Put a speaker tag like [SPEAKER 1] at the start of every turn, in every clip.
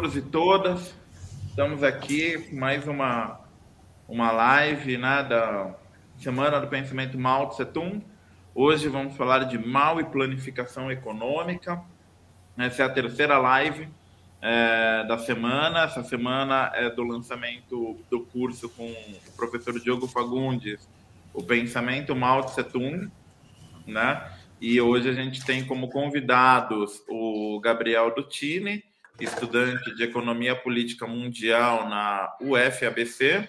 [SPEAKER 1] Todos e todas. Estamos aqui mais uma, uma live né, da Semana do Pensamento Mao Tse Tung. Hoje vamos falar de mal e planificação econômica. Essa é a terceira live é, da semana. Essa semana é do lançamento do curso com o professor Diogo Fagundes, o Pensamento Mao Tse Tung, né? E hoje a gente tem como convidados o Gabriel Dutini, estudante de Economia Política Mundial na UFABC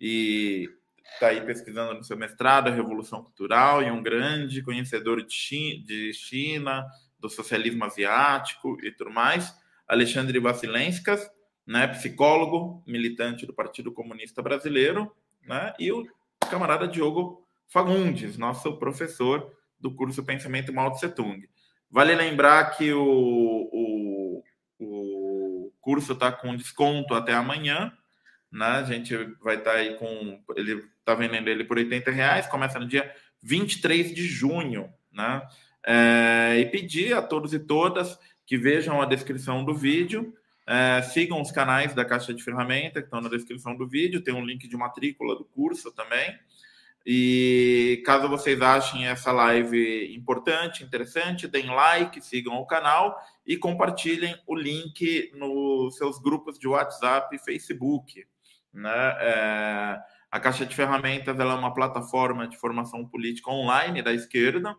[SPEAKER 1] e está aí pesquisando no seu mestrado a Revolução Cultural e um grande conhecedor de China, do socialismo asiático e tudo mais. Alexandre Vasilenskas, né, psicólogo, militante do Partido Comunista Brasileiro, né, e o camarada Diogo Fagundes, nosso professor do curso Pensamento Mao Tse Tung. Vale lembrar que o, o, o curso está com desconto até amanhã, né? A gente vai estar tá aí com. Ele está vendendo ele por 80 reais, começa no dia 23 de junho, né? É, e pedir a todos e todas que vejam a descrição do vídeo, é, sigam os canais da Caixa de Ferramenta que estão na descrição do vídeo, tem um link de matrícula do curso também. E caso vocês achem essa live importante, interessante, deem like, sigam o canal e compartilhem o link nos seus grupos de WhatsApp e Facebook. Né? É, a Caixa de Ferramentas é uma plataforma de formação política online da esquerda.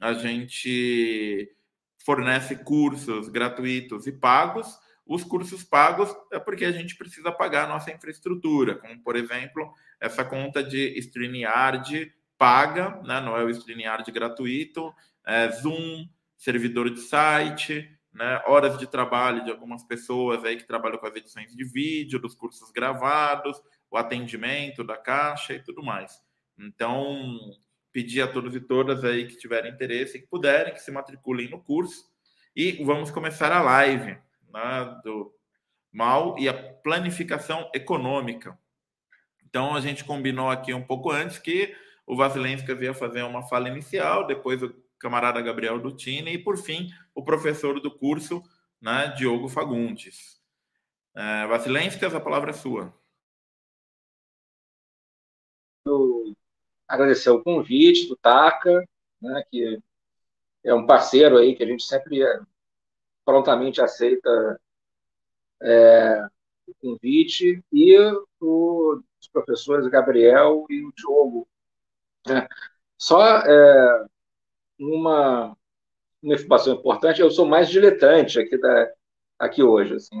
[SPEAKER 1] A gente fornece cursos gratuitos e pagos. Os cursos pagos é porque a gente precisa pagar a nossa infraestrutura, como, por exemplo, essa conta de StreamYard paga, né? não é o StreamYard gratuito, é Zoom, servidor de site, né? horas de trabalho de algumas pessoas aí que trabalham com as edições de vídeo, dos cursos gravados, o atendimento da caixa e tudo mais. Então, pedir a todos e todas aí que tiverem interesse, que puderem, que se matriculem no curso. E vamos começar a live né, do mal e a planificação econômica. Então a gente combinou aqui um pouco antes que o Vasilenskas ia fazer uma fala inicial, depois o camarada Gabriel Dutini e por fim o professor do curso, né, Diogo Fagundes. É, Vasilenskas, a palavra é sua.
[SPEAKER 2] Eu agradecer o convite do Taca, né, que é um parceiro aí que a gente sempre prontamente aceita é, o convite, e o os professores Gabriel e o Diogo. É. Só é, uma, uma informação importante, eu sou mais diletante aqui, da, aqui hoje. Assim,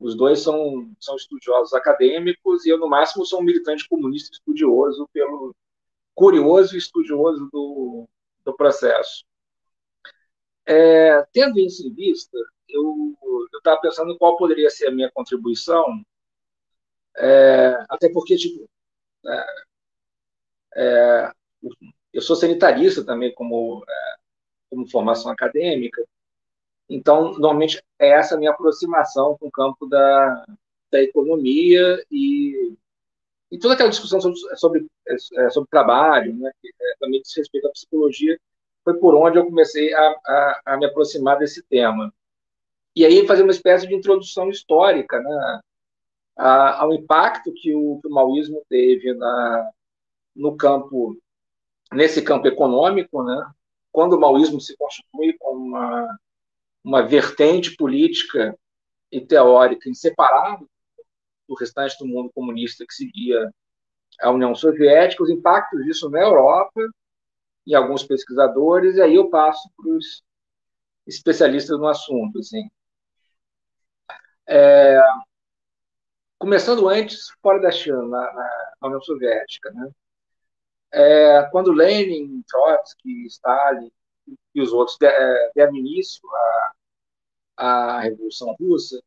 [SPEAKER 2] os dois são, são estudiosos acadêmicos e eu, no máximo, sou um militante comunista estudioso, pelo curioso e estudioso do, do processo. É, tendo isso em vista, eu estava pensando qual poderia ser a minha contribuição é, até porque, tipo, é, é, eu sou sanitarista também como, é, como formação acadêmica, então, normalmente, é essa minha aproximação com o campo da, da economia e, e toda aquela discussão sobre, sobre, é, sobre trabalho, né, que também diz respeito à psicologia, foi por onde eu comecei a, a, a me aproximar desse tema. E aí fazer uma espécie de introdução histórica, né, ao impacto que o, que o maoísmo teve na, no campo, nesse campo econômico, né? quando o maoísmo se constitui como uma, uma vertente política e teórica inseparável do restante do mundo comunista que seguia a União Soviética, os impactos disso na Europa, e alguns pesquisadores, e aí eu passo para os especialistas no assunto. Assim. É, começando antes, fora da China, na, na União Soviética. Né? É, quando Lenin, Trotsky, Stalin e os outros é, deram início à, à Revolução Russa,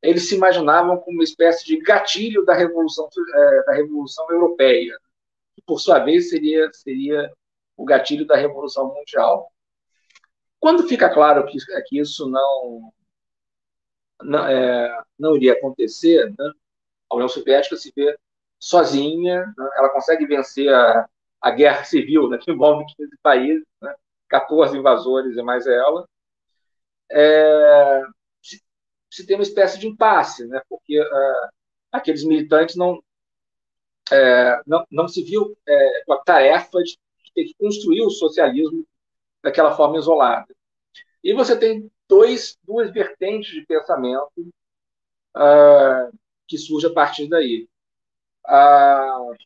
[SPEAKER 2] eles se imaginavam como uma espécie de gatilho da Revolução, é, da Revolução Europeia, que, por sua vez, seria, seria o gatilho da Revolução Mundial. Quando fica claro que, que isso não, não, é, não iria acontecer, né, a União Soviética se vê sozinha, né? ela consegue vencer a, a guerra civil, né, que envolve 15 países, né, 14 invasores e mais ela. É, se tem uma espécie de impasse, né? porque uh, aqueles militantes não, é, não, não se viu é, com a tarefa de ter que construir o socialismo daquela forma isolada. E você tem dois, duas vertentes de pensamento uh, que surge a partir daí. Uh,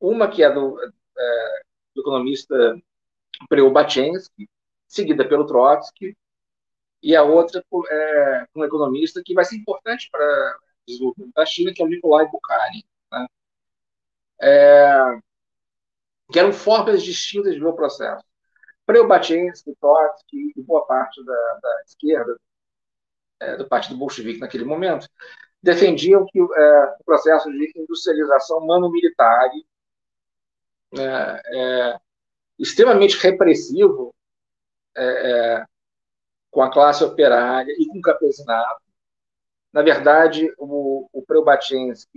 [SPEAKER 2] uma que é do, é, do economista Preobachensky, seguida pelo Trotsky, e a outra é um economista que vai ser importante para o desenvolvimento da China, que é o Nikolai Bukharin. Né? É, que eram formas distintas de ver o processo. Preobachensky, Trotsky e boa parte da, da esquerda, é, do Partido Bolchevique naquele momento, defendiam que é, o processo de industrialização mano-militar é, é, extremamente repressivo é, é, com a classe operária e com o campesinato. Na verdade, o, o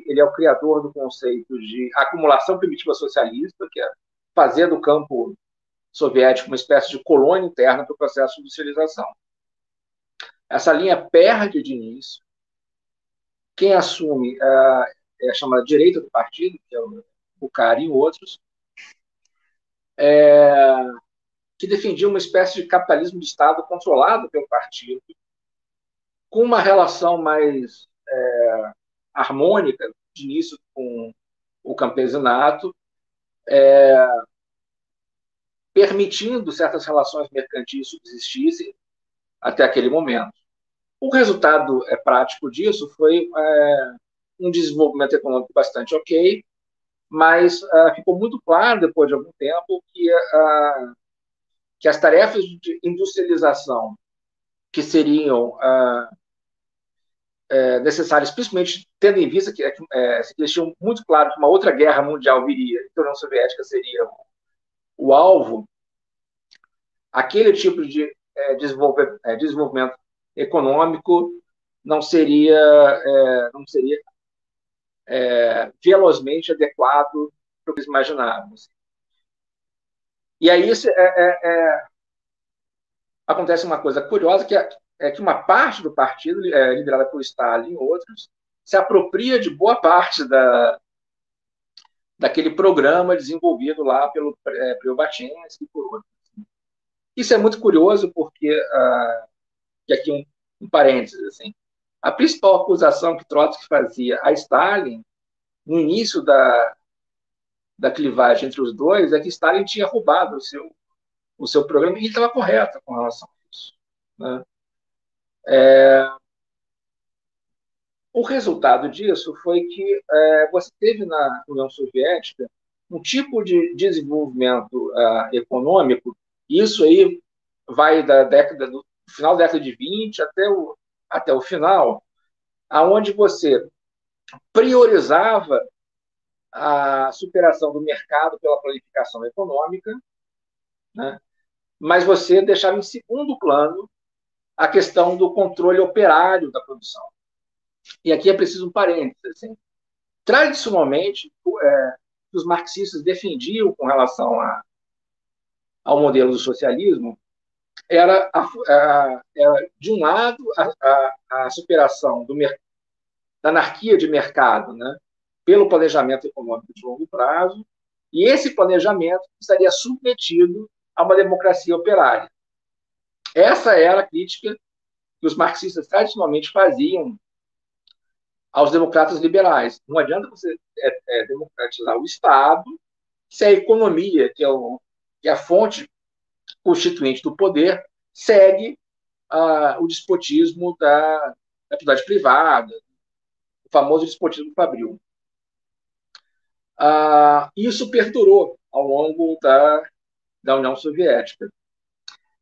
[SPEAKER 2] ele é o criador do conceito de acumulação primitiva socialista, que é fazer do campo soviético uma espécie de colônia interna para o processo de industrialização. Essa linha perde de início. Quem assume uh, é a chamada direita do partido, que é o Bucari e outros, é, que defendia uma espécie de capitalismo de Estado controlado pelo partido, com uma relação mais é, harmônica, de início com o campesinato, é, permitindo certas relações mercantis subsistissem até aquele momento. O resultado é, prático disso foi é, um desenvolvimento econômico bastante ok, mas uh, ficou muito claro, depois de algum tempo, que, uh, que as tarefas de industrialização que seriam uh, é, necessárias, principalmente tendo em vista que, é, que eles tinham muito claro que uma outra guerra mundial viria, que a União Soviética seria o alvo, aquele tipo de é, é, desenvolvimento econômico não seria, é, não seria é, velozmente adequado para o que eles imaginavam. E aí é, é, é, acontece uma coisa curiosa, que é, é, que uma parte do partido, liderada por Stalin e outros, se apropria de boa parte da, daquele programa desenvolvido lá pelo é, e por outros. Isso é muito curioso porque, ah, e aqui um, um parênteses, assim, a principal acusação que Trotsky fazia a Stalin, no início da, da clivagem entre os dois, é que Stalin tinha roubado o seu, o seu programa e ele estava correto com relação a isso. Né? É, o resultado disso foi que é, você teve na União Soviética um tipo de desenvolvimento uh, econômico, isso aí vai da década do final da década de 20 até o, até o final, aonde você priorizava a superação do mercado pela planificação econômica, né? mas você deixava em segundo plano a questão do controle operário da produção. E aqui é preciso um parênteses. Assim. Tradicionalmente, é, os marxistas defendiam com relação a, ao modelo do socialismo era, a, a, era de um lado, a, a superação do, da anarquia de mercado né, pelo planejamento econômico de longo prazo, e esse planejamento estaria submetido a uma democracia operária. Essa era a crítica que os marxistas tradicionalmente faziam aos democratas liberais. Não adianta você é, é, democratizar o Estado se a economia, que é, o, que é a fonte constituinte do poder, segue ah, o despotismo da, da atividade privada, o famoso despotismo fabril. Ah, isso perdurou ao longo da, da União Soviética.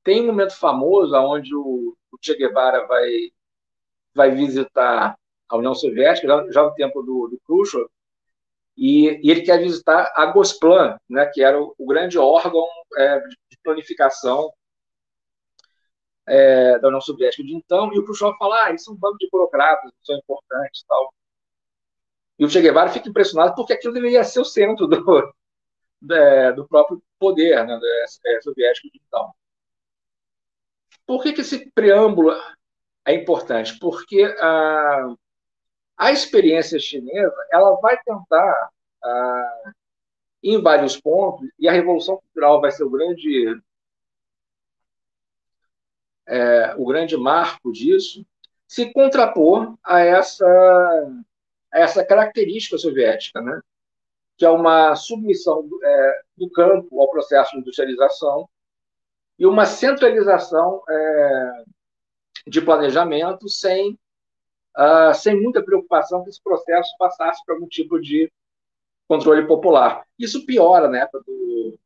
[SPEAKER 2] Tem um momento famoso onde o, o Che Guevara vai, vai visitar a União Soviética, já, já no tempo do, do Khrushchev, e, e, ele quer visitar a Gosplan, né, que era o, o grande órgão é, de planificação é, da União Soviética de então, e o Khrushchev fala, ah, eles são um bando de burocratas, são importantes tal. E o Che Guevara fica impressionado porque aquilo deveria ser o centro do, é, do próprio poder né, é, soviético de então. Por que, que esse preâmbulo é importante? Porque a, a experiência chinesa ela vai tentar, a, em vários pontos, e a Revolução Cultural vai ser o grande, é, o grande marco disso, se contrapor a essa, a essa característica soviética, né? que é uma submissão do, é, do campo ao processo de industrialização e uma centralização é, de planejamento sem, uh, sem muita preocupação que esse processo passasse por algum tipo de controle popular. Isso piora na época do,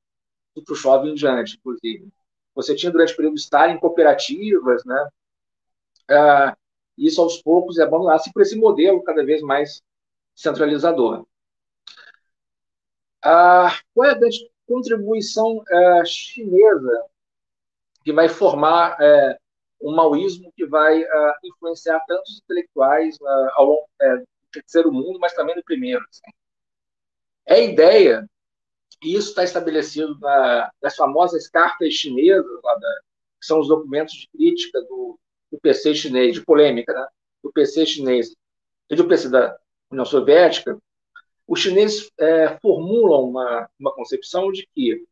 [SPEAKER 2] do em diante, inclusive. Você tinha, durante o período estar em cooperativas, né? Uh, isso aos poucos é abandonado por esse modelo cada vez mais centralizador. Ah, qual é a grande contribuição é, chinesa que vai formar é, um maoísmo que vai uh, influenciar tantos intelectuais ao longo é, do terceiro mundo, mas também no primeiro. Assim. É a ideia, e isso está estabelecido na, nas famosas cartas chinesas, lá da, que são os documentos de crítica do, do PC chinês, de polêmica, né? do PC chinês e do PC da União Soviética, os chineses é, formulam uma, uma concepção de que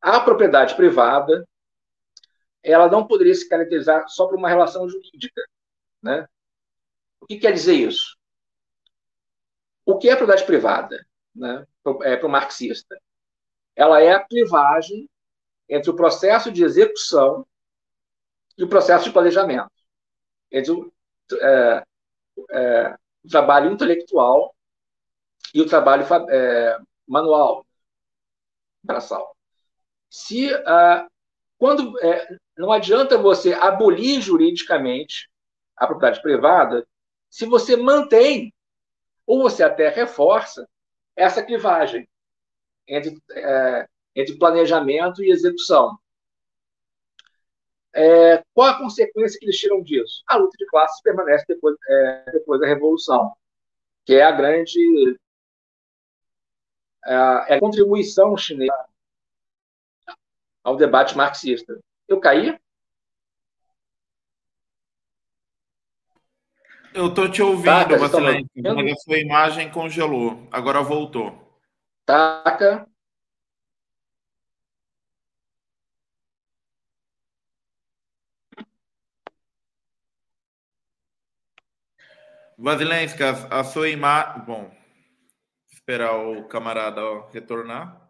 [SPEAKER 2] a propriedade privada ela não poderia se caracterizar só por uma relação jurídica. Né? O que quer dizer isso? O que é propriedade privada né, é, para o marxista? Ela é a clivagem entre o processo de execução e o processo de planejamento. Entre o, é, é, o trabalho intelectual e o trabalho é, manual, braçal. Se uh, quando é, não adianta você abolir juridicamente a propriedade privada se você mantém ou você até reforça essa clivagem entre, é, entre planejamento e execução. É, qual a consequência que eles tiram disso? A luta de classes permanece depois, é, depois da Revolução, que é a grande é, é a contribuição chinesa ao debate marxista. Eu caí?
[SPEAKER 1] Eu estou te ouvindo, Taca, mas a sua imagem congelou. Agora voltou.
[SPEAKER 2] Taca.
[SPEAKER 1] Vasilenskas, a sua imagem. Bom, esperar o camarada retornar.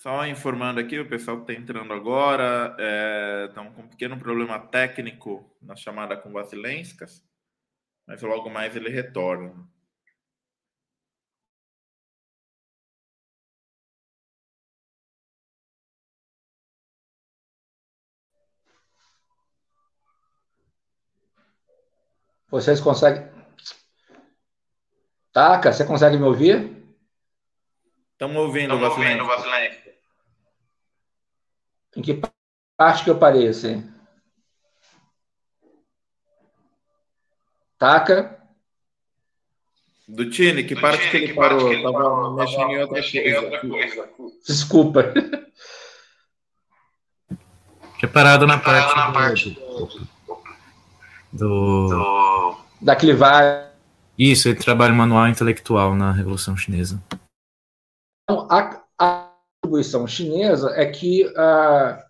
[SPEAKER 1] Só informando aqui, o pessoal que está entrando agora, estão é, com um pequeno problema técnico na chamada com Vasilenskas, mas logo mais ele retorna.
[SPEAKER 2] Vocês conseguem. Taca, você consegue me ouvir?
[SPEAKER 1] Estamos ouvindo, Vasilente.
[SPEAKER 2] Em que parte que eu parei, assim? Taca.
[SPEAKER 1] Do Tine, que parte que ele parou? Estava mexendo em outra coisa.
[SPEAKER 2] Desculpa.
[SPEAKER 3] Tinha parado na parte, na parte do, do...
[SPEAKER 2] Da clivagem.
[SPEAKER 3] Isso, ele trabalho manual intelectual na Revolução Chinesa.
[SPEAKER 2] Então, a, a atribuição chinesa é que uh,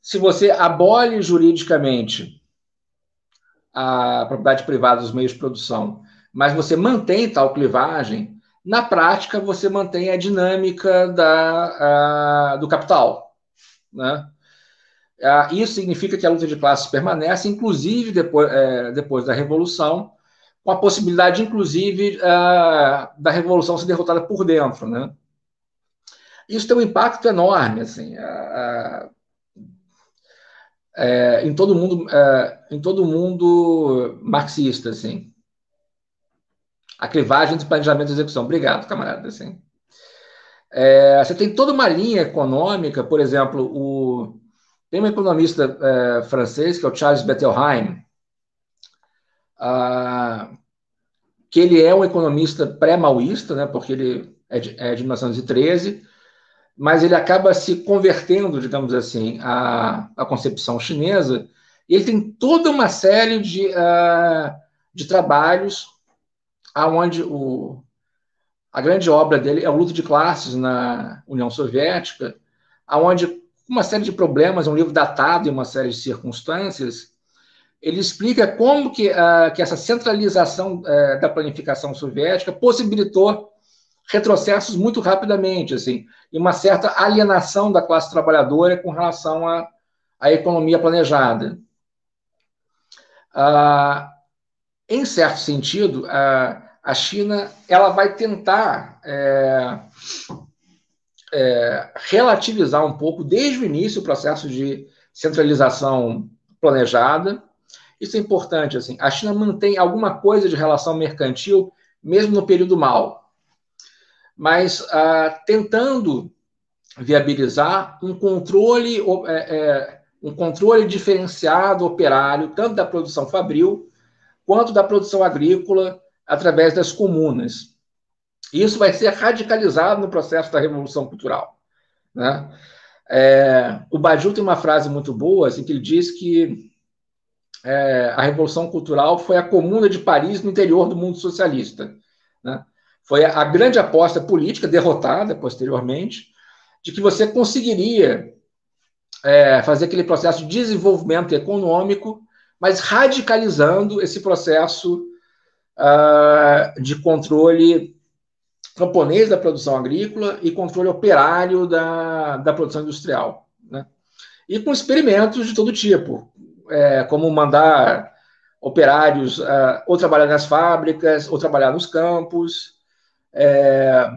[SPEAKER 2] se você abole juridicamente a propriedade privada dos meios de produção, mas você mantém tal clivagem, na prática você mantém a dinâmica da, uh, do capital. Né? Uh, isso significa que a luta de classes permanece, inclusive depois, é, depois da Revolução, com a possibilidade, inclusive, uh, da Revolução ser derrotada por dentro. Né? Isso tem um impacto enorme, assim, a, é, em todo mundo, é, em todo mundo marxista, assim. A clivagem de planejamento e execução. Obrigado, camarada, assim. É, você tem toda uma linha econômica, por exemplo, o, tem um economista é, francês, que é o Charles Bettelheim, que ele é um economista pré-maoísta, né, porque ele é de, é de 1913, mas ele acaba se convertendo, digamos assim, à, à concepção chinesa, e ele tem toda uma série de, uh, de trabalhos aonde o, a grande obra dele é o Luto de Classes na União Soviética, aonde uma série de problemas, um livro datado em uma série de circunstâncias, ele explica como que, uh, que essa centralização uh, da planificação soviética possibilitou retrocessos muito rapidamente, assim, e uma certa alienação da classe trabalhadora com relação à, à economia planejada. Uh, em certo sentido, a China ela vai tentar é, é, relativizar um pouco, desde o início, o processo de centralização planejada. Isso é importante. Assim, a China mantém alguma coisa de relação mercantil, mesmo no período mal, mas ah, tentando viabilizar um controle, é, é, um controle diferenciado operário, tanto da produção fabril quanto da produção agrícola, através das comunas. Isso vai ser radicalizado no processo da Revolução Cultural. Né? É, o Badiou tem uma frase muito boa, assim, que ele diz que é, a Revolução Cultural foi a comuna de Paris no interior do mundo socialista. Né? Foi a, grande aposta política, derrotada posteriormente, de que você conseguiria é, fazer aquele processo de desenvolvimento econômico, mas radicalizando esse processo uh, de controle camponês da produção agrícola e controle operário da, da produção industrial. Né? E com experimentos de todo tipo, é, como mandar operários uh, ou trabalhar nas fábricas ou trabalhar nos campos, é,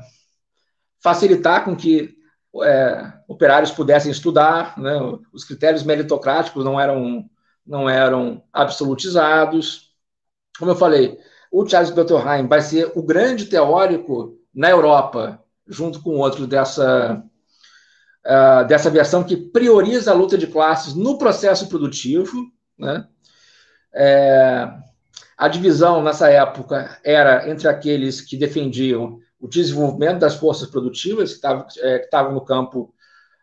[SPEAKER 2] facilitar com que é, operários pudessem estudar, né? os critérios meritocráticos não eram, não eram absolutizados. Como eu falei, o Charles Bettelheim vai ser o grande teórico na Europa, junto com outros dessa, uh, dessa versão que prioriza a luta de classes no processo produtivo. Né? É, a divisão nessa época era entre aqueles que defendiam o desenvolvimento das forças produtivas, que estavam, é, no campo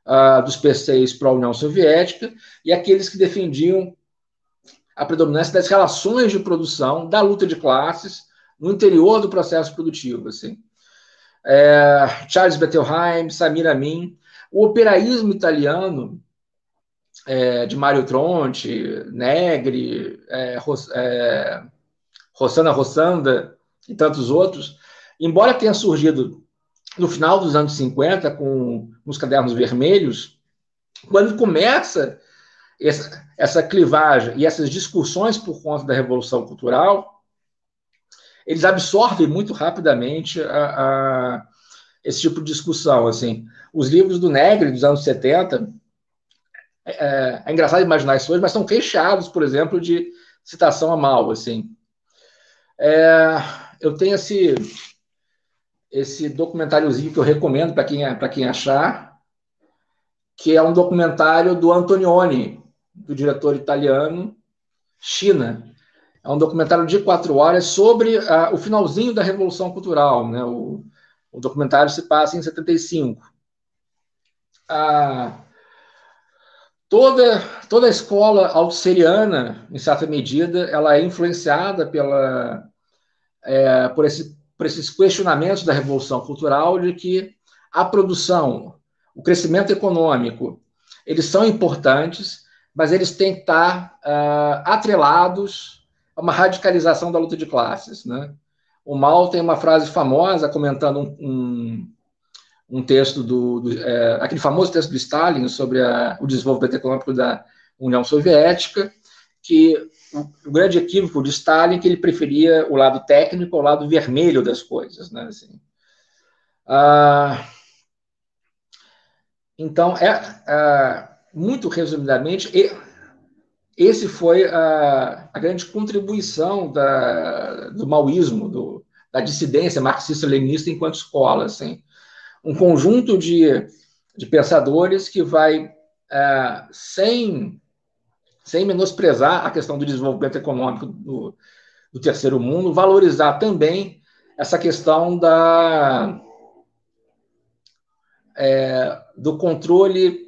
[SPEAKER 2] uh, dos PCs para a União Soviética, e aqueles que defendiam a predominância das relações de produção, da luta de classes, no interior do processo produtivo. Assim. É, Charles Bettelheim, Samir Amin, o operaísmo italiano é, de Mario Tronti, Negri, é, é, Rossana Rossanda e tantos outros, embora tenha surgido no final dos anos 50 com os cadernos vermelhos, quando começa essa, essa clivagem e essas discussões por conta da revolução cultural, eles absorvem muito rapidamente a, a, esse tipo de discussão. Assim, os livros do Negri dos anos 70 é, é engraçado imaginar isso hoje, mas estão recheados, por exemplo, de citação a mal. Assim. É, eu tenho esse, esse documentáriozinho que eu recomendo para quem, quem achar, que é um documentário do Antonioni, do diretor italiano, China. É um documentário de quatro horas sobre uh, o finalzinho da Revolução Cultural. Né? O, o documentário se passa em 75. Ah, toda, toda a escola altusseriana, em certa medida, ela é influenciada pela, é, por, esse, por esses questionamentos da Revolução Cultural de que a produção, o crescimento econômico, eles são importantes, mas eles têm que estar uh, atrelados a uma radicalização da luta de classes. Né? O Mal tem uma frase famosa comentando um, um, um texto do, do é, aquele famoso texto do Stalin sobre a, o desenvolvimento econômico da União Soviética, que o, o, grande equívoco de Stalin é que ele preferia o lado técnico ao lado vermelho das coisas, né? Assim, ah, então é ah, muito resumidamente, esse foi a, a grande contribuição da, do maoísmo, do, da dissidência marxista-leninista enquanto escola. Assim. Um conjunto de, de pensadores que vai, é, sem, sem menosprezar a questão do desenvolvimento econômico do, do terceiro mundo, valorizar também essa questão da, é, do controle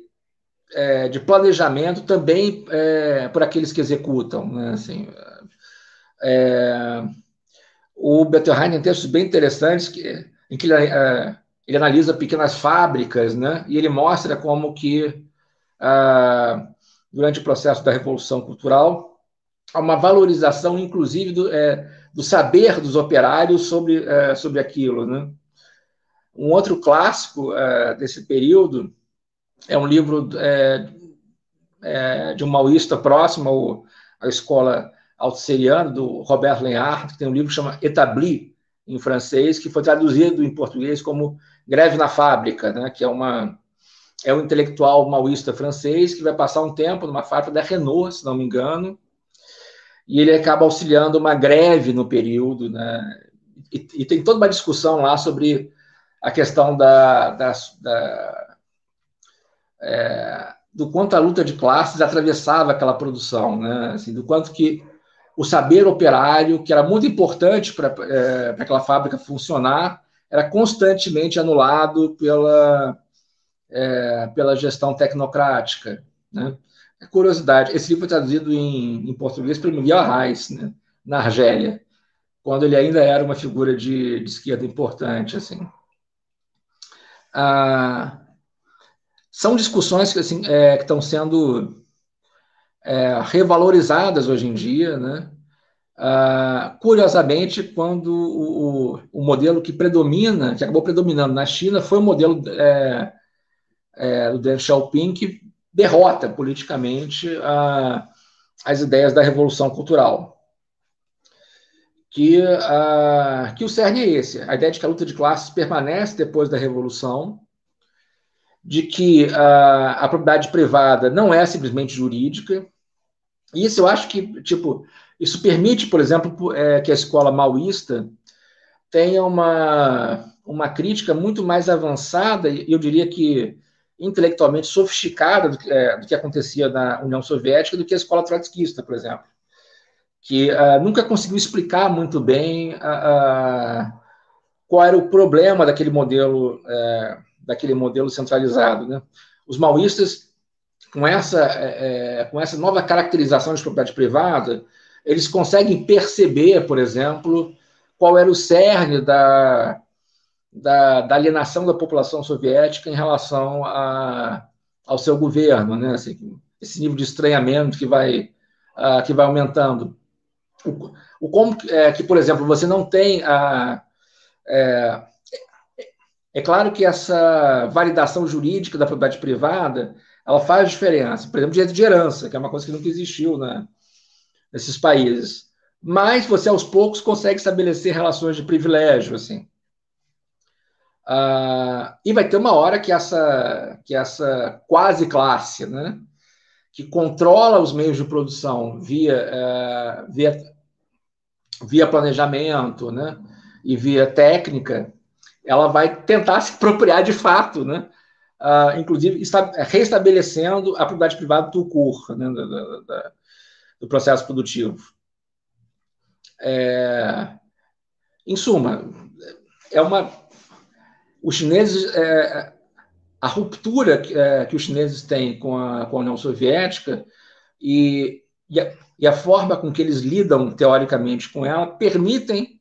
[SPEAKER 2] é, de planejamento também é, por aqueles que executam. Né? Assim, é, o Bettelheim tem textos bem interessantes que, em que ele, é, ele, analisa pequenas fábricas né? e ele mostra como que, ah, durante o processo da Revolução Cultural, há uma valorização, inclusive, do, é, do saber dos operários sobre, é, sobre aquilo. Né? Um outro clássico desse período é um livro é, é, de um maoísta próximo à escola altseriana, do Robert Lenhart, que tem um livro que chama Etabli, em francês, que foi traduzido em português como Greve na Fábrica, né, que é, uma, é um intelectual maoísta francês que vai passar um tempo numa fábrica da Renault, se não me engano, e ele acaba auxiliando uma greve no período, né, e, e tem toda uma discussão lá sobre a questão da, da, da é, do quanto a luta de classes atravessava aquela produção, né? Assim, do quanto que o saber operário, que era muito importante para é, aquela fábrica funcionar, era constantemente anulado pela, é, pela gestão tecnocrática. Né? É curiosidade, esse livro foi traduzido em, em português pelo Miguel Arraes, né? na Argélia, quando ele ainda era uma figura de, de esquerda importante. assim. Ah, são discussões que, assim, é, estão sendo é, revalorizadas hoje em dia, né? Ah, curiosamente, quando o, o, modelo que predomina, que acabou predominando na China, foi o modelo é, é, do Deng Xiaoping, que derrota politicamente a, as ideias da revolução cultural. Que, a, que o cerne é esse, a ideia de que a luta de classes permanece depois da revolução, de que a, a propriedade privada não é simplesmente jurídica. Isso eu acho que, tipo, isso permite, por exemplo, é, que a escola maoísta tenha uma, uma crítica muito mais avançada, e eu diria que intelectualmente sofisticada do, é, do, que acontecia na União Soviética do que a escola trotskista, por exemplo, que uh, nunca conseguiu explicar muito bem uh, qual era o problema daquele modelo é, daquele modelo centralizado. Né? Os maoístas, com essa, é, é, com essa nova caracterização de propriedade privada, eles conseguem perceber, por exemplo, qual era o cerne da, da, da alienação da população soviética em relação a, ao seu governo, né? Assim, esse nível de estranhamento que vai, uh, que vai aumentando. O, o como é, que, por exemplo, você não tem a, é, é claro que essa validação jurídica da propriedade privada ela faz diferença. Por exemplo, direito de herança, que é uma coisa que nunca existiu né, nesses países. Mas você, aos poucos, consegue estabelecer relações de privilégio. assim. Ah, e vai ter uma hora que essa, que essa quase classe, né, que controla os meios de produção via, é, via, via planejamento né, e via técnica, ela vai tentar se apropriar de fato, né? Uh, inclusive está reestabelecendo a propriedade privada do CUR, né, do, do, do, processo produtivo. É, em suma, é uma os chineses é, a ruptura que, é, que, os chineses têm com a, com a União Soviética e, e, a, e a forma com que eles lidam teoricamente com ela permitem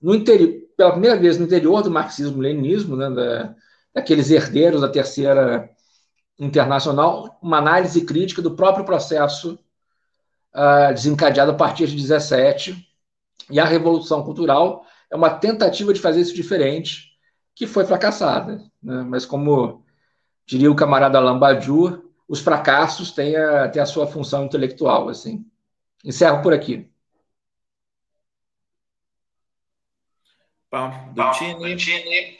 [SPEAKER 2] no interior pela primeira vez no interior do marxismo-leninismo, né, da, daqueles herdeiros da terceira internacional, uma análise crítica do próprio processo uh, desencadeado a partir de 17 e a revolução cultural é uma tentativa de fazer isso diferente que foi fracassada, né? mas como diria o camarada Lambadiou, os fracassos têm a, têm a sua função intelectual, assim. Encerro por aqui.
[SPEAKER 1] Pá, do Tini.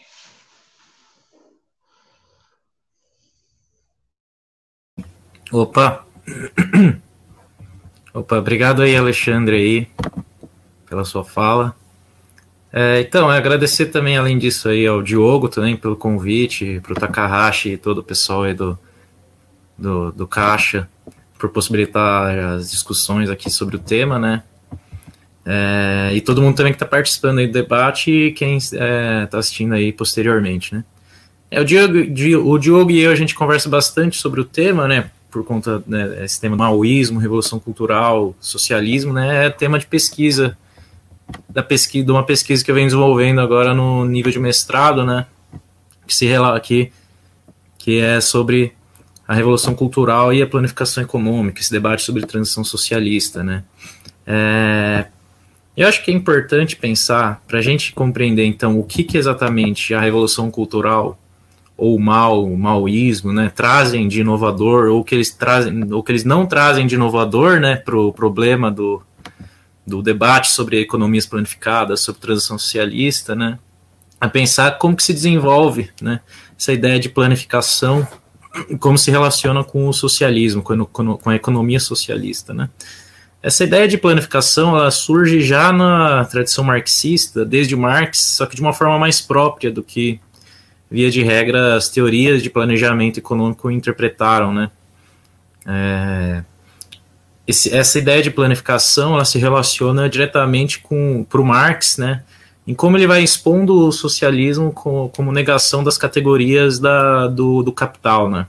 [SPEAKER 3] Opa! Opa, obrigado aí, Alexandre, aí, pela sua fala. É, então, é agradecer também, além disso, aí, ao Diogo também pelo convite, para o Takahashi e todo o pessoal aí do, do, do Caixa, por possibilitar as discussões aqui sobre o tema, né? É, e todo mundo também que está participando aí do debate e quem está é, assistindo aí posteriormente, né? É, o, Diogo, o Diogo e eu, a gente conversa bastante sobre o tema, né? Por conta né, esse tema maoísmo, revolução cultural, socialismo, né? É tema de pesquisa, da pesquisa, de uma pesquisa que eu venho desenvolvendo agora no nível de mestrado, né? Que se aqui, que é sobre a revolução cultural e a planificação econômica, esse debate sobre transição socialista, né? É, eu acho que é importante pensar, para a gente compreender, então, o que, que exatamente a revolução cultural ou mal, maoísmo, né, trazem de inovador, ou que eles trazem, ou que eles não trazem de inovador, né, para o problema do, do debate sobre economias planificadas, sobre transição socialista, né, a pensar como que se desenvolve, né, essa ideia de planificação, como se relaciona com o socialismo, com a economia socialista, né. Essa ideia de planificação ela surge já na tradição marxista, desde Marx, só que de uma forma mais própria do que via de regra, as teorias de planejamento econômico interpretaram, né? É, esse, essa ideia de planificação, ela se relaciona diretamente com o Marx, né? Em como ele vai expondo o socialismo como, como negação das categorias da, do, do capital, né?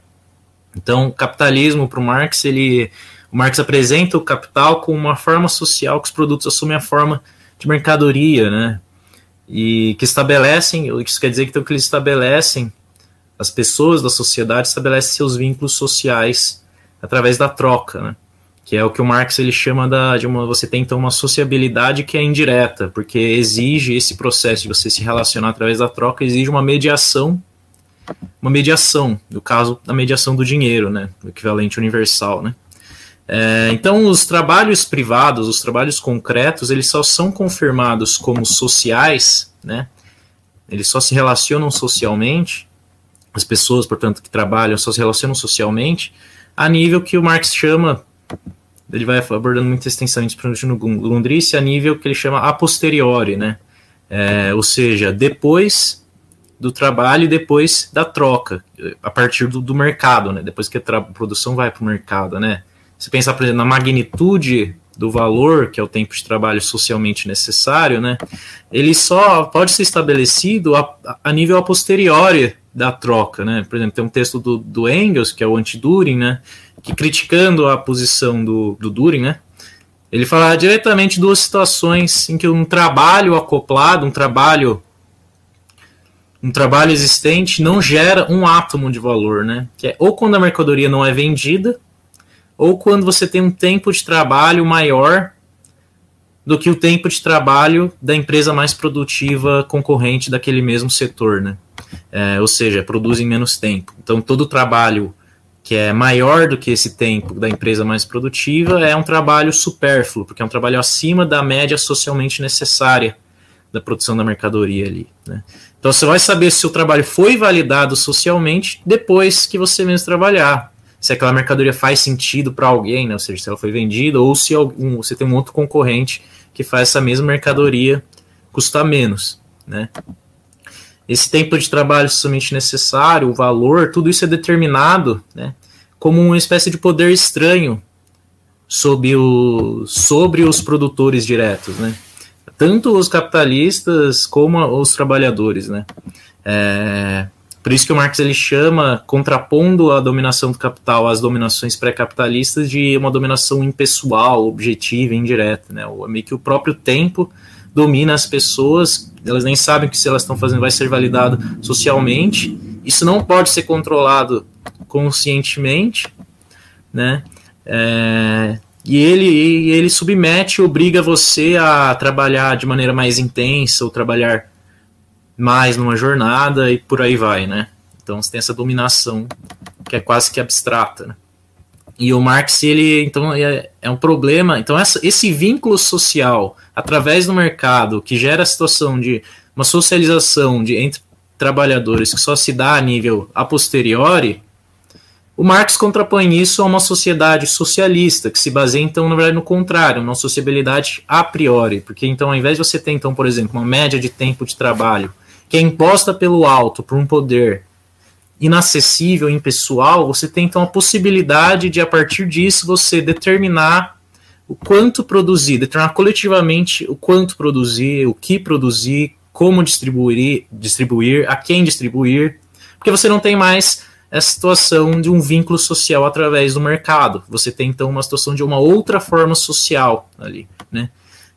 [SPEAKER 3] Então, capitalismo para o Marx, ele, o Marx apresenta o capital como uma forma social que os produtos assumem a forma de mercadoria, né? E que estabelecem, isso quer dizer que, então, que eles estabelecem, as pessoas da sociedade estabelecem seus vínculos sociais através da troca, né? que é o que o Marx ele chama da, de uma, você tem então uma sociabilidade que é indireta, porque exige esse processo de você se relacionar através da troca, exige uma mediação, uma mediação, no caso da mediação do dinheiro, né, o equivalente universal, né. É, então, os trabalhos privados, os trabalhos concretos, eles só são confirmados como sociais, né? Eles só se relacionam socialmente, as pessoas, portanto, que trabalham só se relacionam socialmente, a nível que o Marx chama, ele vai abordando muito extensamente no Gundrisse, a nível que ele chama a posteriori, né? É, ou seja, depois do trabalho e depois da troca, a partir do, do mercado, né? Depois que a produção vai para o mercado, né? Se pensar, por exemplo, na magnitude do valor, que é o tempo de trabalho socialmente necessário, né, ele só pode ser estabelecido a, a nível a posteriori da troca, né? Por exemplo, tem um texto do, do Engels, que é o anti-During, né, que criticando a posição do, do né, ele fala diretamente duas situações em que um trabalho acoplado, um trabalho um trabalho existente não gera um átomo de valor, né? Que é ou quando a mercadoria não é vendida, ou quando você tem um tempo de trabalho maior do que o tempo de trabalho da empresa mais produtiva concorrente daquele mesmo setor, né? É, ou seja, produzem menos tempo. Então, todo trabalho que é maior do que esse tempo da empresa mais produtiva é um trabalho supérfluo, porque é um trabalho acima da média socialmente necessária da produção da mercadoria ali. Né? Então, você vai saber se o trabalho foi validado socialmente depois que você mesmo trabalhar se aquela mercadoria faz sentido para alguém, né? ou seja, se ela foi vendida, ou se algum, você tem um outro concorrente que faz essa mesma mercadoria custar menos. Né? Esse tempo de trabalho somente necessário, o valor, tudo isso é determinado né, como uma espécie de poder estranho sobre, o, sobre os produtores diretos, né? tanto os capitalistas como os trabalhadores. Né? É, por isso que o Marx ele chama, contrapondo a dominação do capital às dominações pré-capitalistas, de uma dominação impessoal, objetiva, indireta. Né? O, meio que o próprio tempo domina as pessoas, elas nem sabem que se elas estão fazendo vai ser validado socialmente. Isso não pode ser controlado conscientemente, né? É, e ele, ele submete, obriga você a trabalhar de maneira mais intensa ou trabalhar mais numa jornada e por aí vai, né? Então você tem essa dominação que é quase que abstrata, né? E o Marx, ele, então, é, é um problema. Então, essa, esse vínculo social através do mercado que gera a situação de uma socialização de, entre trabalhadores que só se dá a nível a posteriori, o Marx contrapõe isso a uma sociedade socialista, que se baseia, então, na verdade, no contrário, uma sociabilidade a priori. Porque, então, ao invés de você ter, então, por exemplo, uma média de tempo de trabalho que é imposta pelo alto por um poder inacessível, impessoal, você tem então a possibilidade de, a partir disso, você determinar o quanto produzir, determinar coletivamente o quanto produzir, o que produzir, como distribuir, distribuir, a quem distribuir, porque você não tem mais essa situação de um vínculo social através do mercado. Você tem então uma situação de uma outra forma social ali, né?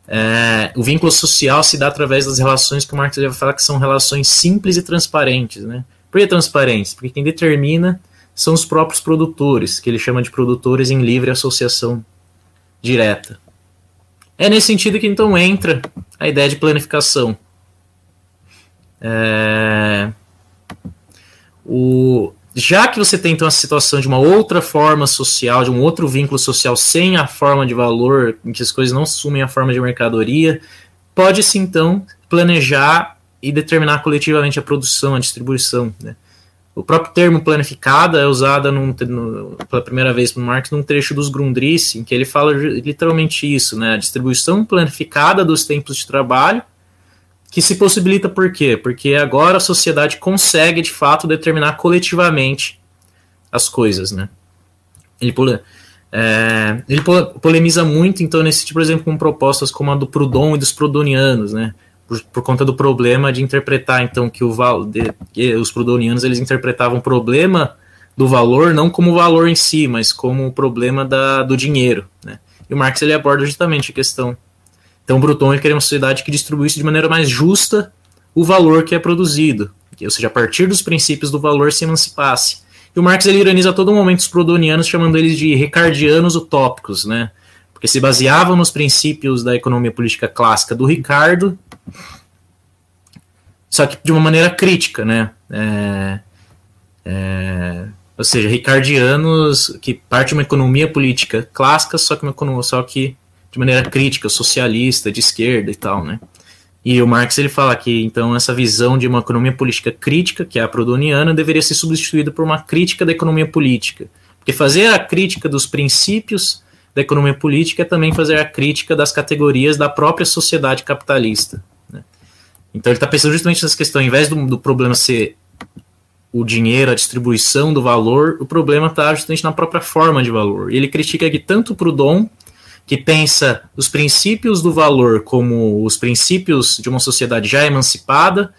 [SPEAKER 3] É, o vínculo social se dá através das relações que o Marx vai falar que são relações simples e transparentes, né? Por que transparentes? Porque quem determina são os próprios produtores, que ele chama de produtores em livre associação direta. É nesse sentido que então entra a ideia de planificação. É... O... Já que você tem então a situação de uma outra forma social, de um outro vínculo social sem a forma de valor, em que as coisas não assumem a forma de mercadoria, pode-se então planejar e determinar coletivamente a produção, a distribuição. Né? O próprio termo planificada é usado num, no, pela primeira vez por Marx num trecho dos Grundrisse, em que ele fala literalmente isso, né? A distribuição planificada dos tempos de trabalho, que se possibilita por quê? Porque agora a sociedade consegue, de fato, determinar coletivamente as coisas, né? Ele, é, ele polemiza muito, então, nesse tipo, por exemplo, com propostas como a do Proudhon e dos Proudhonianos, né? por, por, conta do problema de interpretar, então, que, o, de, que os prudonianos eles interpretavam o problema do valor não como valor em si, mas como o problema da, do dinheiro. Né? E o Marx ele aborda justamente a questão. Então, Bruton queria uma sociedade que distribuísse de maneira mais justa o valor que é produzido, ou seja, a partir dos princípios do valor se emancipasse. E o Marx ele ironiza a todo momento os prudonianos, chamando eles de ricardianos utópicos, né? porque se baseavam nos princípios da economia política clássica do Ricardo só que de uma maneira crítica, né? É, é, ou seja, ricardianos que parte de uma economia política clássica, só que, uma, só que de maneira crítica, socialista, de esquerda e tal, né? E o Marx ele fala que então essa visão de uma economia política crítica, que é a prodoniana, deveria ser substituída por uma crítica da economia política. Porque fazer a crítica dos princípios da economia política é também fazer a crítica das categorias da própria sociedade capitalista. Então ele está pensando justamente nessa questão, ao invés do, do, problema ser o dinheiro, a distribuição do valor, o problema está justamente na própria forma de valor. E ele critica aqui tanto Proudhon, que pensa os princípios do valor como os princípios de uma sociedade já emancipada,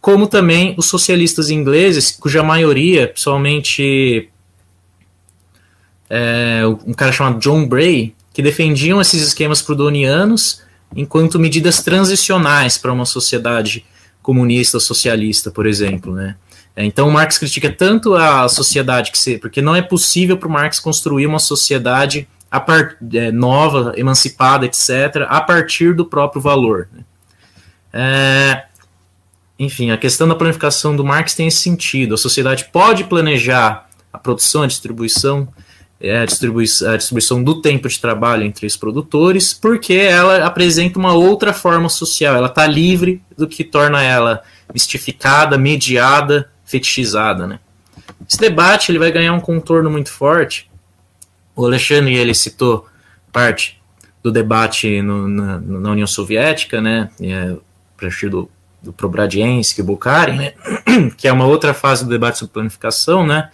[SPEAKER 3] como também os socialistas ingleses, cuja maioria, principalmente é, um cara chamado John Bray, que defendiam esses esquemas prudonianos enquanto medidas transicionais para uma sociedade comunista socialista, por exemplo, né? É, então Marx critica tanto a sociedade que se, porque não é possível para o Marx construir uma sociedade a part, é, nova, emancipada, etc., a partir do próprio valor. Né? É, enfim, a questão da planificação do Marx tem esse sentido. A sociedade pode planejar a produção, a distribuição é a, distribuição, a distribuição do tempo de trabalho entre os produtores, porque ela apresenta uma outra forma social, ela está livre do que torna ela mistificada, mediada, fetichizada. Né? Esse debate ele vai ganhar um contorno muito forte. O Alexandre ele citou parte do debate no, na, na, União Soviética, né, é, a partir do, do Probradiensky e Bukharin, né, que é uma outra fase do debate sobre planificação, né,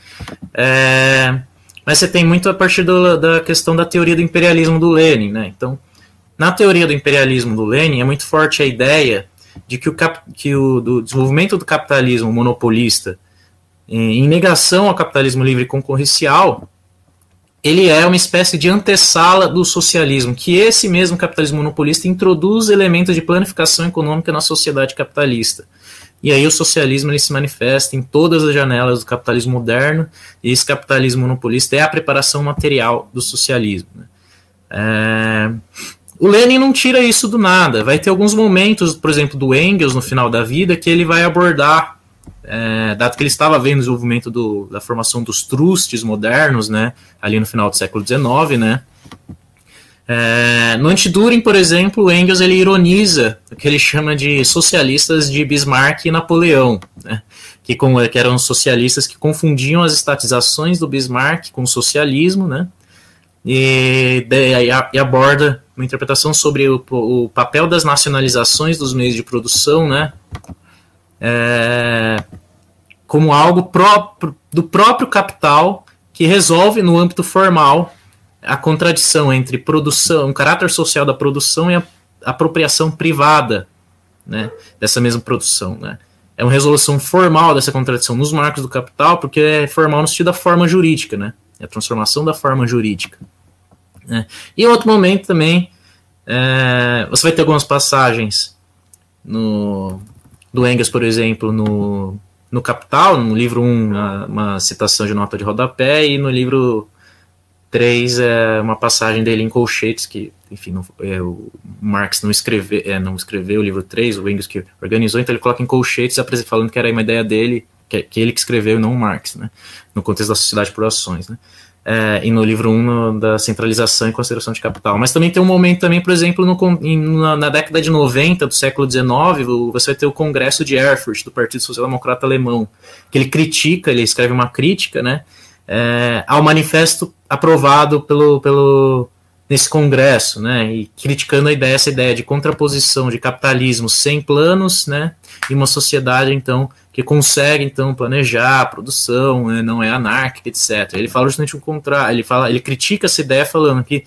[SPEAKER 3] é, mas você tem muito a partir do, da questão da teoria do imperialismo do Lenin, né? Então, na teoria do imperialismo do Lenin é muito forte a ideia de que o, cap, que o do desenvolvimento do capitalismo monopolista, em, em negação ao capitalismo livre concorrencial, ele é uma espécie de antessala do socialismo, que esse mesmo capitalismo monopolista introduz elementos de planificação econômica na sociedade capitalista. E aí o socialismo ele se manifesta em todas as janelas do capitalismo moderno, e esse capitalismo monopolista é a preparação material do socialismo. Né? É... O Lenin não tira isso do nada. Vai ter alguns momentos, por exemplo, do Engels no final da vida, que ele vai abordar, é, dado que ele estava vendo o desenvolvimento do, da formação dos trustes modernos, né, ali no final do século XIX, né, é, no Antiduring, por exemplo, Engels ele ironiza o que ele chama de socialistas de Bismarck e Napoleão, né? que, com, que, eram socialistas que confundiam as estatizações do Bismarck com o socialismo, né? e, e aborda uma interpretação sobre o, o, papel das nacionalizações dos meios de produção, né? É, como algo próprio, do próprio capital que resolve no âmbito formal a contradição entre produção, o caráter social da produção e a apropriação privada né, dessa mesma produção. Né. É uma resolução formal dessa contradição nos marcos do capital, porque é formal no sentido da forma jurídica, né, é a transformação da forma jurídica. Né. E em outro momento também, é, você vai ter algumas passagens no, do Engels, por exemplo, no, no Capital, no livro 1, uma, uma citação de nota de rodapé, e no livro 3 é uma passagem dele em colchetes, que, enfim, não, é, o Marx não escreveu, é, não escreveu o livro 3, o Engels que organizou, então ele coloca em colchetes, falando que era uma ideia dele, que, que ele que escreveu não o Marx, né, no contexto da sociedade por ações, né. É, e no livro 1 no, da centralização e consideração de capital. Mas também tem um momento também, por exemplo, no, na, na, década de 90 do século XIX, você vai ter o Congresso de Erfurt, do Partido Social Democrata Alemão, que ele critica, ele escreve uma crítica, né, é, ao manifesto aprovado pelo, pelo nesse congresso, né, e criticando a ideia, essa ideia de contraposição de capitalismo sem planos, né, e uma sociedade então que consegue então planejar a produção, né, não é anárquica, etc. Ele fala justamente o contrário, ele fala, ele critica essa ideia falando que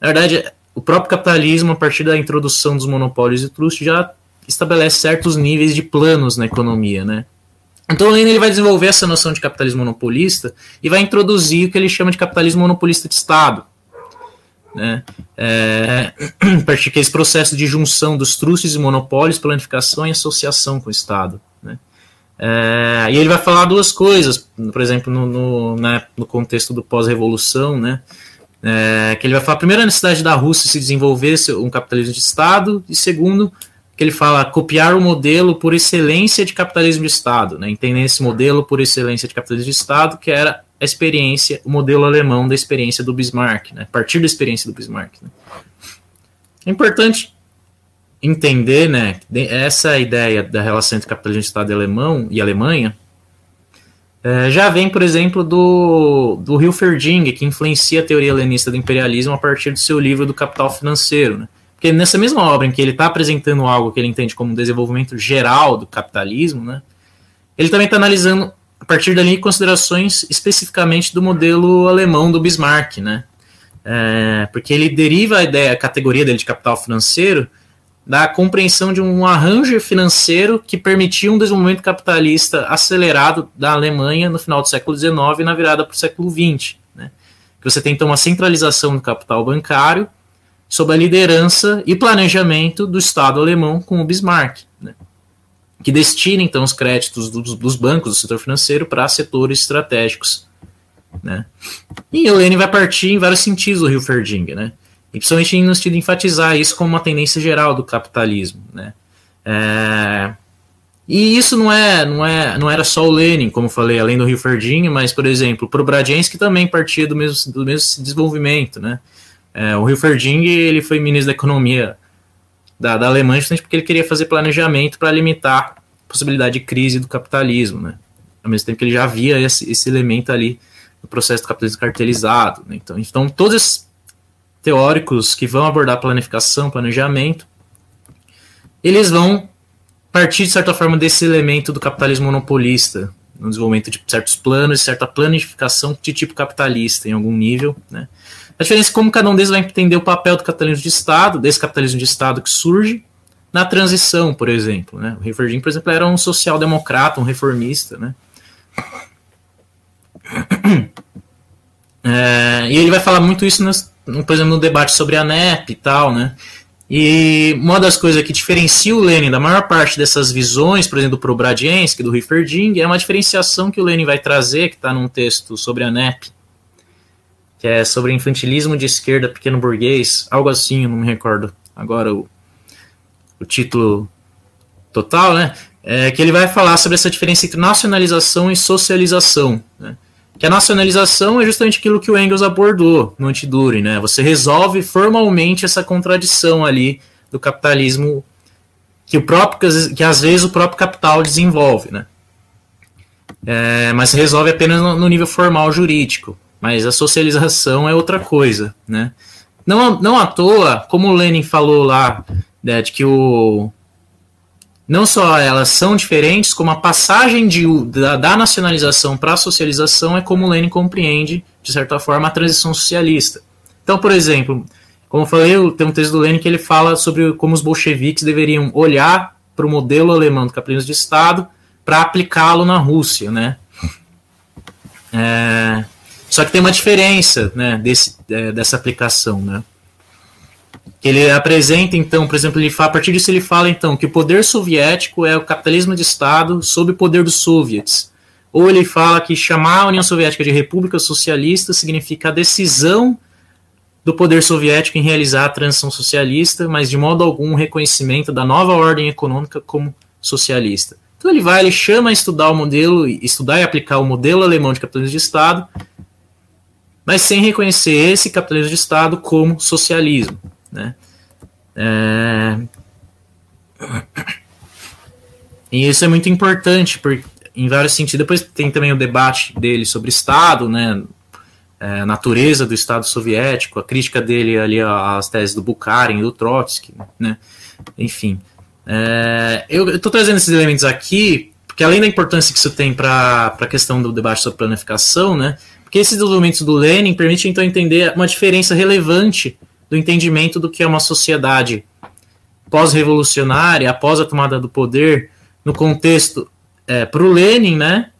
[SPEAKER 3] na verdade o próprio capitalismo a partir da introdução dos monopólios e trust já estabelece certos níveis de planos na economia, né? Então, Lenin ele vai desenvolver essa noção de capitalismo monopolista e vai introduzir o que ele chama de capitalismo monopolista de Estado. Né? É, desse processo de junção dos trustes e monopólios, planificação e associação com o Estado. Né? É, e ele vai falar duas coisas, por exemplo, no, no, né, no contexto do pós-revolução, né? É, que ele vai falar primeiro a necessidade da Rússia se desenvolver um capitalismo de Estado, e segundo, que ele fala copiar o modelo por excelência de capitalismo de Estado, né? entender esse modelo por excelência de capitalismo de Estado, que era a experiência, o modelo alemão da experiência do Bismarck, né? a partir da experiência do Bismarck. Né? É importante entender né, essa ideia da relação entre capitalismo de Estado e, alemão, e Alemanha, é, já vem, por exemplo, do, do Hilferding, que influencia a teoria helenista do imperialismo a partir do seu livro do Capital Financeiro, né? Porque nessa mesma obra em que ele está apresentando algo que ele entende como um desenvolvimento geral do capitalismo, né, ele também está analisando, a partir dali, considerações especificamente do modelo alemão do Bismarck, né? É, porque ele deriva a ideia, a categoria dele de capital financeiro, da compreensão de um arranjo financeiro que permitia um desenvolvimento capitalista acelerado da Alemanha no final do século XIX e na virada para o século XX. Né? Que você tem então uma centralização do capital bancário sob a liderança e planejamento do Estado alemão com o Bismarck, né, que destina então os créditos dos, dos bancos do setor financeiro para setores estratégicos. Né. E Lenin vai partir em vários sentidos do Rio Ferding, né, e principalmente no sentido de enfatizar isso como uma tendência geral do capitalismo. Né. É, e isso não é, não é, não era só o Lenin, como falei, além do Rio Ferdinand, mas, por exemplo, o Bradiansky também partia do mesmo, do mesmo desenvolvimento, né? É, o Hilferding ele foi ministro da Economia da, da Alemanha justamente porque ele queria fazer planejamento para limitar a possibilidade de crise do capitalismo, né? Ao mesmo tempo que ele já havia esse, esse elemento ali no processo do capitalismo cartelizado. Né? Então, então, todos esses teóricos que vão abordar planificação, planejamento, eles vão partir, de certa forma, desse elemento do capitalismo monopolista, no desenvolvimento de certos planos, certa planificação de tipo capitalista em algum nível, né? A diferença é como cada um deles vai entender o papel do capitalismo de Estado, desse capitalismo de Estado que surge na transição, por exemplo. Né? O Riverdin, por exemplo, era um social-democrata, um reformista. Né? É, e ele vai falar muito isso, no, por exemplo, no debate sobre a NEP e tal, né? E uma das coisas que diferencia o Lenin da maior parte dessas visões, por exemplo, do Probradiensky, do Rieferding, é uma diferenciação que o Lenin vai trazer, que está num texto sobre a NEP, que é sobre infantilismo de esquerda pequeno burguês, algo assim, eu não me recordo agora o, o título total, né? É, que ele vai falar sobre essa diferença entre nacionalização e socialização, né? Que a nacionalização é justamente aquilo que o Engels abordou no Antidure, né? Você resolve formalmente essa contradição ali do capitalismo que o próprio que às vezes o próprio capital desenvolve, né? É, mas resolve apenas no nível formal jurídico mas a socialização é outra coisa, né? Não, não à toa, como o Lenin falou lá, né, de que o não só elas são diferentes, como a passagem de, da, da nacionalização para a socialização é como Lenin compreende, de certa forma, a transição socialista. Então, por exemplo, como eu falei, tem um texto do Lenin que ele fala sobre como os bolcheviques deveriam olhar para o modelo alemão do capitalismo de Estado para aplicá-lo na Rússia, né? É, só que tem uma diferença, né, desse, é, dessa aplicação, né? Ele apresenta, então, por exemplo, ele fala, a partir disso ele fala, então, que o poder soviético é o capitalismo de Estado sob o poder dos soviets. Ou ele fala que chamar a União Soviética de República Socialista significa a decisão do poder soviético em realizar a transição socialista, mas de modo algum o reconhecimento da nova ordem econômica como socialista. Então ele vai, ele chama a estudar o modelo, estudar e aplicar o modelo alemão de capitalismo de Estado, mas sem reconhecer esse capitalismo de Estado como socialismo. Né? É... E isso é muito importante, porque, em vários sentidos. Depois tem também o debate dele sobre Estado, né? É, natureza do Estado soviético, a crítica dele ali às teses do Bukharin e do Trotsky, né? Enfim. É, eu estou trazendo esses elementos aqui, porque além da importância que isso tem para a questão do debate sobre planificação, né, porque esses elementos do Lenin permitem então entender uma diferença relevante do entendimento do que é uma sociedade pós-revolucionária, após a tomada do poder, no contexto é, para o Lenin, né,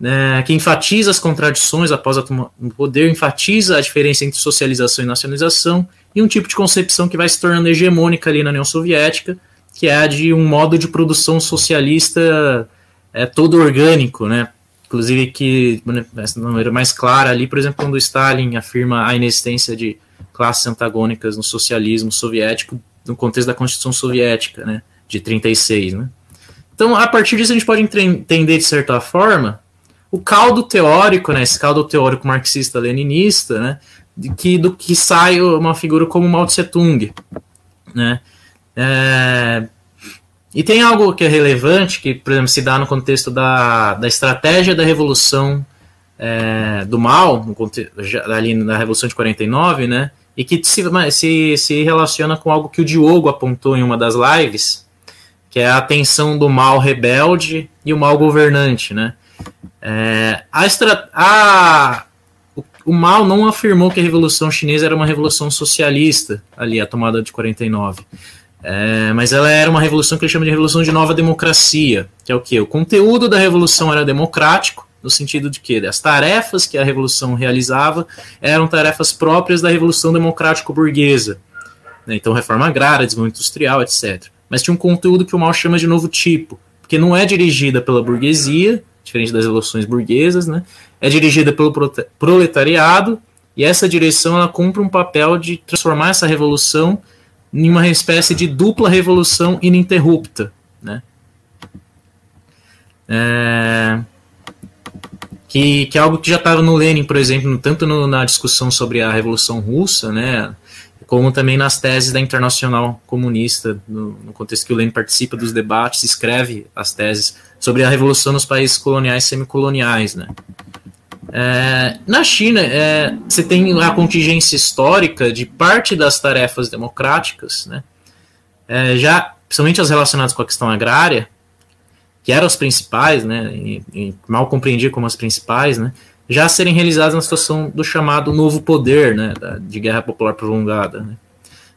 [SPEAKER 3] né, que enfatiza as contradições após a tomada do poder, enfatiza a diferença entre socialização e nacionalização, e um tipo de concepção que vai se tornando hegemônica ali na União Soviética, que é a de um modo de produção socialista é, todo orgânico, né? Inclusive que, de maneira mais clara ali, por exemplo, quando Stalin afirma a inexistência de classes antagônicas no socialismo soviético no contexto da Constituição Soviética, né? De 36, né? Então, a partir disso, a gente pode entender, de certa forma, o caldo teórico, né? Esse caldo teórico marxista-leninista, né? Que, do que sai uma figura como Mao Tse Tung, né? É, e tem algo que é relevante, que, por exemplo, se dá no contexto da, da estratégia da revolução é, do mal, contexto, ali na Revolução de 49, né? E que se, se, se relaciona com algo que o Diogo apontou em uma das lives, que é a tensão do mal rebelde e o mal governante, né? É, a, extra, a, o, o mal não afirmou que a Revolução Chinesa era uma revolução socialista, ali, a tomada de 49. É, mas ela era uma revolução que ele chama de revolução de nova democracia, que é o que? O conteúdo da revolução era democrático, no sentido de que as tarefas que a revolução realizava eram tarefas próprias da revolução democrático-burguesa. Né? Então, reforma agrária, desenvolvimento industrial, etc. Mas tinha um conteúdo que o Mao chama de novo tipo, porque não é dirigida pela burguesia, diferente das revoluções burguesas, né? é dirigida pelo proletariado, e essa direção ela cumpre um papel de transformar essa revolução em uma espécie de dupla revolução ininterrupta, né? É, que, que é algo que já estava no Lenin, por exemplo, tanto no, na discussão sobre a Revolução Russa, né, como também nas teses da Internacional Comunista, no, no contexto que o Lenin participa dos debates, escreve as teses sobre a revolução nos países coloniais e semicoloniais, né. É, na China, é, você tem a contingência histórica de parte das tarefas democráticas, né, é, já, principalmente as relacionadas com a questão agrária, que eram as principais, né, e, e mal compreendia como as principais, né, já serem realizadas na situação do chamado novo poder, né, da, de guerra popular prolongada, né,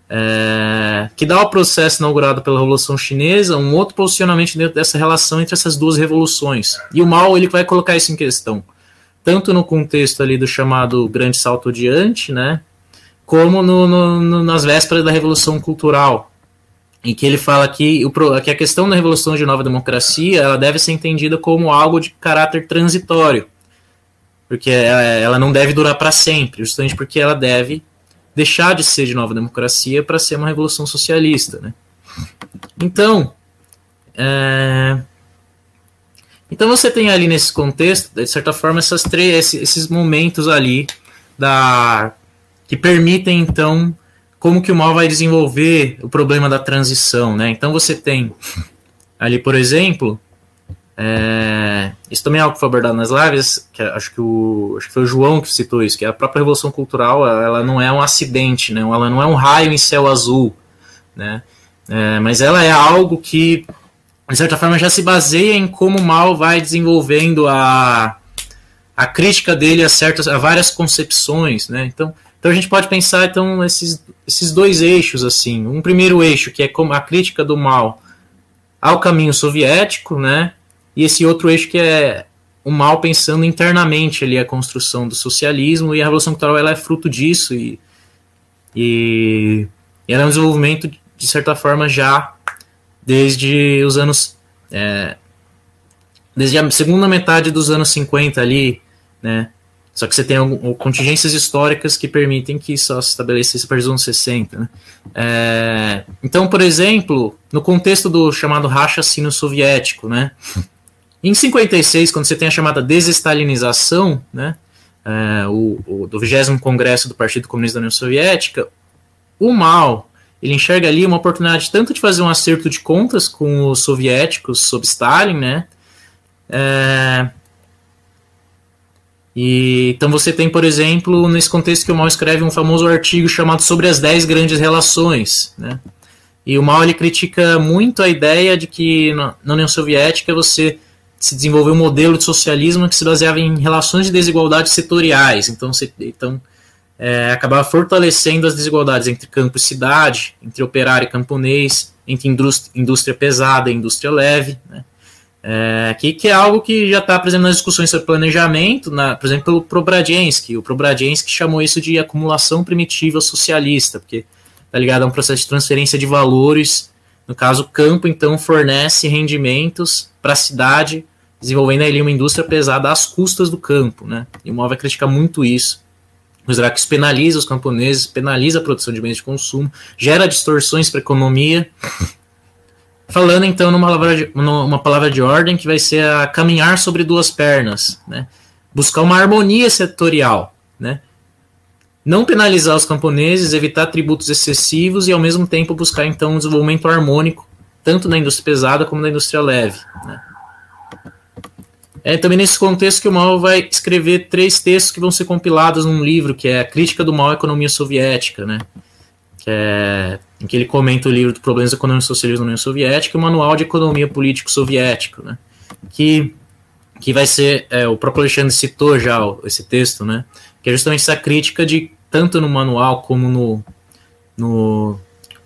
[SPEAKER 3] é, que dá ao processo inaugurado pela Revolução Chinesa um outro posicionamento dentro dessa relação entre essas duas revoluções. E o Mao ele vai colocar isso em questão tanto no contexto ali do chamado Grande Salto Adiante, né, como no, no, no, nas vésperas da Revolução Cultural, em que ele fala que, o, que a questão da Revolução de Nova Democracia ela deve ser entendida como algo de caráter transitório, porque ela não deve durar para sempre, justamente porque ela deve deixar de ser de nova democracia para ser uma revolução socialista. Né? Então, é, então você tem ali nesse contexto, de certa forma, essas três, esses momentos ali da que permitem então como que o mal vai desenvolver o problema da transição, né? Então você tem ali, por exemplo, é, isso também é algo que foi abordado nas lives, que acho que o acho que foi o João que citou isso, que a própria revolução cultural ela não é um acidente, né? Ela não é um raio em céu azul, né? É, mas ela é algo que de certa forma, já se baseia em como o Mal vai desenvolvendo a, a crítica dele a certas a várias concepções, né? Então, Então a gente pode pensar então esses, esses dois eixos assim, um primeiro eixo que é como a crítica do mal ao caminho soviético, né? E esse outro eixo que é o mal pensando internamente ali a construção do socialismo e a revolução cultural ela é fruto disso e e, e ela é um desenvolvimento de certa forma já desde os anos é, desde a segunda metade dos anos 50 ali, né? Só que você tem algum, contingências históricas que permitem que só se estabelecesse a partir dos anos 60. Né? É, então, por exemplo, no contexto do chamado racha sino soviético, né? em 56, quando você tem a chamada desestalinização, né? É, o, o, do 20 Congresso do Partido Comunista da União Soviética, o mal ele enxerga ali uma oportunidade tanto de fazer um acerto de contas com os soviéticos sob Stalin, né? É, e, então você tem, por exemplo, nesse contexto que o Mal escreve um famoso artigo chamado Sobre as 10 Grandes Relações. Né? E o Mal ele critica muito a ideia de que na União Soviética você se desenvolveu um modelo de socialismo que se baseava em relações de desigualdade setoriais. Então, você, então é, acabava fortalecendo as desigualdades entre campo e cidade, entre operário e camponês, entre indústria, indústria pesada e indústria leve. Né? É, que, que é algo que já está presente nas discussões sobre planejamento, na, por exemplo, pelo Probradiensky. O Probradiensky chamou isso de acumulação primitiva socialista, porque está ligado a um processo de transferência de valores. No caso, o campo, então, fornece rendimentos para a cidade, desenvolvendo ali uma indústria pesada às custas do campo. Né? E o Mó vai criticar muito isso. Que isso penaliza os camponeses, penaliza a produção de bens de consumo, gera distorções para a economia Falando então numa palavra, de, numa palavra de ordem que vai ser a caminhar sobre duas pernas, né? buscar uma harmonia setorial, né? não penalizar os camponeses, evitar tributos excessivos e ao mesmo tempo buscar então um desenvolvimento harmônico tanto na indústria pesada como na indústria leve. Né? É também nesse contexto que o Mao vai escrever três textos que vão ser compilados num livro que é a Crítica do Mao à Economia Soviética, né? que é em que ele comenta o livro do Problemas Econômicos e Socialismo na União Soviética e o Manual de Economia Político Soviético, né? Que, que vai ser, é, o próprio Alexandre citou já esse texto, né? Que é justamente essa crítica de, tanto no manual como no, no,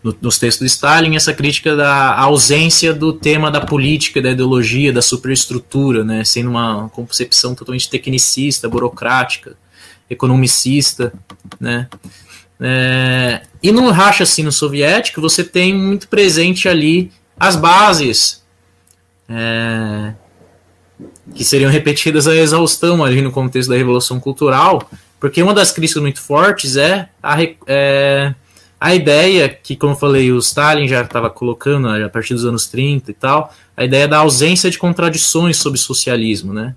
[SPEAKER 3] no, nos textos de Stalin, essa crítica da ausência do tema da política, da ideologia, da superestrutura, né? Sendo uma concepção totalmente tecnicista, burocrática, economicista, né? É, e no racha assim no soviético você tem muito presente ali as bases é, que seriam repetidas a exaustão ali no contexto da revolução cultural, porque uma das críticas muito fortes é a, é, a ideia que, como eu falei, o Stalin já estava colocando a partir dos anos 30 e tal, a ideia da ausência de contradições sobre socialismo, né?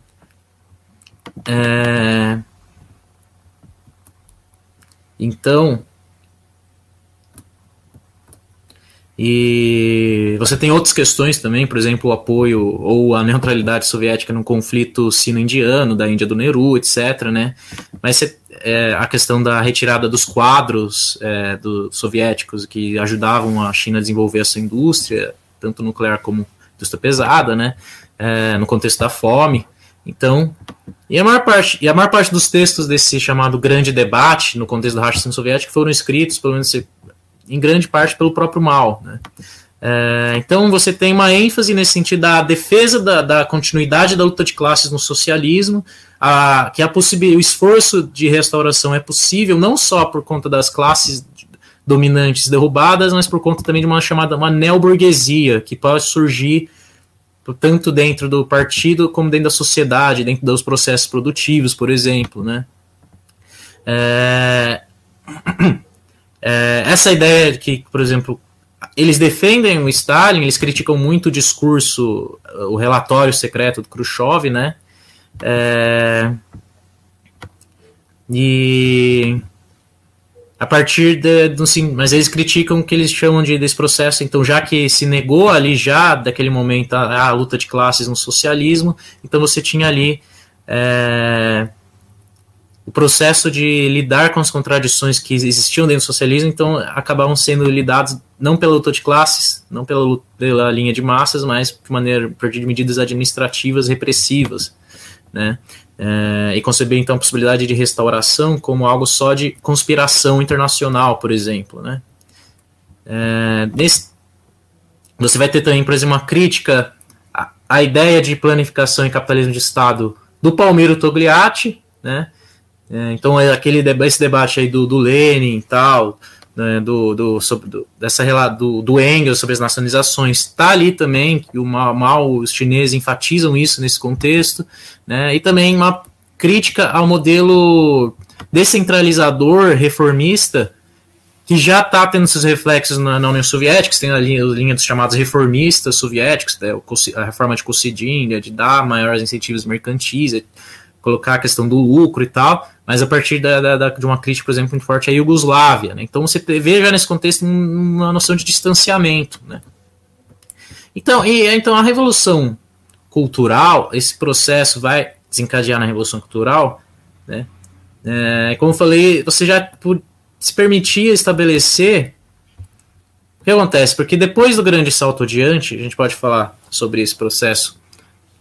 [SPEAKER 3] É, então, e você tem outras questões também, por exemplo, o apoio ou a neutralidade soviética no conflito sino-indiano, da Índia do Nehru, etc. Né? Mas você, é, a questão da retirada dos quadros é, soviéticos que ajudavam a China a desenvolver essa indústria, tanto nuclear como indústria pesada, né? É, no contexto da fome. Então, e a, maior parte, e a maior parte dos textos desse chamado grande debate, no contexto do racismo soviético, foram escritos, pelo menos em grande parte, pelo próprio Mao. Né? É, então você tem uma ênfase nesse sentido da defesa da, da continuidade da luta de classes no socialismo, a, que a o esforço de restauração é possível não só por conta das classes dominantes derrubadas, mas por conta também de uma chamada uma neoburguesia, que pode surgir tanto dentro do partido como dentro da sociedade, dentro dos processos produtivos, por exemplo, né? É... É, essa ideia de que, por exemplo, eles defendem o Stalin, eles criticam muito o discurso, o relatório secreto do Khrushchev, né? É... E a partir de, do, sim, mas eles criticam o que eles chamam de desse processo, então já que se negou ali já daquele momento a, a luta de classes no socialismo, então você tinha ali é, o processo de lidar com as contradições que existiam dentro do socialismo, então acabavam sendo lidados não pela luta de classes, não pela, pela linha de massas, mas de maneira partir de medidas administrativas repressivas. né? É, e conceber então a possibilidade de restauração como algo só de conspiração internacional, por exemplo, né? É, nesse, você vai ter também, por exemplo, uma crítica à, à, ideia de planificação e capitalismo de Estado do Palmiro Togliatti, né? É, então é aquele esse debate aí do, do Lenin e tal, né, do, do, sobre, do, dessa do, do Engels sobre as nacionalizações está ali também, que o mal, os chineses enfatizam isso nesse contexto, né, e também uma crítica ao modelo descentralizador, reformista, que já está tendo seus reflexos na, na, União Soviética, tem a linha, a linha dos chamados reformistas soviéticos, né, a reforma de Kosygin, de dar maiores incentivos mercantis, colocar a questão do lucro e tal, mas a partir da, da, da, de uma crítica, por exemplo, muito forte à Iugoslávia. Né? Então você vê já nesse contexto uma noção de distanciamento. Né? Então, e, então a revolução cultural, esse processo vai desencadear na revolução cultural, né? É, como eu falei, você já se permitia estabelecer. O que acontece? Porque depois do grande salto adiante, a gente pode falar sobre esse processo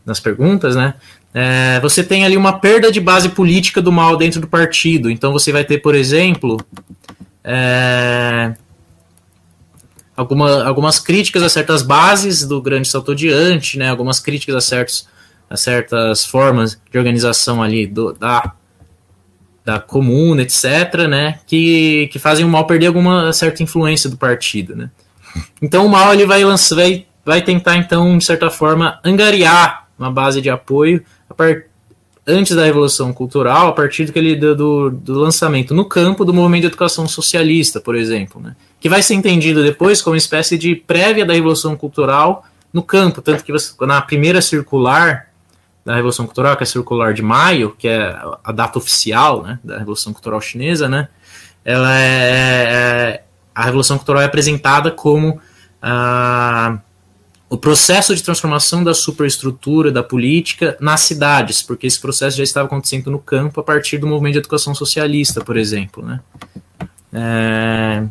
[SPEAKER 3] nas perguntas, né? É, você tem ali uma perda de base política do mal dentro do partido. Então você vai ter, por exemplo, é, alguma, algumas críticas a certas bases do grande salto diante, né, algumas críticas a, certos, a certas formas de organização ali do, da, da comuna, etc., né, que, que fazem o mal perder alguma certa influência do partido. Né. Então o mal ele vai, vai, vai tentar, então, de certa forma, angariar uma base de apoio antes da Revolução Cultural, a partir do, do, do, lançamento no campo do movimento de educação socialista, por exemplo, né? que vai ser entendido depois como uma espécie de prévia da Revolução Cultural no campo, tanto que você, na primeira circular da Revolução Cultural, que é a circular de maio, que é a data oficial né, da Revolução Cultural Chinesa, né, ela é, é a Revolução Cultural é apresentada como a o processo de transformação da superestrutura da política nas cidades, porque esse processo já estava acontecendo no campo a partir do movimento de educação socialista, por exemplo. Né? É...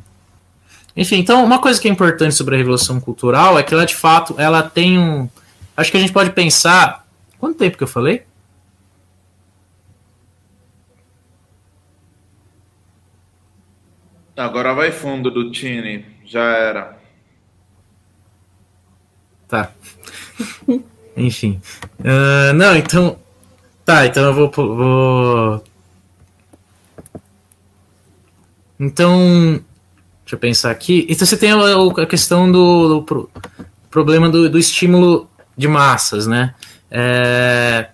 [SPEAKER 3] Enfim, então uma coisa que é importante sobre a revolução cultural é que ela de fato ela tem um. Acho que a gente pode pensar. Quanto tempo que eu falei?
[SPEAKER 1] Agora vai fundo do Tini, já era.
[SPEAKER 3] Tá. Enfim. Uh, não, então. Tá, então eu vou, vou. Então. Deixa eu pensar aqui. Então você tem a, a questão do, do pro, problema do, do, estímulo de massas, né? É...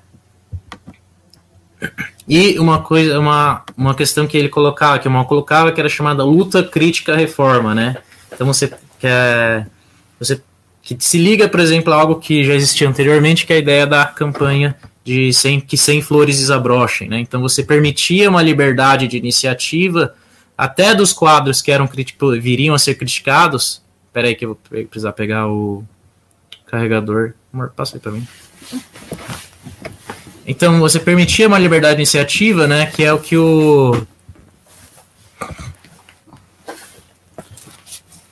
[SPEAKER 3] E uma coisa, uma, uma questão que ele colocava, que o Mal colocava, que era chamada luta crítica reforma, né? Então você quer. Você que se liga, por exemplo, a algo que já existia anteriormente, que é a ideia da campanha de sem, que sem flores desabrochem. Né? Então você permitia uma liberdade de iniciativa até dos quadros que eram viriam a ser criticados. Espera aí que eu vou precisar pegar o carregador. Amor, passa aí para mim. Então você permitia uma liberdade de iniciativa, né, que é o que o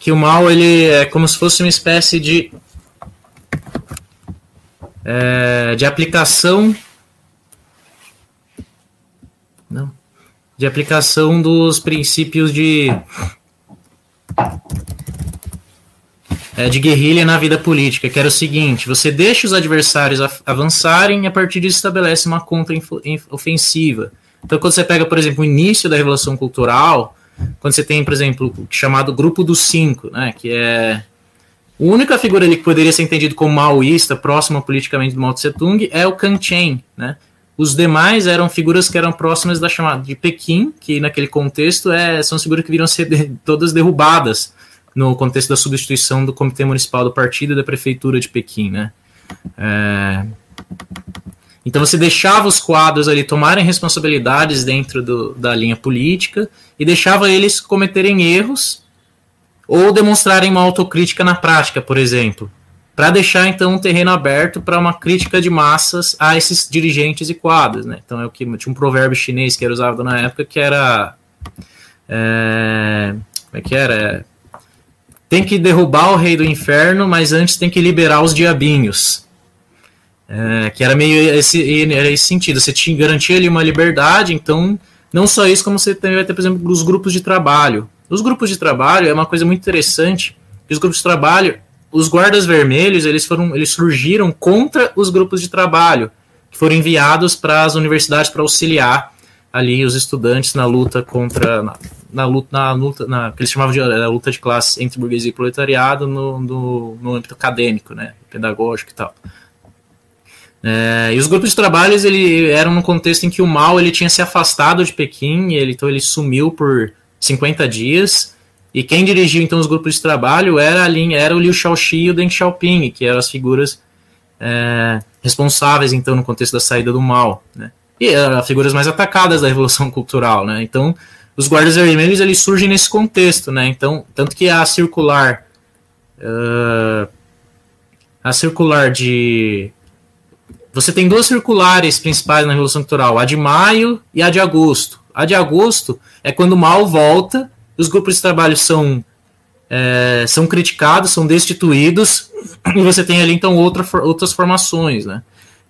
[SPEAKER 3] que o mal ele é como se fosse uma espécie de é, de aplicação não de aplicação dos princípios de é, de guerrilha na vida política, que era o seguinte: você deixa os adversários avançarem e a partir disso estabelece uma contra-ofensiva. Então, quando você pega, por exemplo, o início da Revolução Cultural, quando você tem, por exemplo, o chamado Grupo dos Cinco, né, que é a única figura ali que poderia ser entendido como maoísta, próxima politicamente do Mao Tse Tung, é o Kang Chen, né? Os demais eram figuras que eram próximas da chamada de Pequim, que naquele contexto é, são figuras que viram ser de, todas derrubadas no contexto da substituição do Comitê Municipal do Partido e da Prefeitura de Pequim, né? É... Então você deixava os quadros ali tomarem responsabilidades dentro do, da linha política e deixava eles cometerem erros ou demonstrarem uma autocrítica na prática, por exemplo, para deixar então um terreno aberto para uma crítica de massas a esses dirigentes e quadros, né? Então é o que tinha um provérbio chinês que era usado na época que era é, como é que era? tem que derrubar o rei do inferno, mas antes tem que liberar os diabinhos. É, que era meio esse, era esse sentido. Você tinha garantia ali uma liberdade, então não só isso, como você também vai ter, por exemplo, os grupos de trabalho. Os grupos de trabalho é uma coisa muito interessante. Os grupos de trabalho, os guardas vermelhos, eles foram, eles surgiram contra os grupos de trabalho que foram enviados para as universidades para auxiliar ali os estudantes na luta contra na, na luta na luta na, que eles chamavam de luta de classe entre burguesia e proletariado no, no, no âmbito acadêmico, né, pedagógico e tal. É, e os grupos de trabalhos ele eram num contexto em que o Mao ele tinha se afastado de Pequim, ele, então ele sumiu por 50 dias. E quem dirigiu então os grupos de trabalho era a linha, era o Liu Shaoxi e o Deng Xiaoping, que eram as figuras é, responsáveis então no contexto da saída do Mao, né? E eram as figuras mais atacadas da revolução cultural, né? Então os guardas vermelhos eles surgem nesse contexto, né? Então tanto que a circular uh, a circular de você tem duas circulares principais na Revolução Cultural, a de maio e a de agosto. A de agosto é quando o mal volta, os grupos de trabalho são, é, são criticados, são destituídos, e você tem ali então outra, outras formações. Né?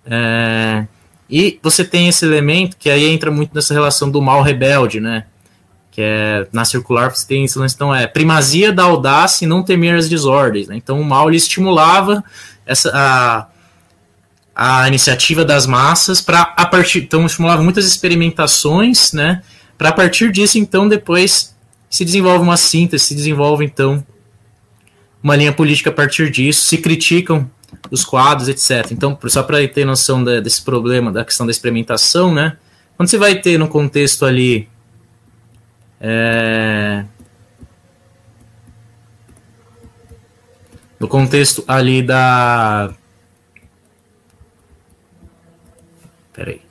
[SPEAKER 3] É, e você tem esse elemento que aí entra muito nessa relação do mal rebelde, né? que é na circular você tem isso, então é primazia da audácia e não temer as desordens. Né? Então o mal ele estimulava essa a, a iniciativa das massas para a partir então estimulava muitas experimentações, né? Para a partir disso então depois se desenvolve uma síntese, se desenvolve então uma linha política a partir disso, se criticam os quadros, etc. Então, só para ter noção da, desse problema, da questão da experimentação, né? Quando você vai ter no contexto ali é, no contexto ali da Peraí.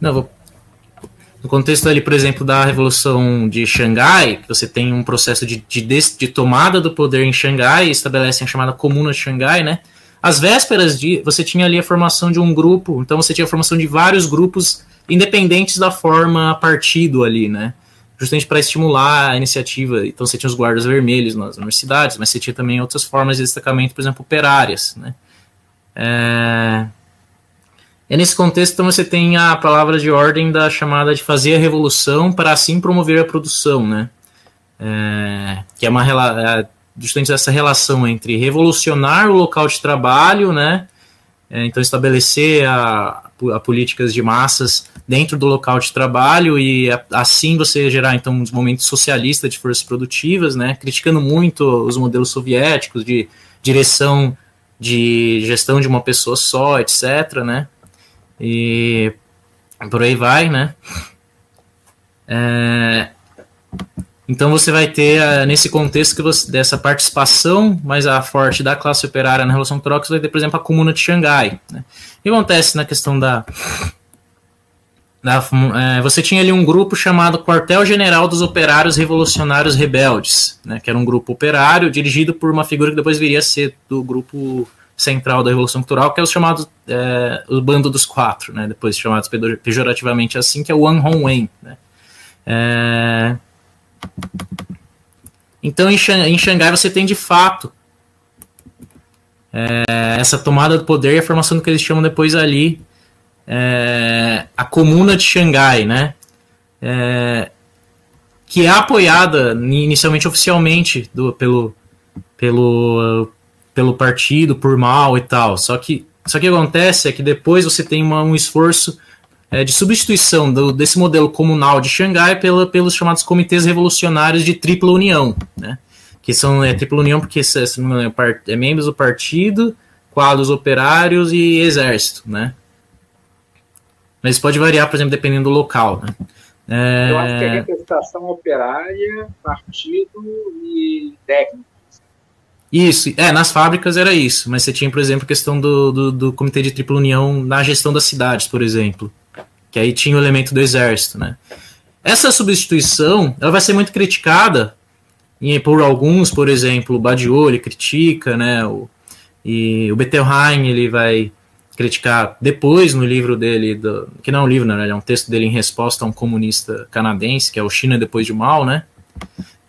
[SPEAKER 3] Não, vou. No contexto ali, por exemplo, da Revolução de Xangai, você tem um processo de, de, de tomada do poder em Xangai, estabelecem a chamada Comuna de Xangai, né? Às vésperas de. Você tinha ali a formação de um grupo, então você tinha a formação de vários grupos independentes da forma partido ali, né? Justamente para estimular a iniciativa. Então você tinha os guardas vermelhos nas universidades, mas você tinha também outras formas de destacamento, por exemplo, operárias. Né? É... E nesse contexto, então, você tem a palavra de ordem da chamada de fazer a revolução para assim promover a produção, né? É... que é uma é justamente essa relação entre revolucionar o local de trabalho, né? É, então estabelecer a, a, políticas de massas dentro do local de trabalho e a, assim você gerar então um momento socialista de forças produtivas, né, criticando muito os modelos soviéticos de direção de gestão de uma pessoa só, etc, né, e por aí vai, né. É, então você vai ter, uh, nesse contexto que você, dessa participação mais a forte da classe operária na Revolução Cultural, você vai ter, por exemplo, a Comuna de Xangai. Né? O que acontece na questão da... da é, você tinha ali um grupo chamado Quartel General dos Operários Revolucionários Rebeldes, né, que era um grupo operário dirigido por uma figura que depois viria a ser do grupo central da Revolução Cultural, que é os chamados é, o Bando dos Quatro, né, depois chamados pejorativamente assim, que é o Wang Hongwen. Né. É, então, em Xangai, você tem de fato é, essa tomada do poder e a formação do que eles chamam depois ali é, a Comuna de Xangai, né? É, que é apoiada inicialmente oficialmente do, pelo, pelo, pelo partido, por mal e tal. Só que, só que acontece é que depois você tem uma, um esforço é, de substituição do, desse modelo comunal de Xangai pela, pelos chamados comitês revolucionários de tripla união, né? que são é, tripla união porque é, é membros do partido, quadros operários e exército, né? Mas pode variar, por exemplo, dependendo do local, né?
[SPEAKER 2] É... Eu acho que é representação operária, partido e técnico.
[SPEAKER 3] Isso, é, nas fábricas era isso, mas você tinha, por exemplo, a questão do, do, do comitê de tripla união na gestão das cidades, por exemplo que aí tinha o elemento do exército, né? Essa substituição, ela vai ser muito criticada por alguns, por exemplo, o Badiou, ele critica, né, o, e o Bettelheim, ele vai criticar depois no livro dele, do, que não é um livro, né, é um texto dele em resposta a um comunista canadense, que é o China depois de Mao, né,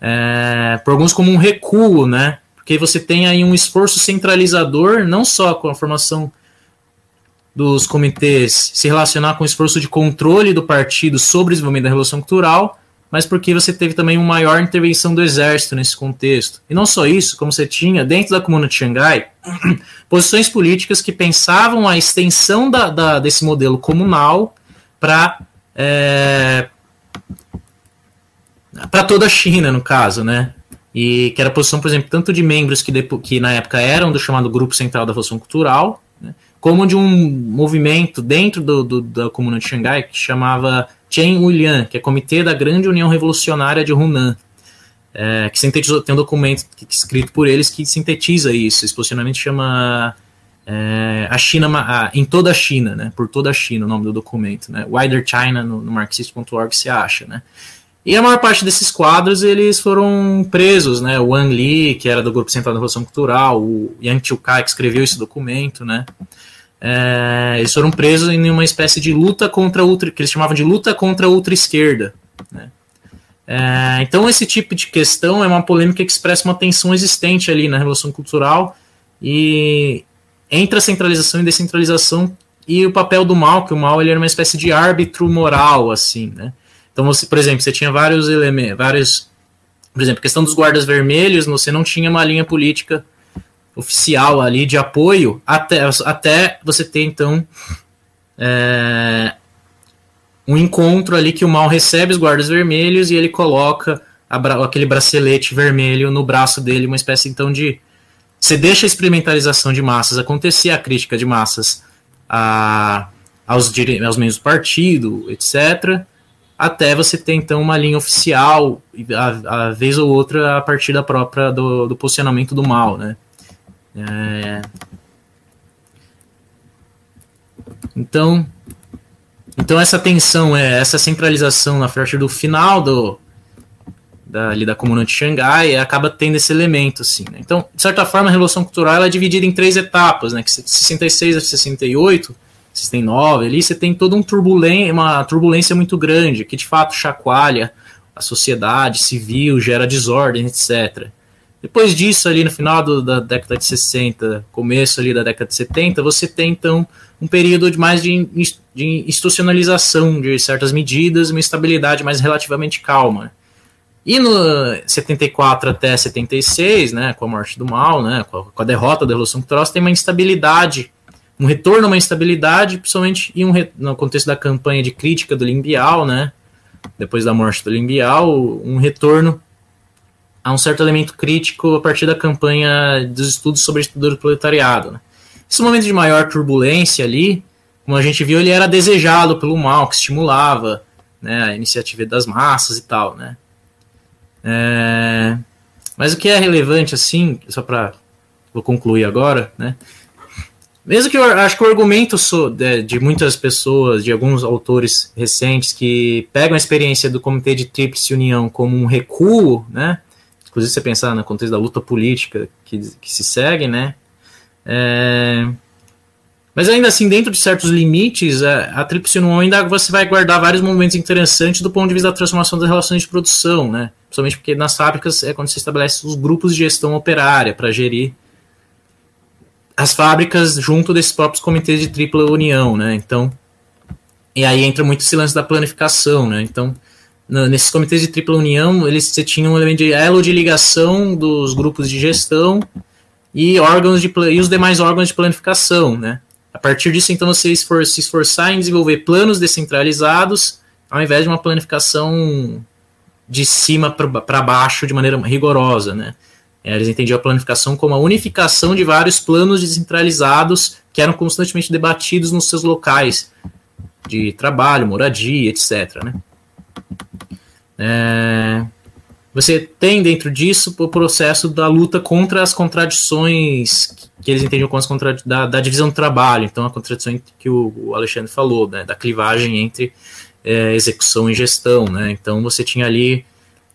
[SPEAKER 3] é, por alguns como um recuo, né, porque você tem aí um esforço centralizador, não só com a formação dos comitês se relacionar com o esforço de controle do partido sobre o desenvolvimento da Revolução Cultural, mas porque você teve também uma maior intervenção do exército nesse contexto. E não só isso, como você tinha dentro da Comuna de Xangai posições políticas que pensavam a extensão da, da desse modelo comunal para é, para toda a China, no caso, né? E que era a posição, por exemplo, tanto de membros que, que na época eram do chamado Grupo Central da Revolução Cultural, né, como de um movimento dentro do, do, da Comuna de Xangai que chamava Chen Wulian, que é Comitê da Grande União Revolucionária de Hunan, é, que sintetizou, tem um documento escrito por eles que sintetiza isso. Esse posicionamento chama é, a China a, em toda a China, né? Por toda a China, o nome do documento, né? Wider China no, no marxist.org se acha, né? E a maior parte desses quadros eles foram presos, né? O Wang Li, que era do Grupo Central da Revolução Cultural, o Yang Chiukai, que escreveu esse documento, né? É, eles foram presos em uma espécie de luta contra que eles chamavam de luta contra a ultra esquerda, né? É, então esse tipo de questão é uma polêmica que expressa uma tensão existente ali na Revolução Cultural e entre a centralização e descentralização e o papel do mal, que o mal ele era uma espécie de árbitro moral, assim, né? Então, você, por exemplo, você tinha vários elementos, vários, por exemplo, questão dos guardas vermelhos, você não tinha uma linha política oficial ali de apoio até, até você ter então é, um encontro ali que o mal recebe os guardas vermelhos e ele coloca aquele bracelete vermelho no braço dele, uma espécie então de você deixa a experimentalização de massas acontecer, a crítica de massas a, aos, aos membros do partido, etc até você ter então uma linha oficial, a, a vez ou outra a partir da própria do, do posicionamento do mal, né? É... Então, então essa tensão, é, essa centralização na partir do final do da, ali da comuna de Xangai acaba tendo esse elemento assim. Né? Então, de certa forma, a revolução cultural é dividida em três etapas, né? Que 66 a 68 System 9, ali você tem toda um turbulência, uma turbulência muito grande, que de fato chacoalha a sociedade civil, gera desordem, etc. Depois disso, ali no final do, da década de 60, começo ali da década de 70, você tem então um período de mais de, de institucionalização de certas medidas, uma estabilidade mais relativamente calma. E no 74 até 76, né, com a morte do mal, né, com a, com a derrota da Revolução Cultural, tem uma instabilidade um retorno a uma instabilidade, principalmente um, no contexto da campanha de crítica do Limbial, né? Depois da morte do Limbial, um retorno a um certo elemento crítico a partir da campanha dos estudos sobre a ditadura do proletariado. Né? Esse momento de maior turbulência ali, como a gente viu, ele era desejado pelo mal, que estimulava né, a iniciativa das massas e tal, né? É... Mas o que é relevante, assim, só para vou concluir agora, né? Mesmo que eu acho que o argumento de, de, muitas pessoas, de alguns autores recentes, que pegam a experiência do Comitê de Tríplice União como um recuo, né? Inclusive, você pensar no contexto da luta política que, que se segue, né? É... Mas ainda assim, dentro de certos limites, a, a Tríplice União ainda você vai guardar vários momentos interessantes do ponto de vista da transformação das relações de produção, né? Principalmente porque nas fábricas é quando se estabelece os grupos de gestão operária para gerir as fábricas junto desses próprios comitês de tripla união, né? Então, e aí entra muito esse lance da planificação, né? Então, nesses comitês de tripla união, eles você tinha um elemento de elo de ligação dos grupos de gestão e órgãos de e os demais órgãos de planificação, né? A partir disso, então, você esfor se esforçar em desenvolver planos descentralizados, ao invés de uma planificação de cima para baixo de maneira rigorosa, né? É, eles entendiam a planificação como a unificação de vários planos descentralizados que eram constantemente debatidos nos seus locais de trabalho, moradia, etc. Né? É, você tem dentro disso o processo da luta contra as contradições que eles entendiam como as da, da divisão do trabalho. Então, a contradição que o, Alexandre falou, né, da clivagem entre é, execução e gestão. Né? Então, você tinha ali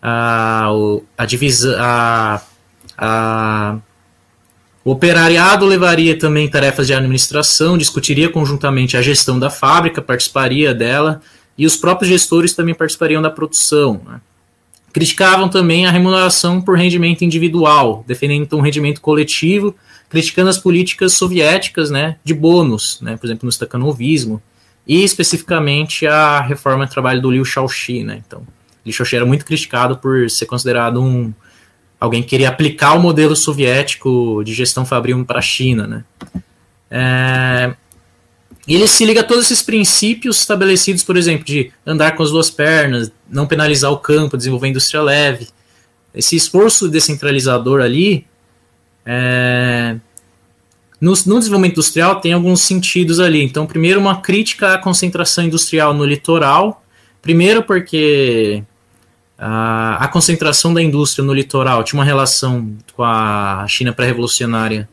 [SPEAKER 3] a, a divisão. A, o operariado levaria também tarefas de administração, discutiria conjuntamente a gestão da fábrica, participaria dela, e os próprios gestores também participariam da produção. Né? criticavam também a remuneração por rendimento individual, defendendo então, um rendimento coletivo, criticando as políticas soviéticas né, de bônus, né, por exemplo, no stakanovismo, e especificamente a reforma de trabalho do Liu Shaoxi. Né, então, Liu Shaoxi era muito criticado por ser considerado um alguém que queria aplicar o modelo soviético de gestão fabril para a China. Né. É, e ele se liga a todos esses princípios estabelecidos, por exemplo, de andar com as duas pernas, não penalizar o campo, desenvolver indústria leve. Esse esforço descentralizador ali, é, no, no, desenvolvimento industrial, tem alguns sentidos ali. Então, primeiro, uma crítica à concentração industrial no litoral. Primeiro, porque a, a concentração da indústria no litoral tinha uma relação com a China pré-revolucionária.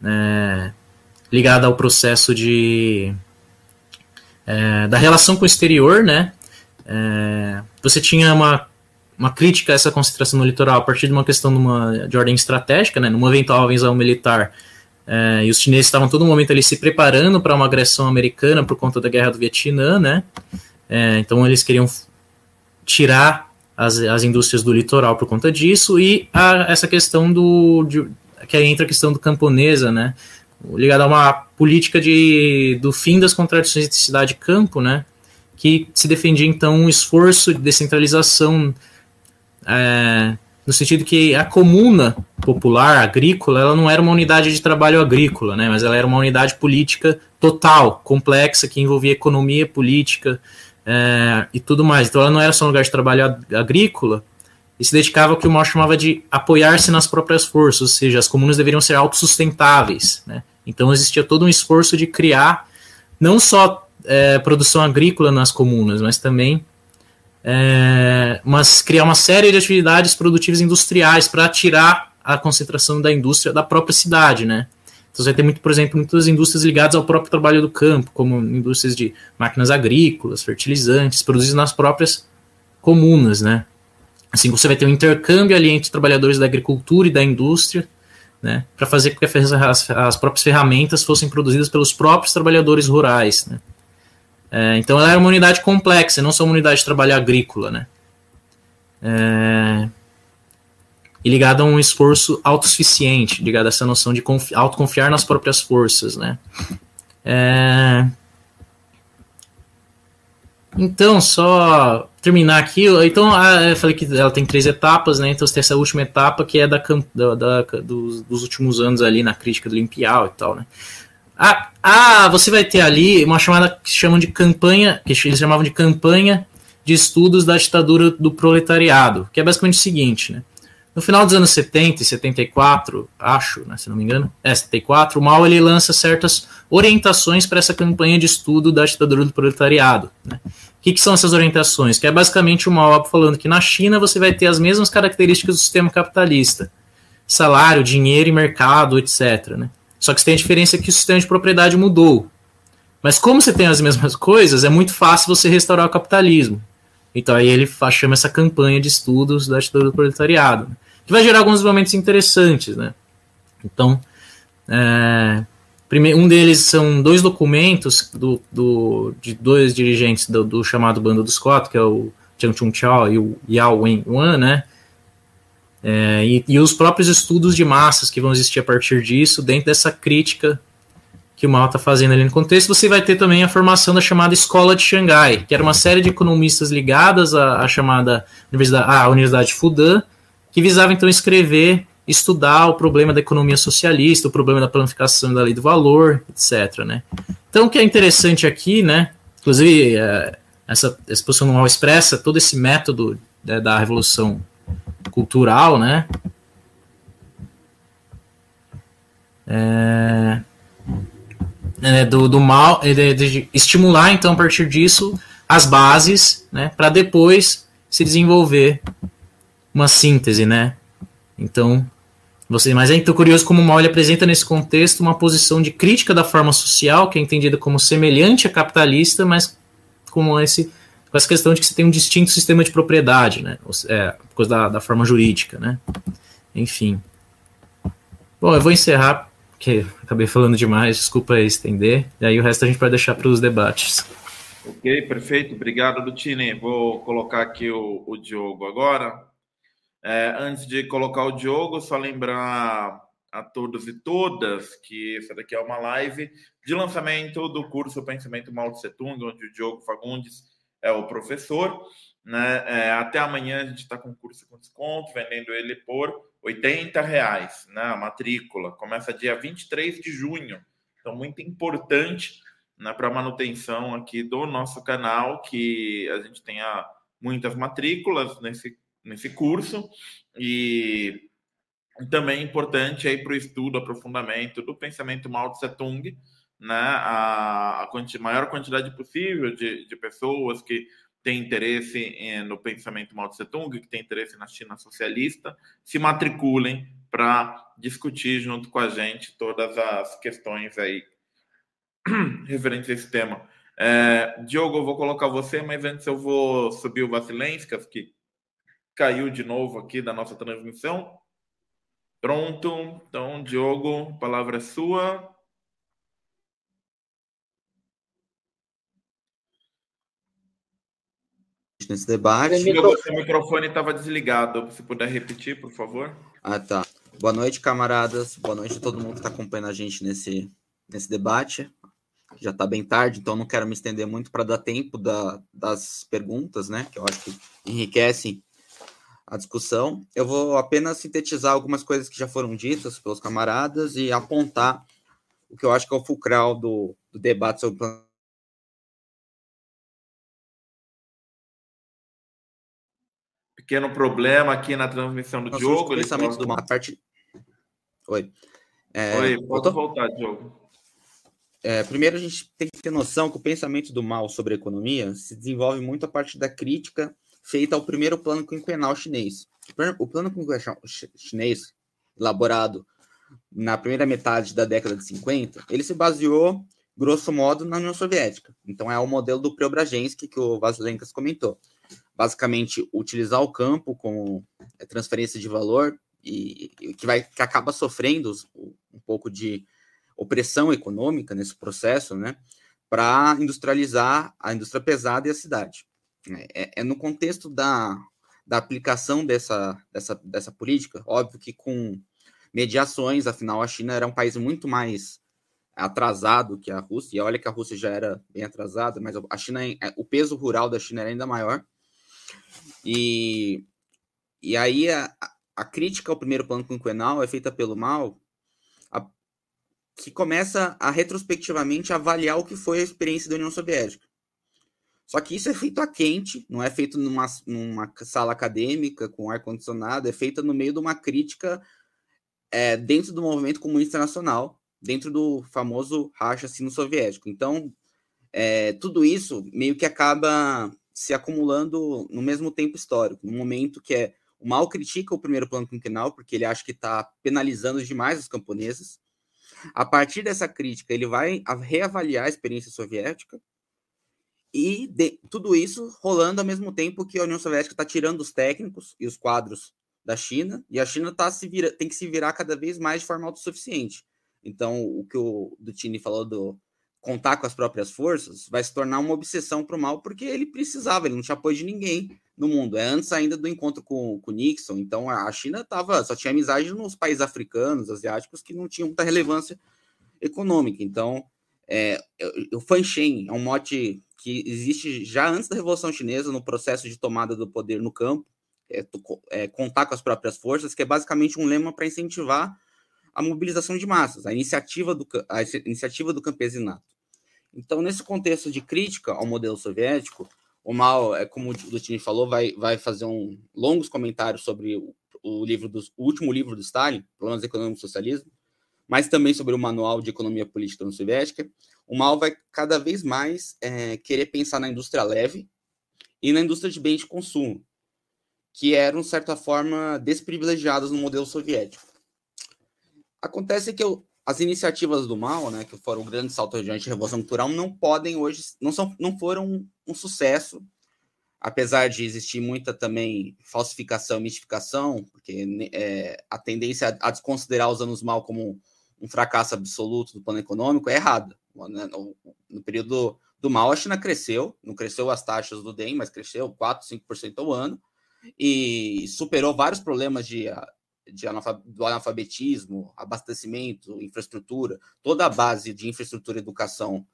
[SPEAKER 3] Né, ligada ao processo de é, da relação com o exterior, né? É, você tinha uma, uma crítica a essa concentração no litoral a partir de uma questão de, uma, de ordem estratégica, né? Numa eventual invasão militar, é, e os chineses estavam todo momento ali se preparando para uma agressão americana por conta da guerra do Vietnã, né? Então eles queriam tirar as, as indústrias do litoral por conta disso e a, essa questão do de, que aí entra a questão do camponesa, né? Ligado a uma política de, do fim das contradições de cidade e campo, né, que se defendia então um esforço de descentralização é, no sentido que a comuna popular agrícola ela não era uma unidade de trabalho agrícola, né, mas ela era uma unidade política total, complexa, que envolvia economia, política é, e tudo mais. Então ela não era só um lugar de trabalho agrícola, e se dedicava ao que o Mao chamava de apoiar-se nas próprias forças, ou seja, as comunas deveriam ser autossustentáveis. Né? Então existia todo um esforço de criar não só é, produção agrícola nas comunas, mas também é, mas criar uma série de atividades produtivas industriais para tirar a concentração da indústria da própria cidade, né? Então você vai ter muito, por exemplo, muitas indústrias ligadas ao próprio trabalho do campo, como indústrias de máquinas agrícolas, fertilizantes, produzidas nas próprias comunas, né? Assim, você vai ter um intercâmbio ali entre trabalhadores da agricultura e da indústria, né, para fazer com que as, as, próprias ferramentas fossem produzidas pelos próprios trabalhadores rurais. Né. É, então ela era uma unidade complexa, não só uma unidade de trabalho agrícola. Né. É, e ligada a um esforço autossuficiente, ligada a essa noção de autoconfiar nas próprias forças. Né. É, então, só terminar aqui. Então, eu falei que ela tem três etapas, né? Então, você tem essa última etapa que é da, da, da dos, dos, últimos anos ali na crítica do Limpial e tal, né? Ah, ah, você vai ter ali uma chamada que chamam de campanha, que eles chamavam de campanha de estudos da ditadura do proletariado, que é basicamente o seguinte, né? No final dos anos 70 e 74, acho, né, se não me engano, é 74, o Mao ele lança certas orientações para essa campanha de estudo da ditadura do proletariado. Né? O que, que, são essas orientações? Que é basicamente o Mao falando que na China você vai ter as mesmas características do sistema capitalista: salário, dinheiro e mercado, etc. Né? Só que tem a diferença que o sistema de propriedade mudou. Mas como você tem as mesmas coisas, é muito fácil você restaurar o capitalismo. Então aí ele chama essa campanha de estudos da ditadura do proletariado, né? que vai gerar alguns desenvolvimentos interessantes, né? Então, é, um deles são dois documentos do, do de dois dirigentes do, do, chamado Bando dos Quatro, que é o Jiang Chongqiao e o Yao Wen-wan, né? É, e, e os próprios estudos de massas que vão existir a partir disso, dentro dessa crítica que o Mao está fazendo ali no contexto, você vai ter também a formação da chamada Escola de Xangai, que era uma série de economistas ligadas à, à chamada Universidade, à Universidade Fudan, que visava então escrever, estudar o problema da economia socialista, o problema da planificação da lei do valor, etc. Né? Então, o que é interessante aqui, né, inclusive é, essa exposição do Mao expressa todo esse método né, da revolução cultural, né? É, né, do, do mal, de, de estimular então a partir disso as bases, né, para depois se desenvolver uma síntese, né? Então, você, mas é então curioso como o Mal apresenta nesse contexto uma posição de crítica da forma social, que é entendida como semelhante à capitalista, mas com esse com essa questão de que você tem um distinto sistema de propriedade, né? É, coisa da, da forma jurídica, né? Enfim. Bom, eu vou encerrar que acabei falando demais, desculpa estender, e aí o resto a gente vai deixar para os debates.
[SPEAKER 1] Ok, perfeito. Obrigado, Lutini. Vou colocar aqui o, o Diogo agora. É, antes de colocar o Diogo, só lembrar a todos e todas que essa daqui é uma live de lançamento do curso Pensamento Mao Tse Tung, onde o Diogo Fagundes é o professor. Né? É, até amanhã a gente está com curso com desconto, vendendo ele por 80 reais, né? A matrícula começa dia 23 de junho. Então, muito importante né, para manutenção aqui do nosso canal, que a gente tenha muitas matrículas nesse, nesse curso e também importante aí para o estudo, aprofundamento do pensamento Mao Tse Tung, né, a, a quanti, maior quantidade possível de, de pessoas que têm interesse no pensamento Mao Tse Tung, que tem interesse na China socialista, se matriculem para discutir junto com a gente todas as questões aí referentes a esse tema. É, Diogo, eu vou colocar você, mas antes eu vou subir o Vasilenskas, que caiu de novo aqui da nossa transmissão. Pronto. Então, Diogo, a palavra é sua.
[SPEAKER 4] Nesse debate.
[SPEAKER 1] Seu microfone estava desligado. Se puder repetir, por favor.
[SPEAKER 4] Ah, tá. Boa noite, camaradas. Boa noite a todo mundo que está acompanhando a gente nesse, nesse debate. Já está bem tarde, então não quero me estender muito para dar tempo da, das perguntas, né? Que eu acho que enriquecem a discussão. Eu vou apenas sintetizar algumas coisas que já foram ditas pelos camaradas e apontar o que eu acho que é o fulcral do, do debate sobre
[SPEAKER 1] Pequeno problema aqui na transmissão do Diogo.
[SPEAKER 4] Pensamento do mal. Parte... Oi.
[SPEAKER 1] É, Oi, pode voltar, Diogo.
[SPEAKER 4] É, primeiro, a gente tem que ter noção que o pensamento do mal sobre a economia se desenvolve muito a partir da crítica feita ao primeiro plano quinquenal chinês. O plano quinquenal chinês, elaborado na primeira metade da década de 50, ele se baseou, grosso modo, na União Soviética. Então, é o modelo do Preobrazhensky que o Vasilenkas comentou. Basicamente, utilizar o campo como é, transferência de valor e, e que, vai, que acaba sofrendo um pouco de opressão econômica nesse processo, né, para industrializar a indústria pesada e a cidade. É, é no contexto da, da aplicação dessa, dessa, dessa política, óbvio que com mediações, afinal a China era um país muito mais atrasado que a Rússia, e olha que a Rússia já era bem atrasada, mas a China, é, o peso rural da China era ainda maior. E, e aí a, a crítica ao primeiro plano quinquenal é feita pelo Mao, a, que começa a retrospectivamente avaliar o que foi a experiência da União Soviética. Só que isso é feito a quente, não é feito numa, numa sala acadêmica com ar-condicionado, é feito no meio de uma crítica é, dentro do movimento comunista nacional, dentro do famoso racha sino-soviético. Então, é, tudo isso meio que acaba se acumulando no mesmo tempo histórico, no momento que é o mal critica o primeiro plano quinquenal, porque ele acha que está penalizando demais os camponeses. A partir dessa crítica, ele vai reavaliar a experiência soviética, e de, tudo isso rolando ao mesmo tempo que a União Soviética está tirando os técnicos e os quadros da China, e a China tá se vira, tem que se virar cada vez mais de forma autossuficiente. Então, o que o Dutini falou do contar com as próprias forças vai se tornar uma obsessão para o mal, porque ele precisava, ele não tinha apoio de ninguém no mundo. É antes ainda do encontro com o Nixon, então a China tava, só tinha amizade nos países africanos, asiáticos, que não tinham muita relevância econômica. Então, é, o Fanshen é um mote que existe já antes da Revolução Chinesa, no processo de tomada do poder no campo, é, é, contar com as próprias forças, que é basicamente um lema para incentivar a mobilização de massas, a iniciativa do, a iniciativa do campesinato. Então, nesse contexto de crítica ao modelo soviético, o Mao, é, como o Lutini falou, vai, vai fazer um, longos comentários sobre o, o livro dos, o último livro do Stalin, Planos Econômicos do Socialismo, mas também sobre o Manual de Economia Política União Soviética, o Mao vai cada vez mais é, querer pensar na indústria leve e na indústria de bens de consumo, que eram, de certa forma, desprivilegiadas no modelo soviético. Acontece que eu, as iniciativas do Mao, né, que foram o grande salto adiante da Revolução Cultural, não podem hoje, não, são, não foram um sucesso, apesar de existir muita também falsificação e mistificação, porque é, a tendência a desconsiderar os anos Mao como um fracasso absoluto do plano econômico é errada. Né? No, no período do mal, a China cresceu, não cresceu as taxas do DEM, mas cresceu 4, 5% ao ano, e superou vários problemas de, de do analfabetismo, abastecimento, infraestrutura, toda a base de infraestrutura e educação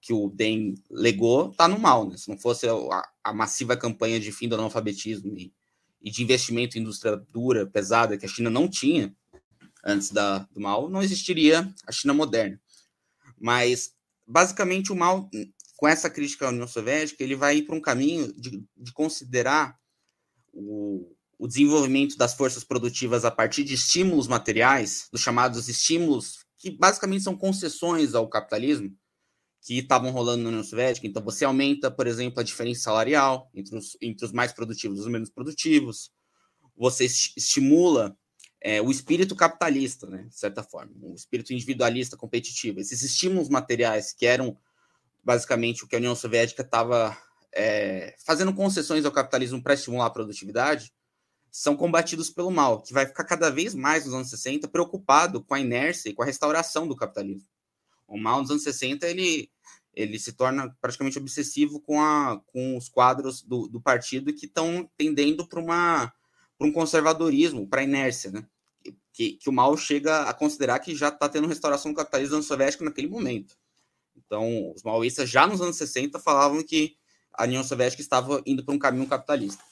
[SPEAKER 4] que o DEM legou está no mal. Né? Se não fosse a, a, massiva campanha de fim do analfabetismo e, e, de investimento em indústria dura, pesada, que a China não tinha antes da, do mal, não existiria a China moderna. Mas, basicamente, o mal, com essa crítica à União Soviética, ele vai ir para um caminho de, de considerar o, o desenvolvimento das forças produtivas a partir de estímulos materiais, dos chamados estímulos, que basicamente são concessões ao capitalismo, que estavam rolando na União Soviética. Então, você aumenta, por exemplo, a diferença salarial entre os, entre os mais produtivos e os menos produtivos, você estimula é, o espírito capitalista, né, de certa forma, o espírito individualista competitivo. Esses estímulos materiais que eram basicamente o que a União Soviética estava é, fazendo concessões ao capitalismo para estimular a produtividade, são combatidos pelo mal, que vai ficar cada vez mais nos anos 60 preocupado com a inércia e com a restauração do capitalismo. O mal nos anos 60 ele, ele se torna praticamente obsessivo com, a, com os quadros do, do partido que estão tendendo para um conservadorismo, para inércia, né? Que, que, o mal chega a considerar que já está tendo restauração do capitalismo soviético naquele momento. Então, os maoístas já nos anos 60 falavam que a União Soviética estava indo para um caminho capitalista.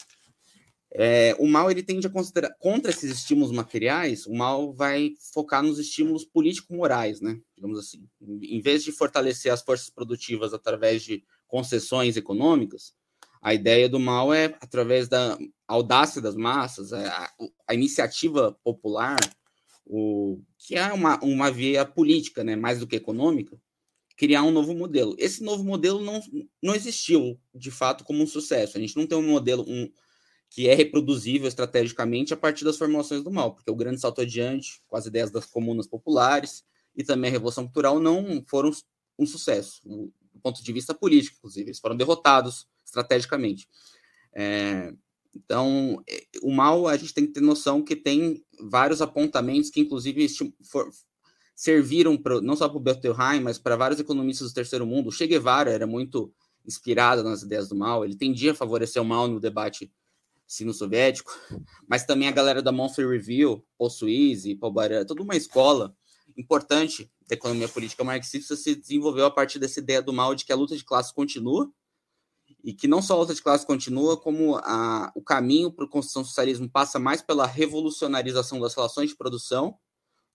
[SPEAKER 4] É, o mal ele tende a considerar contra esses estímulos materiais, o mal vai focar nos estímulos político-morais, né? Digamos assim, em vez de fortalecer as forças produtivas através de concessões econômicas, a ideia do mal é através da audácia das massas, é, a, a iniciativa popular, o que é uma, uma via política, né? Mais do que econômica, criar um novo modelo. Esse novo modelo não, não existiu de fato como um sucesso. A gente não tem um modelo um, que é reproduzível estrategicamente a partir das formulações do mal, porque o grande salto adiante, com as ideias das comunas populares e também a Revolução Cultural não foram um sucesso, do ponto de vista político, inclusive. Eles foram derrotados estrategicamente. É, então, é, o mal, a gente tem que ter noção que tem vários apontamentos que, inclusive, for, serviram pra, não só para o Bettelheim, mas para vários economistas do terceiro mundo. O Che Guevara era muito inspirado nas ideias do mal, ele tendia a favorecer o mal no debate sino-soviético, mas também a galera da Monthly Review, Paul Suisse, Paul Baran, toda uma escola importante da economia política marxista se desenvolveu a partir dessa ideia do mal de que a luta de classe continua e que não só a luta de classe continua, como a, o caminho para o construção socialismo passa mais pela revolucionarização das relações de produção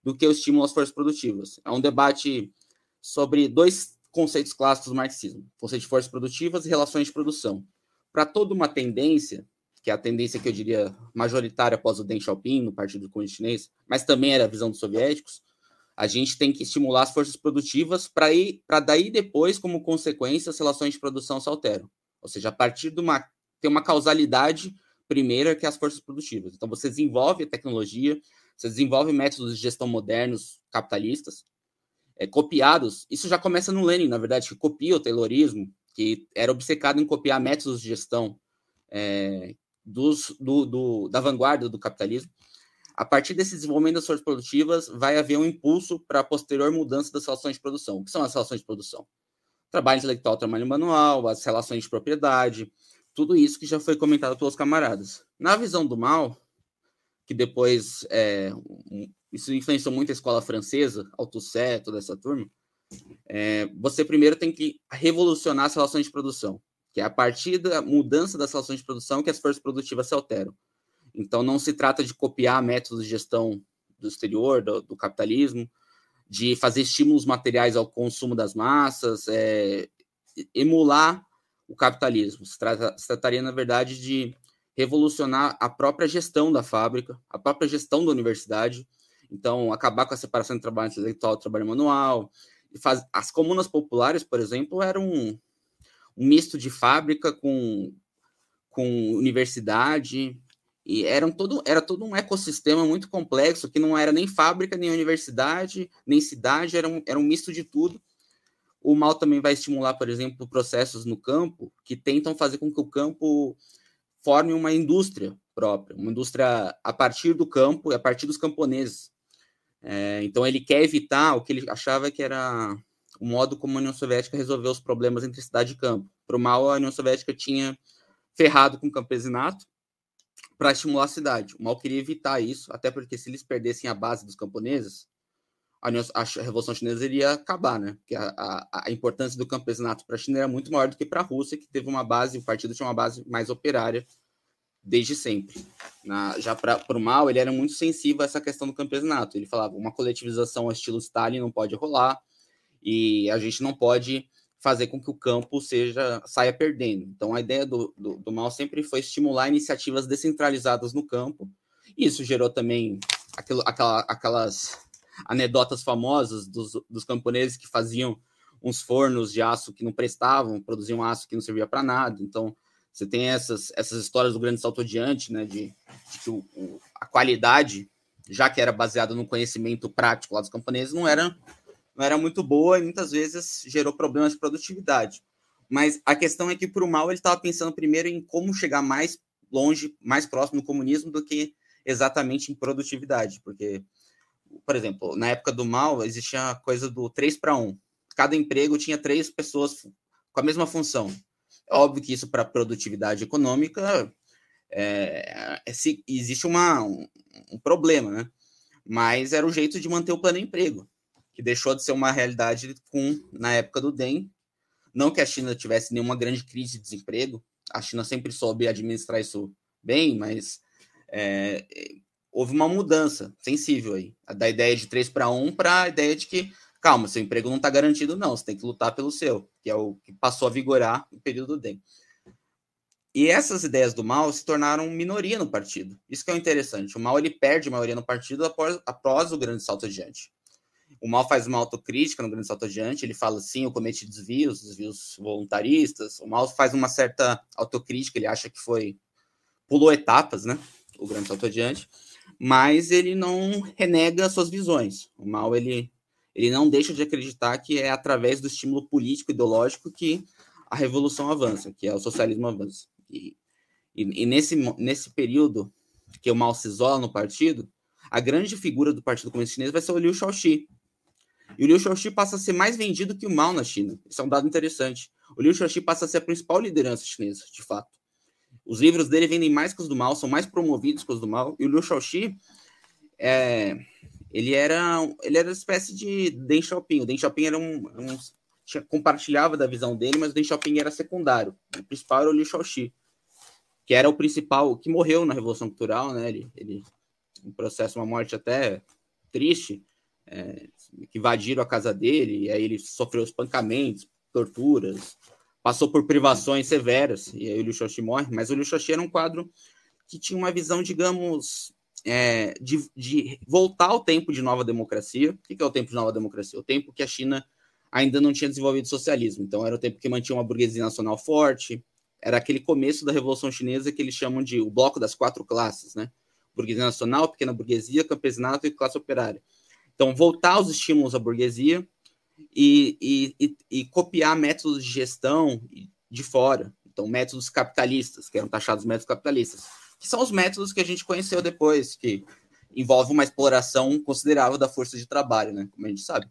[SPEAKER 4] do que o estímulo às forças produtivas. É um debate sobre dois conceitos clássicos do marxismo: conceito de forças produtivas e relações de produção. Para toda uma tendência, que é a tendência que eu diria majoritária após o Deng Xiaoping no Partido Comunista Chinês, mas também era a visão dos soviéticos, a gente tem que estimular as forças produtivas para ir para daí depois, como consequência, as relações de produção se alteram. Ou seja, a partir de uma tem uma causalidade primeira que é as forças produtivas. Então você desenvolve a tecnologia, você desenvolve métodos de gestão modernos capitalistas, é, copiados. Isso já começa no Lenin, na verdade, que copia o Taylorismo, que era obcecado em copiar métodos de gestão é, dos, do, do, da vanguarda do capitalismo. A partir desse desenvolvimento das forças produtivas, vai haver um impulso para a posterior mudança das relações de produção. O que são as relações de produção? Trabalho intelectual, trabalho manual, as relações de propriedade, tudo isso que já foi comentado pelos camaradas. Na visão do mal, que depois é, isso influenciou muito a escola francesa, Althusser, toda essa turma, é, você primeiro tem que revolucionar as relações de produção que é a partir da mudança das relações de produção que as forças produtivas se alteram. Então, não se trata de copiar métodos de gestão do exterior, do, do capitalismo, de fazer estímulos materiais ao consumo das massas, é, emular o capitalismo. Se, trata, se trataria, na verdade, de revolucionar a própria gestão da fábrica, a própria gestão da universidade. Então, acabar com a separação entre trabalho intelectual e trabalho manual. Faz, as comunas populares, por exemplo, eram um misto de fábrica com, com universidade, e era todo, era todo um ecossistema muito complexo, que não era nem fábrica, nem universidade, nem cidade, era um, era um misto de tudo. O mal também vai estimular, por exemplo, processos no campo que tentam fazer com que o campo forme uma indústria própria, uma indústria a partir do campo e a partir dos camponeses. É, então ele quer evitar o que ele achava que era o modo como a União Soviética resolveu os problemas entre cidade e campo. Para o mal, a União Soviética tinha ferrado com o campesinato para estimular a cidade. O mal queria evitar isso, até porque se eles perdessem a base dos camponeses, a, a Revolução Chinesa iria acabar, né? Porque a, a, a importância do campesinato para a China era muito maior do que para a Rússia, que teve uma base, o partido tinha uma base mais operária desde sempre. Na, já para o mal, ele era muito sensível a essa questão do campesinato. Ele falava uma coletivização ao estilo Stalin não pode rolar e a gente não pode fazer com que o campo seja saia perdendo. Então, a ideia do, do, do mal sempre foi estimular iniciativas descentralizadas no campo. Isso gerou também aquilo, aquela, aquelas anedotas famosas dos, dos camponeses que faziam uns fornos de aço que não prestavam, produziam aço que não servia para nada. Então, você tem essas, essas histórias do grande salto adiante, né, de, de que o, o, a qualidade, já que era baseada no conhecimento prático lá dos camponeses, não era, não era muito boa e muitas vezes gerou problemas de produtividade. Mas a questão é que, para o mal, ele estava pensando primeiro em como chegar mais longe, mais próximo do comunismo do que exatamente em produtividade, porque, por exemplo, na época do mal, existia a coisa do 3 para 1. Cada emprego tinha três pessoas com a mesma função. É óbvio que isso para produtividade econômica é, é, existe uma, um, um, problema, né? Mas era o jeito de manter o plano emprego, que deixou de ser uma realidade com na época do DEM. Não que a China tivesse nenhuma grande crise de desemprego, a China sempre soube administrar isso bem, mas é, houve uma mudança sensível aí, da ideia de 3 para 1 para a ideia de que calma, seu emprego não está garantido, não. Você tem que lutar pelo seu, que é o que passou a vigorar no período do DEM. E essas ideias do mal se tornaram minoria no partido. Isso que é interessante. O mal ele perde maioria no partido após, após o grande salto adiante. O mal faz uma autocrítica no grande salto adiante. Ele fala sim, eu cometi desvios, desvios voluntaristas. O mal faz uma certa autocrítica. Ele acha que foi pulou etapas, né? O grande salto adiante. Mas ele não renega suas visões. O mal ele ele não deixa de acreditar que é através do estímulo político ideológico que a revolução avança, que é o socialismo avança. E, e, e nesse, nesse período que o Mao se isola no partido, a grande figura do Partido Comunista Chinês vai ser o Liu Shaoxi. E o Liu Shaoxi passa a ser mais vendido que o Mao na China. Isso é um dado interessante. O Liu Shaoxi passa a ser a principal liderança chinesa, de fato. Os livros dele vendem mais que os do Mao, são mais promovidos que os do Mao. E o Liu Shaoxi é, ele era ele era uma espécie de Deng Xiaoping. O Deng Xiaoping era um, um tinha, compartilhava da visão dele, mas o Deng Xiaoping era secundário. O principal era o Liu Shaoxi, que era o principal, que morreu na Revolução Cultural, né? Ele, ele um processo, uma morte até triste, é, que invadiram a casa dele, e aí ele sofreu espancamentos, torturas, passou por privações severas, e aí o Liu Shaoxi morre, mas o Liu Shaoxi era um quadro que tinha uma visão, digamos, é, de, de, voltar ao tempo de nova democracia. O que é o tempo de nova democracia? O tempo que a China ainda não tinha desenvolvido socialismo. Então, era o tempo que mantinha uma burguesia nacional forte. Era aquele começo da Revolução Chinesa que eles chamam de o bloco das quatro classes, né? Burguesia nacional, pequena burguesia, campesinato e classe operária. Então, voltar aos estímulos à burguesia e, e, e, e copiar métodos de gestão de fora. Então, métodos capitalistas, que eram taxados métodos capitalistas que são os métodos que a gente conheceu depois, que envolve uma exploração considerável da força de trabalho, né? Como a gente sabe.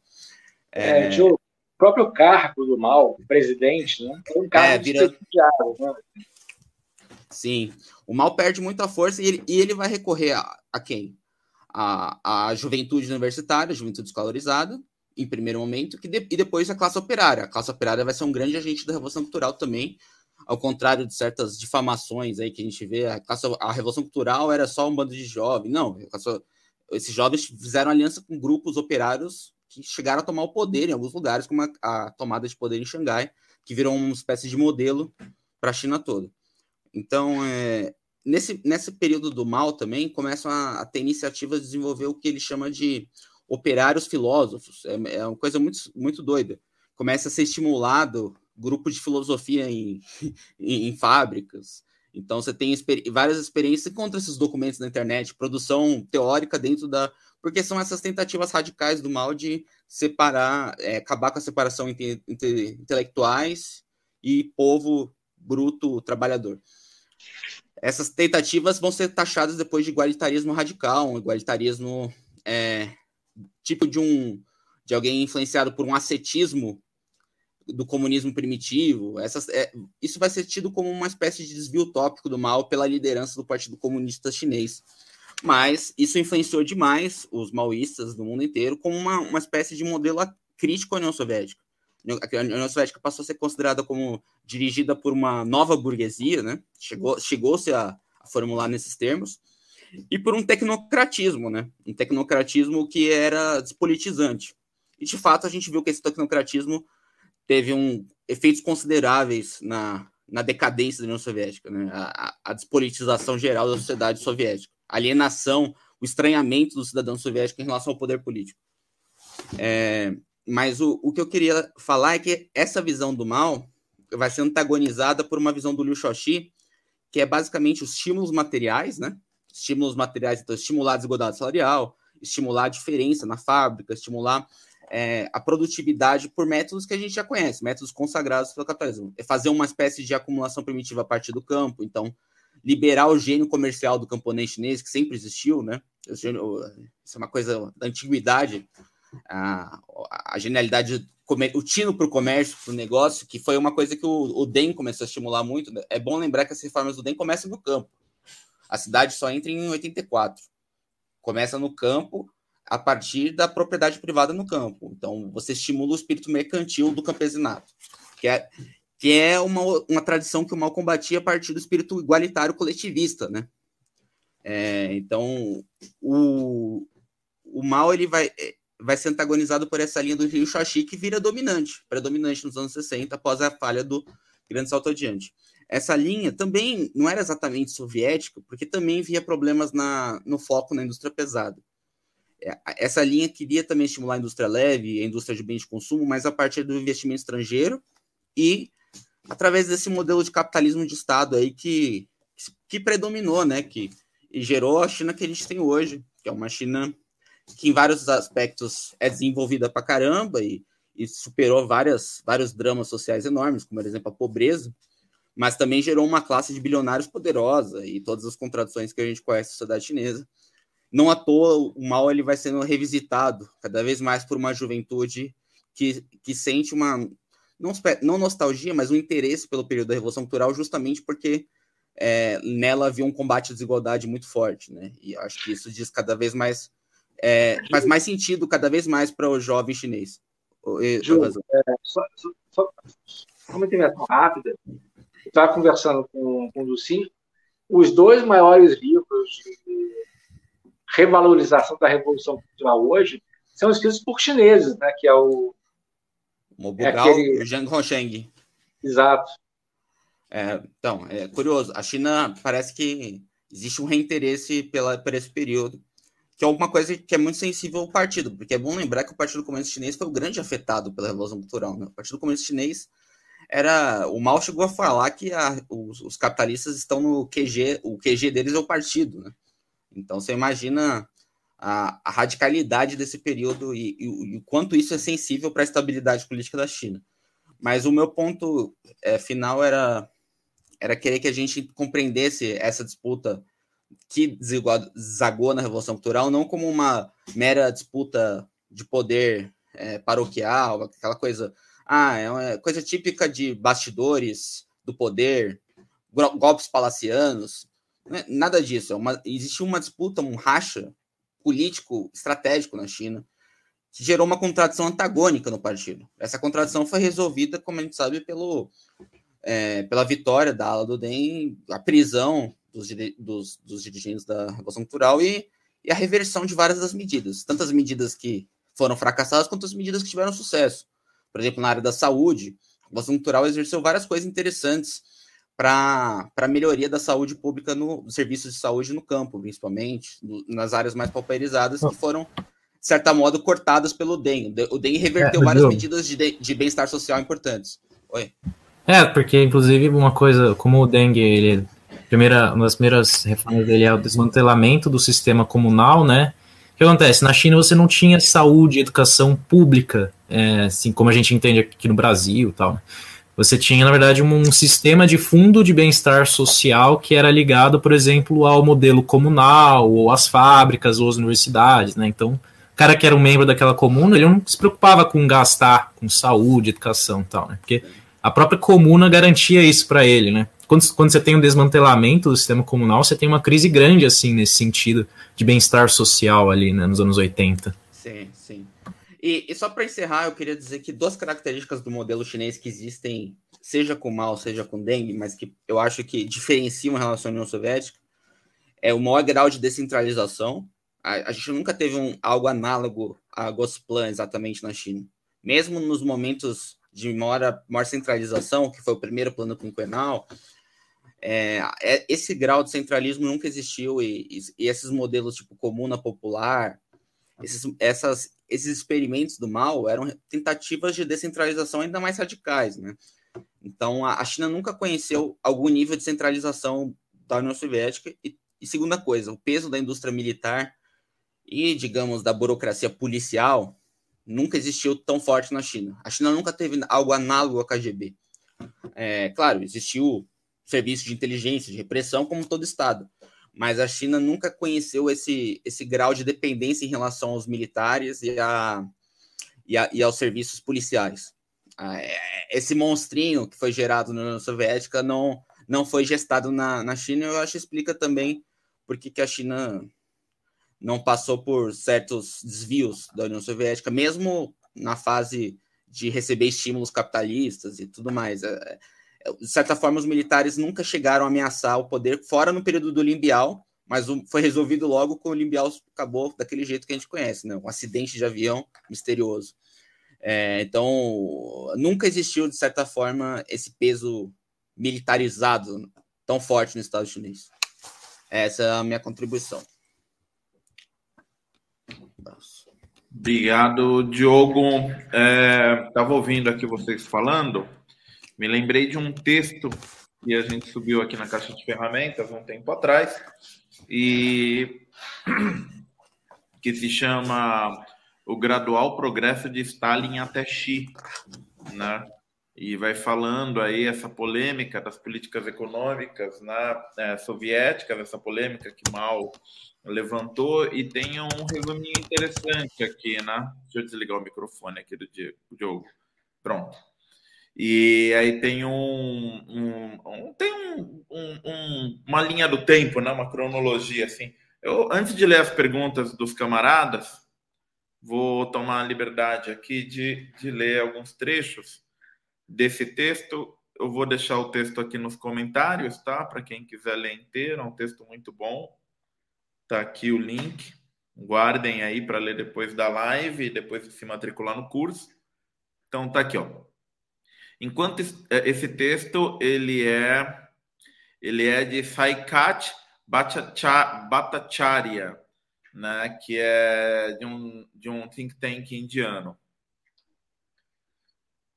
[SPEAKER 2] É, é... o próprio cargo do mal, presidente, né? É um cargo é, vira... né?
[SPEAKER 4] Sim, o mal perde muita força e ele, e ele vai recorrer a, a quem? A, a juventude universitária, a juventude escolarizada, em primeiro momento, que de, e depois a classe operária. A classe operária vai ser um grande agente da Revolução Cultural também, ao contrário de certas difamações aí que a gente vê, a, a Revolução Cultural era só um bando de jovens. Não, esses jovens fizeram aliança com grupos operários que chegaram a tomar o poder em alguns lugares, como a, a tomada de poder em Xangai, que virou uma espécie de modelo para a China toda. Então, é, nesse, nesse período do mal também, começam a, a, ter iniciativas de desenvolver o que ele chama de operários filósofos. É, é uma coisa muito, muito doida. Começa a ser estimulado grupo de filosofia em, em, em fábricas. Então você tem várias experiências, você encontra esses documentos na internet, produção teórica dentro da. Porque são essas tentativas radicais do mal de separar, é, acabar com a separação entre, entre intelectuais e povo bruto trabalhador. Essas tentativas vão ser taxadas depois de igualitarismo radical, um igualitarismo é, tipo de um de alguém influenciado por um ascetismo do comunismo primitivo. Essas, é, isso vai ser tido como uma espécie de desvio tópico do mal pela liderança do Partido Comunista Chinês. Mas isso influenciou demais os maoístas do mundo inteiro como uma, uma espécie de modelo crítico à União Soviética. A União Soviética passou a ser considerada como dirigida por uma nova burguesia, né? Chegou, chegou-se a, a formular nesses termos, e por um tecnocratismo, né? Um tecnocratismo que era despolitizante. E de fato a gente viu que esse tecnocratismo teve um, efeitos consideráveis na, na decadência da União Soviética, né? A, a, despolitização geral da sociedade soviética, a alienação, o estranhamento do cidadão soviético em relação ao poder político. É, mas o, o que eu queria falar é que essa visão do mal vai ser antagonizada por uma visão do Liu Shaoxi, que é basicamente os estímulos materiais, né? Estímulos materiais, então, estimular a desigualdade salarial, estimular a diferença na fábrica, estimular é, a produtividade por métodos que a gente já conhece, métodos consagrados pelo capitalismo. É fazer uma espécie de acumulação primitiva a partir do campo, então liberar o gênio comercial do camponês chinês, que sempre existiu, né? Isso é uma coisa da antiguidade, a, a genialidade, o tino para o comércio, para o negócio, que foi uma coisa que o, o DEM começou a estimular muito. Né? É bom lembrar que as reformas do DEM começam no campo. A cidade só entra em 84. Começa no campo a partir da propriedade privada no campo. Então, você estimula o espírito mercantil do campesinato, que é, que é uma, uma tradição que o mal combatia a partir do espírito igualitário coletivista, né? É, então, o, o mal ele vai, vai ser antagonizado por essa linha do Rio Xaxi, que vira dominante, predominante nos anos 60, após a falha do Grande Salto Adiante. Essa linha também não era exatamente soviética, porque também via problemas na, no foco na indústria pesada. É, essa linha queria também estimular a indústria leve, a indústria de bens de consumo, mas a partir do investimento estrangeiro e através desse modelo de capitalismo de Estado aí que, que predominou, né? Que gerou a China que a gente tem hoje, que é uma China que em vários aspectos é desenvolvida pra caramba e, e superou várias, vários dramas sociais enormes, como por exemplo a pobreza, mas também gerou uma classe de bilionários poderosa e todas as contradições que a gente conhece na sociedade chinesa. Não à toa o mal ele vai sendo revisitado cada vez mais por uma juventude que, que sente uma não, não nostalgia, mas um interesse pelo período da Revolução Cultural, justamente porque é, nela havia um combate à desigualdade muito forte, né? E acho que isso diz cada vez mais é, faz mais sentido cada vez mais para o jovem chinês.
[SPEAKER 2] Ju, é, só, só, só, uma intervenção rápida. Estava conversando com, com o Luci, os dois maiores livros de revalorização da Revolução Cultural hoje são escritos por chineses, né? Que é o
[SPEAKER 4] Mobugal é aquele... e Zhang Hongsheng.
[SPEAKER 2] Exato.
[SPEAKER 4] É, então, é curioso. A China parece que existe um reinteresse pela, por esse período que é uma coisa que é muito sensível ao partido, porque é bom lembrar que o Partido Comunista Chinês foi o grande afetado pela Revolução Cultural. Né? O Partido Comunista Chinês era. O Mao chegou a falar que a, os, os, capitalistas estão no QG, o QG deles é o partido. Né? Então você imagina a, a radicalidade desse período e, e, e, quanto isso é sensível para a estabilidade política da China. Mas o meu ponto é, final era, era querer que a gente compreendesse essa disputa que desagou na Revolução Cultural, não como uma mera disputa de poder é, paroquial, aquela coisa, ah, é uma coisa típica de bastidores do poder, golpes palacianos, é nada disso. É uma, existe uma disputa, um racha político estratégico na China que gerou uma contradição antagônica no partido. Essa contradição foi resolvida, como a gente sabe, pelo, é, pela vitória da ala do DEM, a prisão dos, dos, dos dirigentes da Revolução Cultural e, e a reversão de várias das medidas, tantas medidas que foram fracassadas quanto as medidas que tiveram sucesso. Por exemplo, na área da saúde, a Revolução Cultural exerceu várias coisas interessantes para a melhoria da saúde pública no, serviços de saúde no campo, principalmente, no, nas áreas mais pauperizadas, que foram, de certa modo, cortadas pelo DEM. O DEM reverteu é, várias medidas de, de bem-estar social importantes. Oi.
[SPEAKER 3] É, porque, inclusive, uma coisa, como o dengue ele primeira, uma das primeiras reformas dele é o desmantelamento do sistema comunal, né? O que acontece? Na China você não tinha saúde, educação pública, é, assim como a gente entende aqui no Brasil tal. Né? Você tinha, na verdade, um, um sistema de fundo de bem-estar social que era ligado, por exemplo, ao modelo comunal, ou às fábricas, ou às universidades, né? Então, cara que era um membro daquela comuna, ele não se preocupava com gastar com saúde, educação e tal, né? Porque a própria comuna garantia isso para ele, né? Quando, quando você tem um desmantelamento do sistema comunal, você tem uma crise grande, assim, nesse sentido de bem-estar social ali, né, nos anos 80.
[SPEAKER 4] Sim, sim. E, e só para encerrar, eu queria dizer que duas características do modelo chinês que existem, seja com Mao, seja com Deng, mas que eu acho que diferenciam em relação à União Soviética, é o maior grau de descentralização. A, a gente nunca teve um, algo análogo a Gosplan exatamente na China. Mesmo nos momentos de maior, maior centralização, que foi o primeiro plano quinquenal, é, é, esse grau de centralismo nunca existiu e, e, e esses modelos tipo comuna popular, esses, essas, esses experimentos do mal eram tentativas de descentralização ainda mais radicais, né? Então a, a China nunca conheceu algum nível de centralização da União Soviética e, e segunda coisa, o peso da indústria militar e digamos da burocracia policial nunca existiu tão forte na China. A China nunca teve algo análogo ao KGB. É, claro, existiu serviço de inteligência, de repressão, como todo Estado. Mas a China nunca conheceu esse, esse grau de dependência em relação aos militares e, a, e, a, e aos serviços policiais. Ah, é, esse monstrinho que foi gerado na União Soviética não, não foi gestado na, na China, eu acho que explica também por que a China não passou por certos desvios da União Soviética, mesmo na fase de receber estímulos capitalistas e tudo mais. É, é, de certa forma, os militares nunca chegaram a ameaçar o poder, fora no período do Limbial, mas foi resolvido logo com o Limbial acabou daquele jeito que a gente conhece, né? um acidente de avião misterioso. É, então, nunca existiu, de certa forma, esse peso militarizado tão forte no Estado chinês. Essa é a minha contribuição.
[SPEAKER 1] Obrigado, Diogo. Estava é, ouvindo aqui vocês falando, me lembrei de um texto que a gente subiu aqui na caixa de ferramentas um tempo atrás e que se chama O Gradual Progresso de Stalin até Xi, né? E vai falando aí essa polêmica das políticas econômicas né, é, soviéticas, essa polêmica que Mao levantou e tem um resuminho interessante aqui, né? Deixa eu desligar o microfone aqui do Diogo. Pronto. E aí tem um, um, um tem um, um, uma linha do tempo, né? Uma cronologia assim. Eu antes de ler as perguntas dos camaradas, vou tomar a liberdade aqui de, de ler alguns trechos desse texto. Eu vou deixar o texto aqui nos comentários, tá? Para quem quiser ler inteiro, é um texto muito bom. Tá aqui o link. Guardem aí para ler depois da live e depois de se matricular no curso. Então tá aqui, ó. Enquanto é, esse texto ele é ele é de Saikat Bhattacharya, né, que é de um, de um think tank indiano.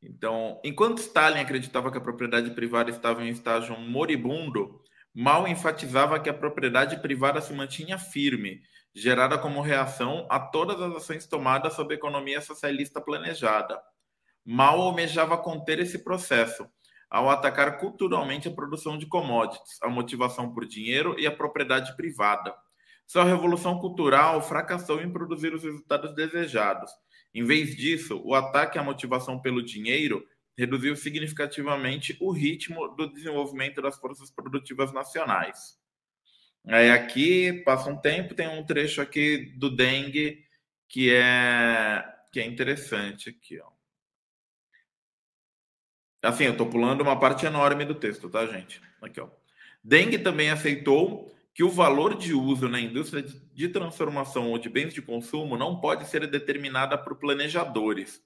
[SPEAKER 1] Então, enquanto Stalin acreditava que a propriedade privada estava em estágio moribundo, Mal enfatizava que a propriedade privada se mantinha firme, gerada como reação a todas as ações tomadas sob a economia socialista planejada. Mal almejava conter esse processo, ao atacar culturalmente a produção de commodities, a motivação por dinheiro e a propriedade privada. Sua revolução cultural fracassou em produzir os resultados desejados. Em vez disso, o ataque à motivação pelo dinheiro reduziu significativamente o ritmo do desenvolvimento das forças produtivas nacionais. Aí aqui passa um tempo, tem um trecho aqui do dengue que é que é interessante aqui, ó. Assim, eu estou pulando uma parte enorme do texto, tá, gente? Aqui, ó. Deng também aceitou que o valor de uso na indústria de transformação ou de bens de consumo não pode ser determinada por planejadores,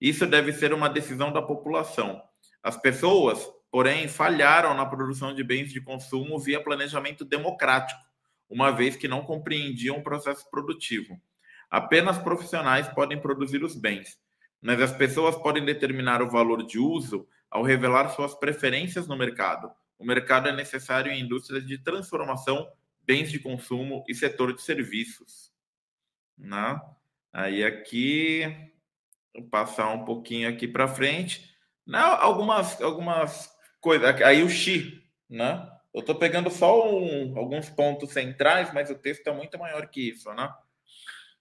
[SPEAKER 1] isso deve ser uma decisão da população. As pessoas, porém, falharam na produção de bens de consumo via planejamento democrático, uma vez que não compreendiam o processo produtivo. Apenas profissionais podem produzir os bens, mas as pessoas podem determinar o valor de uso ao revelar suas preferências no mercado. O mercado é necessário em indústrias de transformação, bens de consumo e setor de serviços. Né? Aí aqui Vou passar um pouquinho aqui para frente. Não, algumas, algumas coisas. Aí o Xi, né? Eu estou pegando só um, alguns pontos centrais, mas o texto é muito maior que isso, né?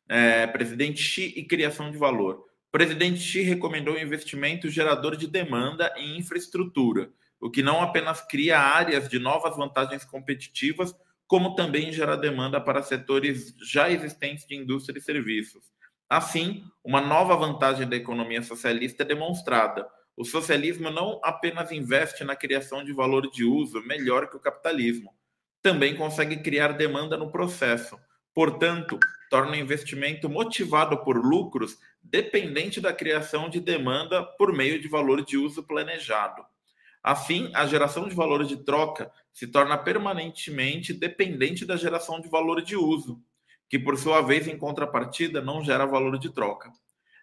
[SPEAKER 1] É, presidente Xi e criação de valor. O presidente Xi recomendou investimento gerador de demanda em infraestrutura, o que não apenas cria áreas de novas vantagens competitivas, como também gera demanda para setores já existentes de indústria e serviços. Assim, uma nova vantagem da economia socialista é demonstrada. O socialismo não apenas investe na criação de valor de uso melhor que o capitalismo, também consegue criar demanda no processo. Portanto, torna o investimento motivado por lucros dependente da criação de demanda por meio de valor de uso planejado. Assim, a geração de valor de troca se torna permanentemente dependente da geração de valor de uso, que por sua vez, em contrapartida, não gera valor de troca.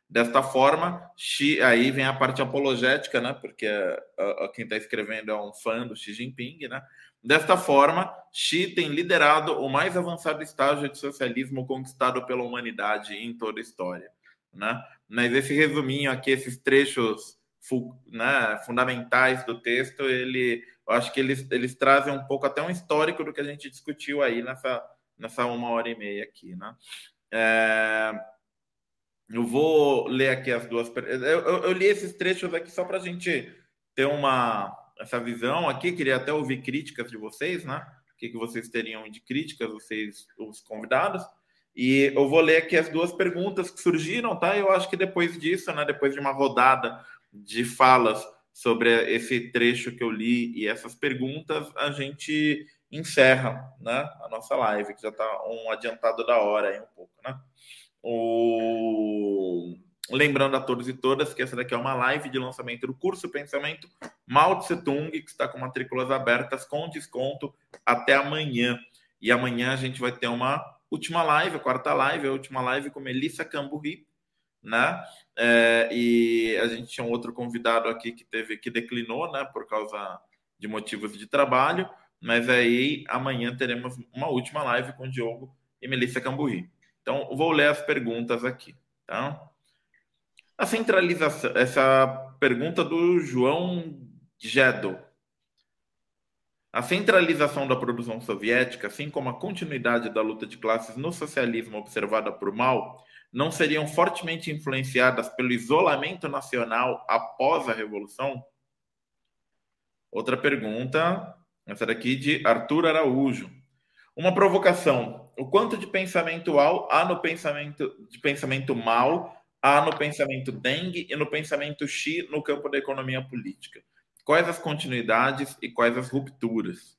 [SPEAKER 1] Desta forma, Xi, aí vem a parte apologética, né? Porque uh, quem está escrevendo é um fã do Xi Jinping, né? Desta forma, Xi tem liderado o mais avançado estágio de socialismo conquistado pela humanidade em toda a história, né? Mas esse resuminho aqui, esses trechos né, fundamentais do texto, ele, eu acho que eles, eles trazem um pouco até um histórico do que a gente discutiu aí nessa, nessa uma hora e meia aqui, né? É, eu vou ler aqui as duas. Eu, eu, eu li esses trechos aqui só para a gente ter uma essa visão aqui. Queria até ouvir críticas de vocês, né? O que, que vocês teriam de críticas, vocês, os convidados. E eu vou ler aqui as duas perguntas que surgiram, tá? Eu acho que depois disso, né? Depois de uma rodada de falas sobre esse trecho que eu li e essas perguntas, a gente encerra, né? A nossa live, que já está um adiantado da hora aí um pouco, né? O... Lembrando a todos e todas que essa daqui é uma live de lançamento do curso Pensamento Mao Tse Tung, que está com matrículas abertas com desconto até amanhã. E amanhã a gente vai ter uma última live, a quarta live, a última live com Melissa Camburri, né? É, e a gente tinha um outro convidado aqui que teve que declinou, né, por causa de motivos de trabalho, mas aí amanhã teremos uma última live com o Diogo e Melissa Camburri. Então, vou ler as perguntas aqui, tá? A centralização, essa pergunta do João Gedo. A centralização da produção soviética, assim como a continuidade da luta de classes no socialismo observada por Mao, não seriam fortemente influenciadas pelo isolamento nacional após a Revolução? Outra pergunta, essa daqui de Arthur Araújo. Uma provocação. O quanto de pensamento há no pensamento de pensamento mal, há no pensamento Deng e no pensamento Xi no campo da economia política? Quais as continuidades e quais as rupturas?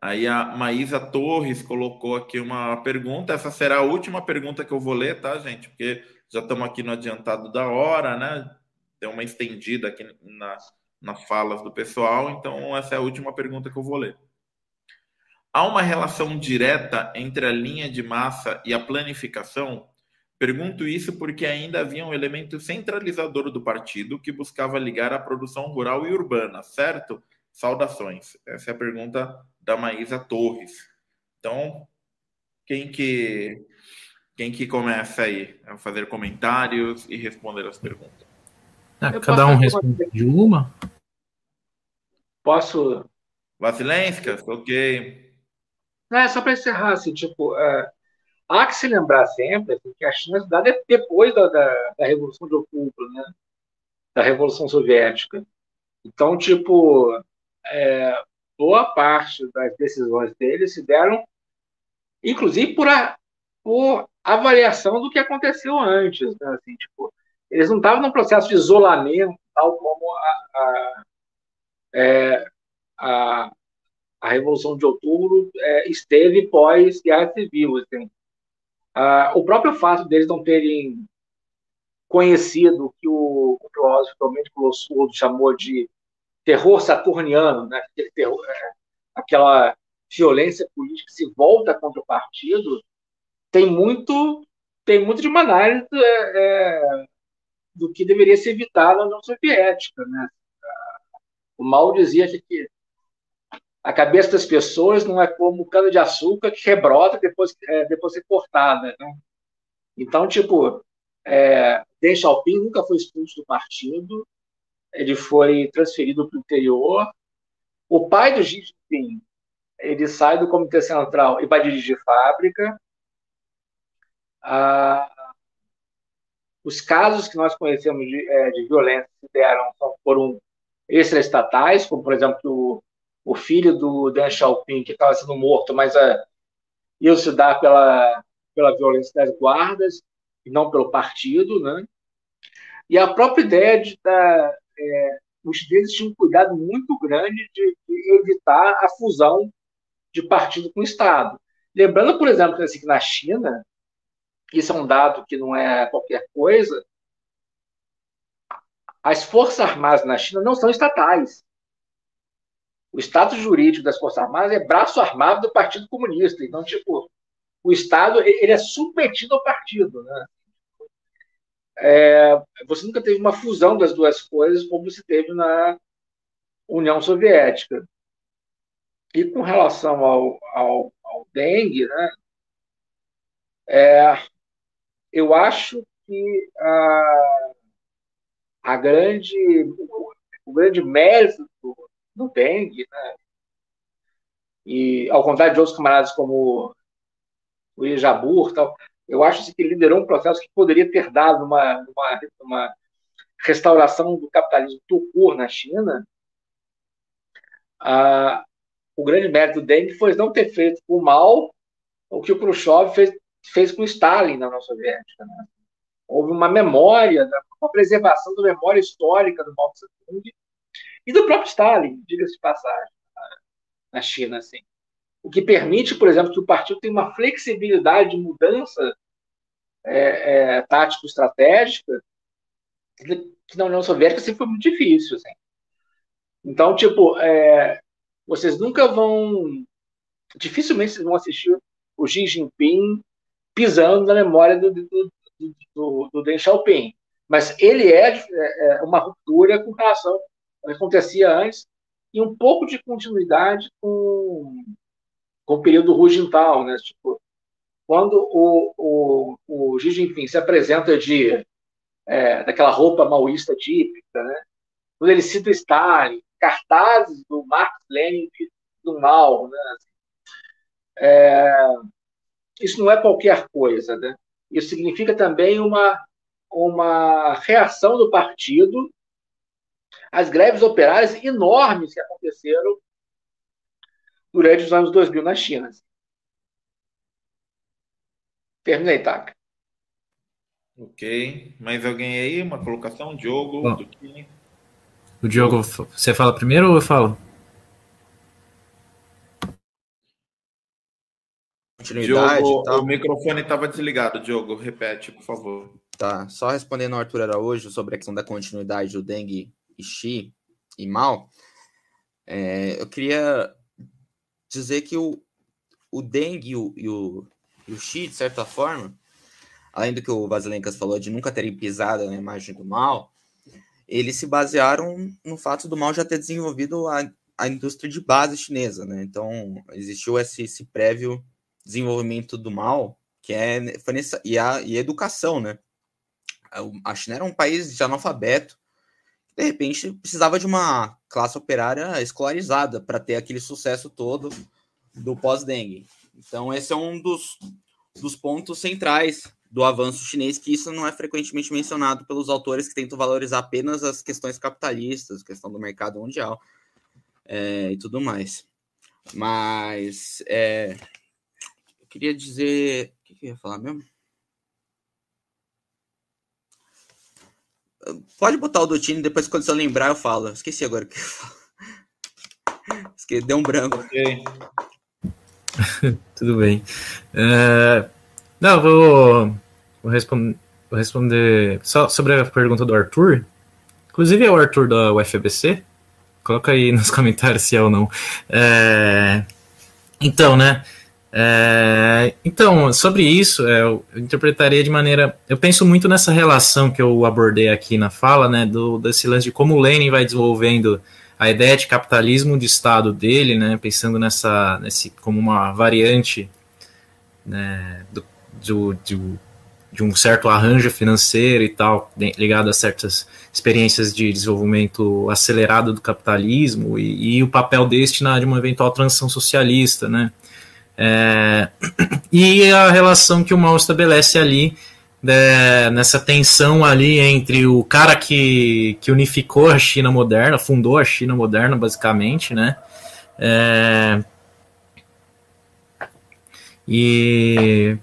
[SPEAKER 1] Aí a Maísa Torres colocou aqui uma pergunta. Essa será a última pergunta que eu vou ler, tá, gente? Porque já estamos aqui no adiantado da hora, né? Deu uma estendida aqui nas, nas falas do pessoal. Então, essa é a última pergunta que eu vou ler. Há uma relação direta entre a linha de massa e a planificação? Pergunto isso porque ainda havia um elemento centralizador do partido que buscava ligar a produção rural e urbana, certo? Saudações. Essa é a pergunta da Maísa Torres. Então, quem que quem que começa aí a fazer comentários e responder as perguntas?
[SPEAKER 3] Ah, cada um responde de uma.
[SPEAKER 2] Posso?
[SPEAKER 1] Vasilenskas? Ok.
[SPEAKER 2] É, só para encerrar, assim, tipo, é, há que se lembrar sempre assim, que a China é cidade é depois da, da, da, Revolução de Outubro, né? da Revolução Soviética. Então, tipo, é, boa parte das decisões deles se deram, inclusive por, a, por avaliação do que aconteceu antes. Né? Assim, tipo, eles não estavam num processo de isolamento, tal como a, a, é, a a Revolução de Outubro é, esteve pós-guerra civil. Assim. Ah, o próprio fato deles não terem conhecido o que o, filósofo Domênico Lossurdo chamou de terror saturniano, né? terror, é, aquela violência política que se volta contra o partido, tem muito, tem muito de uma análise é, é do que deveria se evitar na União Soviética. Né? O Mal dizia que a cabeça das pessoas não é como cana de açúcar que rebrota depois, é, depois de cortada. Né? Então, tipo, é, Deng Xiaoping nunca foi expulso do partido, ele foi transferido para o interior. O pai do Xi Jinping, ele sai do Comitê Central e vai dirigir fábrica. ah, os casos que nós conhecemos de, é, de violência se deram foram extraestatais, como, por exemplo, o, o filho do Deng Xiaoping, que estava sendo morto, mas uh, ia se dar pela, pela violência das guardas e não pelo partido, né? E a própria ideia de da, é, os chineses tinham um cuidado muito grande de, de, evitar a fusão de partido com Estado. Lembrando, por exemplo, que assim, na China, isso é um dado que não é qualquer coisa, as forças armadas na China não são estatais. O status jurídico das forças armadas é braço armado do Partido Comunista. Então, tipo, o Estado ele é submetido ao partido, né? É, você nunca teve uma fusão das duas coisas como se teve na União Soviética. E com relação ao, ao, ao dengue, né, é, eu acho que a, a grande, o grande mérito do, do dengue, né, e ao contrário de outros camaradas como o Ijabur, tal, eu acho que ele liderou um processo que poderia ter dado uma, uma, uma restauração do capitalismo tucur na China. Ah, o grande mérito dele foi não ter feito o mal o que o Khrushchev fez, fez com Stalin na União Soviética. Né? Houve uma memória, uma preservação da memória histórica do Mao Tse-tung e do próprio Stalin, diga-se de passagem, na China. Assim o que permite, por exemplo, que o partido tenha uma flexibilidade de mudança é, é, tático-estratégica que na União Soviética sempre foi muito difícil. Assim. Então, tipo, é, vocês nunca vão. Dificilmente vocês vão assistir o Xi Jinping pisando na memória do, do, do, do, Deng Xiaoping. Mas ele é, é, é uma ruptura com relação ao que acontecia antes e um pouco de continuidade com com o período Rugental, né? Tipo, quando o, o, o Xi Jinping se apresenta de é, daquela roupa maoísta típica, né? Quando ele cita Stalin, cartazes do Marx Lenin do Mao, né? É, isso não é qualquer coisa, né? Isso significa também uma uma reação do partido às greves operárias enormes que aconteceram durante os anos 2000 na China. Terminei, Taka.
[SPEAKER 1] Ok. Mais alguém aí? Uma colocação? Diogo? Bom,
[SPEAKER 3] o Diogo, você fala primeiro ou eu falo?
[SPEAKER 1] Continuidade Diogo, o microfone estava desligado. Diogo, repete, por favor.
[SPEAKER 4] Tá. Só respondendo ao Arthur Araújo sobre a questão da continuidade do Deng e Xi e Mao, é, eu queria dizer que o, o Deng e o, e o, e o Xi, de certa forma, além do que o Vasilencas falou de nunca terem pisado na imagem do mal, eles se basearam no fato do mal já ter desenvolvido a, a indústria de base chinesa, né? Então, existiu esse, esse prévio desenvolvimento do mal, que é foi nessa, e, a, e a educação, né? A China era um país de analfabeto, de repente precisava de uma classe operária escolarizada para ter aquele sucesso todo do pós-dengue. Então, esse é um dos, dos pontos centrais do avanço chinês, que isso não é frequentemente mencionado pelos autores que tentam valorizar apenas as questões capitalistas, questão do mercado mundial é, e tudo mais. Mas é, eu queria dizer. O que eu ia falar mesmo? Pode botar o do time, depois quando você lembrar eu falo. Esqueci agora o que eu falo. Esqueci, deu um branco. Ok.
[SPEAKER 3] Tudo bem. Uh, não, vou, vou, responder, vou responder só sobre a pergunta do Arthur. Inclusive é o Arthur da UFBC. Coloca aí nos comentários se é ou não. É, então, né? É, então, sobre isso, eu interpretaria de maneira. Eu penso muito nessa relação que eu abordei aqui na fala, né, do, desse lance de como o Lenin vai desenvolvendo a ideia de capitalismo de Estado dele, né, pensando nessa, nesse, como uma variante né, do, do, do, de um certo arranjo financeiro e tal, ligado a certas experiências de desenvolvimento acelerado do capitalismo e, e o papel deste na de uma eventual transição socialista, né. É, e a relação que o Mao estabelece ali né, nessa tensão ali entre o cara que, que unificou a China moderna, fundou a China moderna, basicamente, né? É, e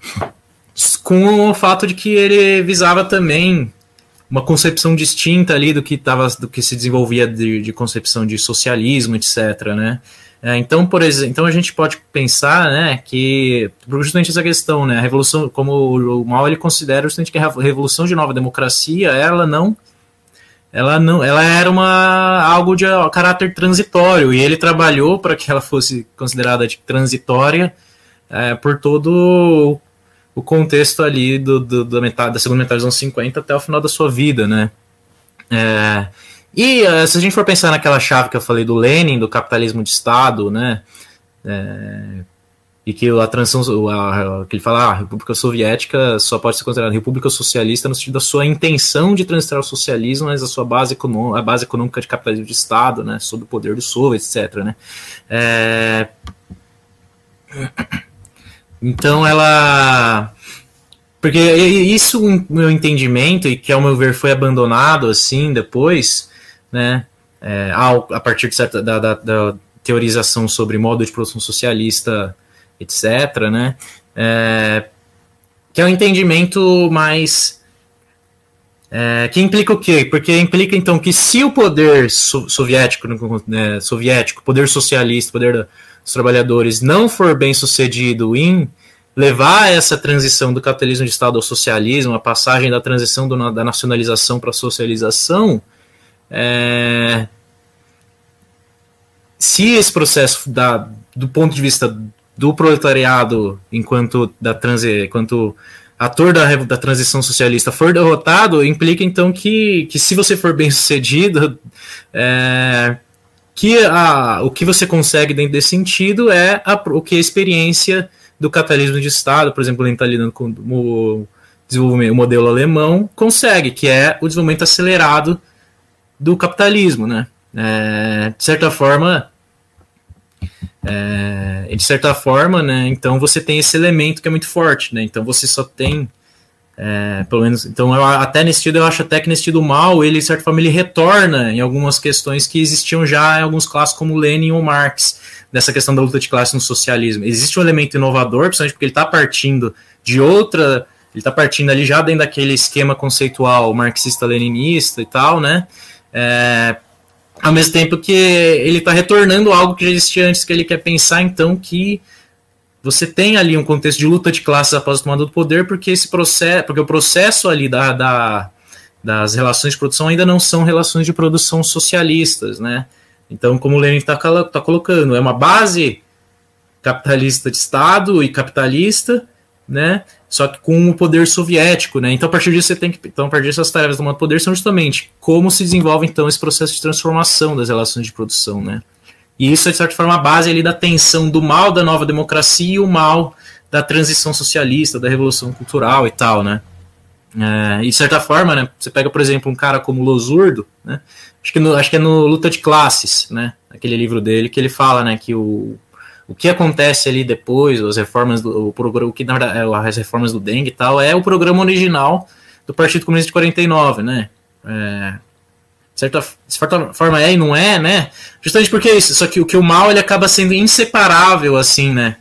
[SPEAKER 3] com o fato de que ele visava também uma concepção distinta ali do que tava, do que se desenvolvia de, de concepção de socialismo, etc. Né? É, então, por exemplo, então a gente pode pensar, né, que justamente essa questão, né, a revolução, como o Mao ele considera justamente que a revolução de nova democracia, ela não ela não, ela era uma algo de caráter transitório e ele trabalhou para que ela fosse considerada de transitória é, por todo o contexto ali do, do, da, metade, da segunda metade dos anos 50 até o final da sua vida, né? É, e uh, se a gente for pensar naquela chave que eu falei do Lenin, do capitalismo de Estado, né? É, e que a transição, a, a, que ele fala, ah, a República Soviética só pode ser considerada República Socialista no sentido da sua intenção de transitar ao socialismo, mas a sua base econômica, a base econômica de capitalismo de Estado, né? Sob o poder do Soviet, etc. Né? É, então ela. Porque isso, meu entendimento, e que ao meu ver foi abandonado assim depois, né? É, ao, a partir de certa, da, da, da, teorização sobre modo de produção socialista, etc., né? É, que é um entendimento mais. É, que implica o quê? Porque implica então que se o poder so, soviético, né, soviético, poder socialista, poder dos trabalhadores não for bem sucedido em levar essa transição do capitalismo de Estado ao socialismo, a passagem da transição do, da nacionalização para a socialização, é, se esse processo da, do ponto de vista do proletariado enquanto da enquanto ator da, da transição socialista for derrotado, implica então que, que se você for bem sucedido, é, que a, o que você consegue dentro desse sentido é a, o que a experiência do capitalismo de Estado, por exemplo, ele está lidando com o desenvolvimento, o modelo alemão, consegue, que é o desenvolvimento acelerado do capitalismo, né? É, de certa forma, é, de certa forma, né? Então você tem esse elemento que é muito forte, né? Então você só tem é, pelo menos, então eu, até nesse sentido, eu acho até que nesse sentido mal, ele, de certa forma, ele retorna em algumas questões que existiam já em alguns clássicos como Lenin ou Marx, dessa questão da luta de classe no socialismo. Existe um elemento inovador, principalmente porque ele está partindo de outra, ele está partindo ali já dentro daquele esquema conceitual marxista-leninista e tal, né? É, ao mesmo tempo que ele está retornando algo que já existia antes, que ele quer pensar, então, que você tem ali um contexto de luta de classes após a tomada do poder, porque esse processo, porque o processo ali da, da, das relações de produção ainda não são relações de produção socialistas, né? Então, como o Lenin está tá colocando, é uma base capitalista de Estado e capitalista, né? Só que com o poder soviético, né? Então, a partir disso, você tem que. Então, a partir dessas tarefas do poder são justamente como se desenvolve então esse processo de transformação das relações de produção, né? E isso é, de certa forma, a base ali da tensão do mal da nova democracia e o mal da transição socialista, da revolução cultural e tal, né? É, e de certa forma, né, você pega, por exemplo, um cara como Losurdo, né, acho, que no, acho que é no Luta de Classes, né, aquele livro dele, que ele fala né, que o, o que acontece ali depois, as reformas do o o que na verdade, é, as reformas do Deng e tal, é o programa original do Partido Comunista de 49, né? É, certa, de certa forma é e não é, né? Justamente porque é isso. Só que o que o mal ele acaba sendo inseparável, assim, né?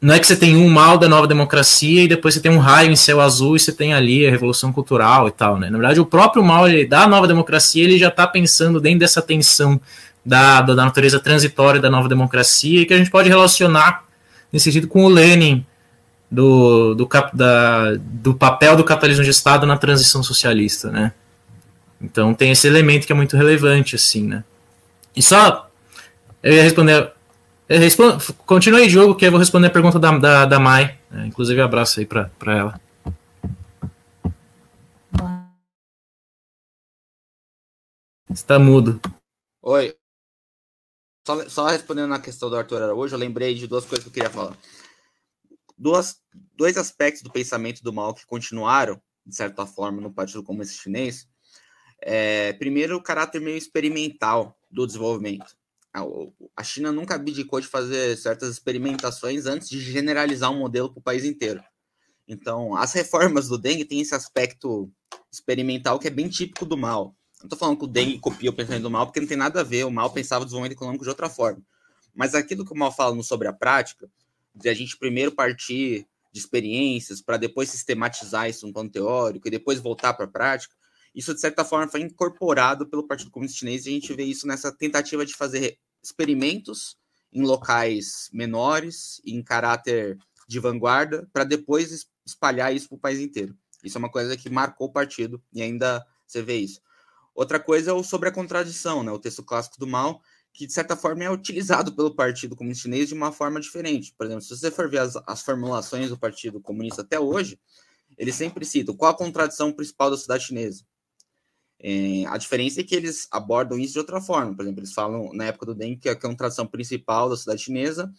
[SPEAKER 3] Não é que você tem um mal da nova democracia e depois você tem um raio em céu azul e você tem ali a revolução cultural e tal, né? Na verdade, o próprio mal ele, da nova democracia ele já está pensando dentro dessa tensão da, da natureza transitória da nova democracia e que a gente pode relacionar nesse sentido com o Lenin do, do, cap, da, do papel do capitalismo de Estado na transição socialista, né? Então tem esse elemento que é muito relevante, assim, né? E só. Eu ia responder. Eu respondo, continue aí, Diogo, que eu vou responder a pergunta da, da, da Mai. É, inclusive, abraço aí para ela. Está mudo.
[SPEAKER 4] Oi. Só, só, respondendo na questão do Arthur Araújo, eu lembrei de duas coisas que eu queria falar. Duas, dois aspectos do pensamento do mal que continuaram, de certa forma, no Partido Comunista Chinês, é, primeiro, o caráter meio experimental do desenvolvimento. a China nunca abdicou de fazer certas experimentações antes de generalizar um modelo para o país inteiro. Então, as reformas do Deng têm esse aspecto experimental que é bem típico do mal. Não estou falando que o Deng copia o pensamento do mal, porque não tem nada a ver. O mal pensava o desenvolvimento econômico de outra forma. Mas aquilo que o mal fala sobre a prática, de a gente primeiro partir de experiências para depois sistematizar isso no plano teórico e depois voltar para a prática, isso de certa forma foi incorporado pelo Partido Comunista Chinês e a gente vê isso nessa tentativa de fazer experimentos em locais menores, em caráter de vanguarda, para depois espalhar isso para o país inteiro. Isso é uma coisa que marcou o partido e ainda você vê isso. Outra coisa é o sobre a contradição, né? o texto clássico do mal, que de certa forma é utilizado pelo Partido Comunista Chinês de uma forma diferente. Por exemplo, se você for ver as, as formulações do Partido Comunista até hoje, eles sempre citam qual a contradição principal da sociedade chinesa. É, a diferença é que eles abordam isso de outra forma. Por exemplo, eles falam na época do Deng que a contradição principal da sociedade chinesa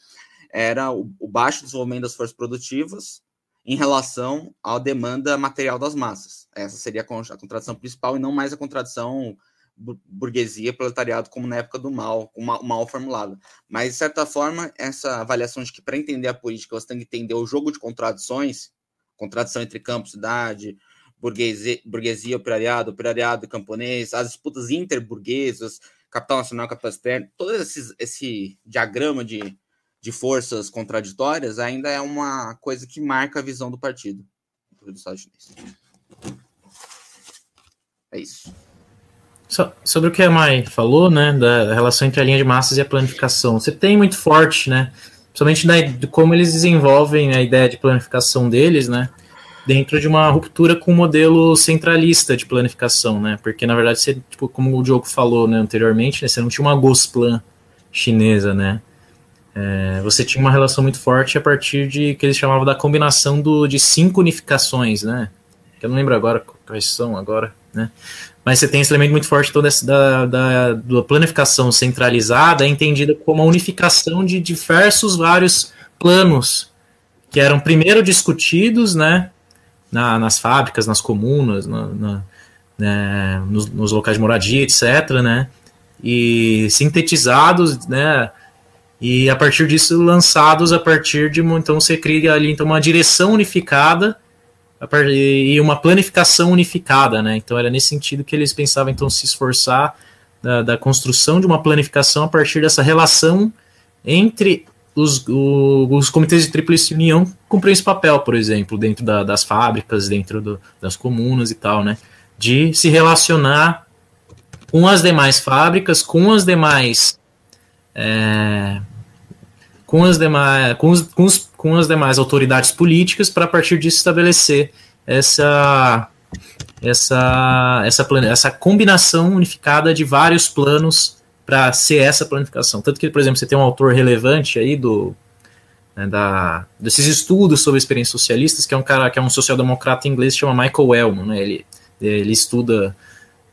[SPEAKER 4] era o, o baixo desenvolvimento das forças produtivas em relação à demanda material das massas. Essa seria a contradição principal e não mais a contradição burguesia, proletariado, como na época do mal, mal, mal formulada. Mas, de certa forma, essa avaliação de que para entender a política você tem que entender o jogo de contradições, contradição entre campo cidade, burguesia, burguesia operariado, operariado camponês, as disputas interburguesas, capital nacional, capital externo, todo esse, esse diagrama de, de forças contraditórias ainda é uma coisa que marca a visão do partido do Estado chinês. É isso.
[SPEAKER 3] So, sobre o que a Mai falou, né, da relação entre a linha de massas e a planificação, você tem muito forte, né, principalmente da, de como eles desenvolvem a ideia de planificação deles, né, dentro de uma ruptura com o modelo centralista de planificação, né, porque na verdade, você, tipo, como o Diogo falou né, anteriormente, né, você não tinha uma Gosplan chinesa, né, é, você tinha uma relação muito forte a partir de que eles chamavam da combinação do, de cinco unificações, né, eu não lembro agora quais são agora, né, mas você tem esse elemento muito forte da, da, da planificação centralizada, entendida como a unificação de diversos vários planos que eram primeiro discutidos, né, na, nas fábricas, nas comunas, na, na, né, nos, nos, locais de moradia, etc., né, e sintetizados, né, e a partir disso lançados a partir de, então você cria ali então uma direção unificada e uma planificação unificada, né? Então era nesse sentido que eles pensavam então se esforçar da, da construção de uma planificação a partir dessa relação entre os, o, os comitês de tríplice união cumprem esse papel, por exemplo, dentro da, das fábricas, dentro do, das comunas e tal, né? De se relacionar com as demais fábricas, com as demais é, com as demais, com, os, com, os, com as demais autoridades políticas para a partir disso estabelecer essa essa essa essa combinação unificada de vários planos para ser essa planificação. Tanto que, por exemplo, você tem um autor relevante aí do né, da, desses estudos sobre experiências socialistas, que é um cara que é um social-democrata inglês, chama Michael Wellman, né? Ele ele estuda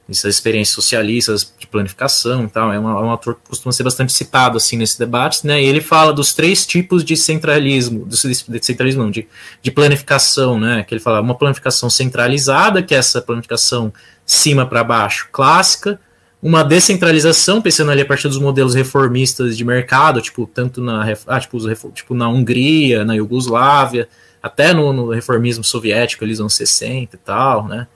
[SPEAKER 3] essas experiências socialistas de planificação e tal. É, uma, é um que costuma ser bastante citado assim nesse debate, né? E ele fala dos três tipos de centralismo, de centralismo não, de, de planificação, né? Que ele fala uma planificação centralizada, que é essa planificação cima para baixo, clássica, uma descentralização, pensando ali a partir dos modelos reformistas de mercado, tipo, tanto na, ah, tipo, tipo na Hungria, na Iugoslávia, até no, no reformismo soviético, eles anos 60 e tal, né?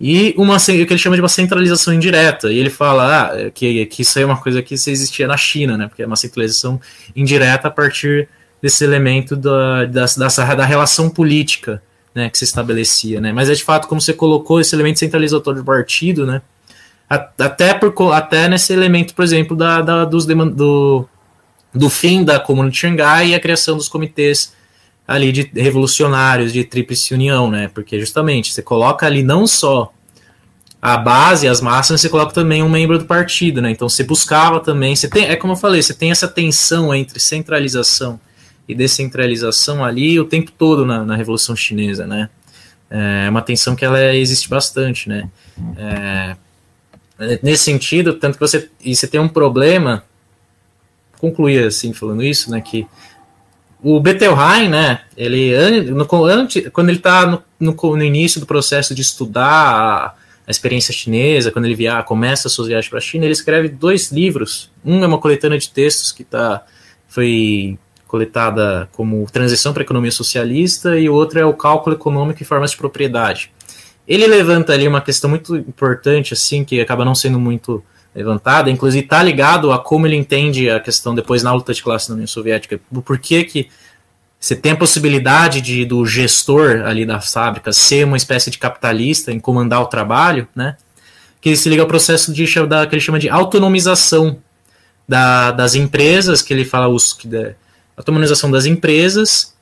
[SPEAKER 3] E uma o que ele chama de uma centralização indireta. E ele fala ah, que, que isso aí é uma coisa que existia na China, né? Porque é uma centralização indireta a partir desse elemento da, da, da, da relação política né, que se estabelecia. Né? Mas é de fato, como você colocou esse elemento centralizatório do partido, né? Até, por, até nesse elemento, por exemplo, da, da dos do, do fim da Comuna de Xangai e a criação dos comitês ali de revolucionários, de tríplice união, né? Porque justamente você coloca ali não só a base, as massas, você coloca também um membro do partido, né? Então você buscava também, você tem, é como eu falei, você tem essa tensão entre centralização e descentralização ali o tempo todo na, na Revolução Chinesa, né? É uma tensão que ela existe bastante, né? É, nesse sentido, tanto que você, e você tem um problema, concluir assim falando isso, né? Que o Bettelheim, né, ele, no, antes, quando ele está no, no, no, início do processo de estudar a, a experiência chinesa, quando ele via, começa as suas viagens para a China, ele escreve dois livros. Um é uma coletânea de textos que tá, foi coletada como Transição para a Economia Socialista, e o outro é o Cálculo Econômico e Formas de Propriedade. Ele levanta ali uma questão muito importante, assim, que acaba não sendo muito levantada, inclusive está ligado a como ele entende a questão depois na luta de classe na União Soviética, do porquê que você tem a possibilidade de do gestor ali das fábricas ser uma espécie de capitalista em comandar o trabalho, né? Que se liga ao processo de, da, que ele chama de autonomização da, das empresas, que ele fala os que autonomização das empresas,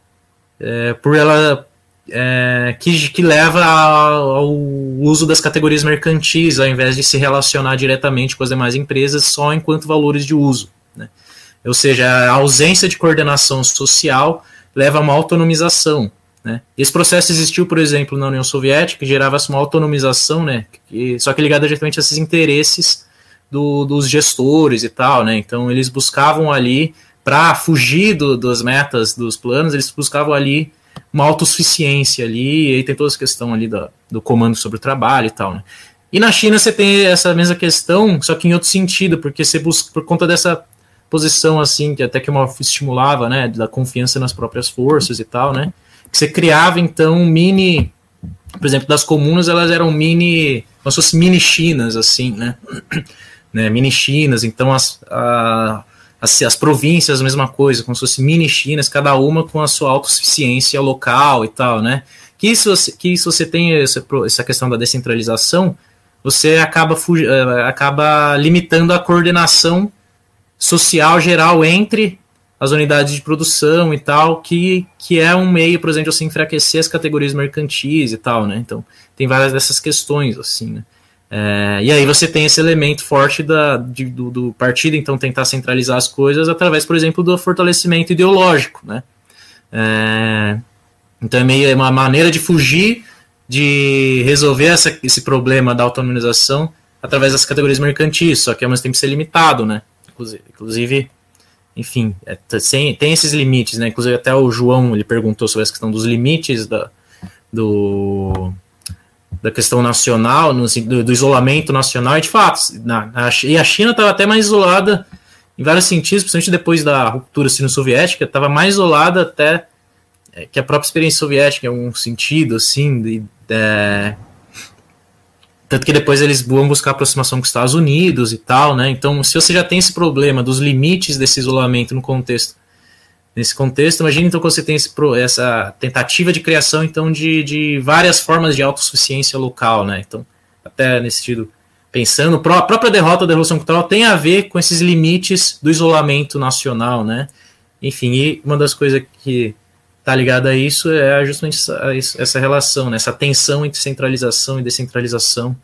[SPEAKER 3] é, por ela é, que, que leva ao uso das categorias mercantis, ao invés de se relacionar diretamente com as demais empresas só enquanto valores de uso. Né? Ou seja, a ausência de coordenação social leva a uma autonomização. Né? Esse processo existiu, por exemplo, na União Soviética, que gerava-se uma autonomização, né? que, só que ligada diretamente a esses interesses do, dos gestores e tal. Né? Então, eles buscavam ali, para fugir do, das metas dos planos, eles buscavam ali uma autossuficiência ali, e aí tem toda essa questão ali do, do comando sobre o trabalho e tal, né? E na China você tem essa mesma questão, só que em outro sentido, porque você busca, por conta dessa posição assim, que até que uma estimulava, né, da confiança nas próprias forças e tal, né, que você criava então mini, por exemplo, das comunas elas eram mini, como se fossem mini Chinas, assim, né, né mini Chinas, então as, a, as, as províncias, a mesma coisa, como se fossem mini Chinas, cada uma com a sua autossuficiência local e tal, né? Que isso, que isso você tem essa, essa questão da descentralização, você acaba, eh, acaba limitando a coordenação social geral entre as unidades de produção e tal, que, que é um meio, por exemplo, assim, enfraquecer as categorias mercantis e tal, né? Então, tem várias dessas questões, assim, né? É, e aí você tem esse elemento forte da, de, do, do, partido, então tentar centralizar as coisas através, por exemplo, do fortalecimento ideológico, né? É, então é meio é uma maneira de fugir de resolver essa, esse problema da autonomização através das categorias mercantis, só que ao mesmo tempo ser limitado, né? Inclusive, enfim, é, tem, tem esses limites, né? Inclusive até o João ele perguntou sobre essa questão dos limites da, do da questão nacional, no, do, do, isolamento nacional, e de fato, na, na, e a China estava até mais isolada em vários sentidos, principalmente depois da ruptura sino-soviética, estava mais isolada até é, que a própria experiência soviética, em algum sentido, assim, de, de, tanto que depois eles vão buscar aproximação com os Estados Unidos e tal, né? Então, se você já tem esse problema dos limites desse isolamento no contexto nesse contexto. Imagina então que você tem esse, essa tentativa de criação então de, de várias formas de autossuficiência local, né? Então, até nesse sentido, pensando, a própria derrota da Revolução Cultural tem a ver com esses limites do isolamento nacional, né? Enfim, e uma das coisas que está ligada a isso é justamente essa, relação, né? essa tensão entre centralização e descentralização,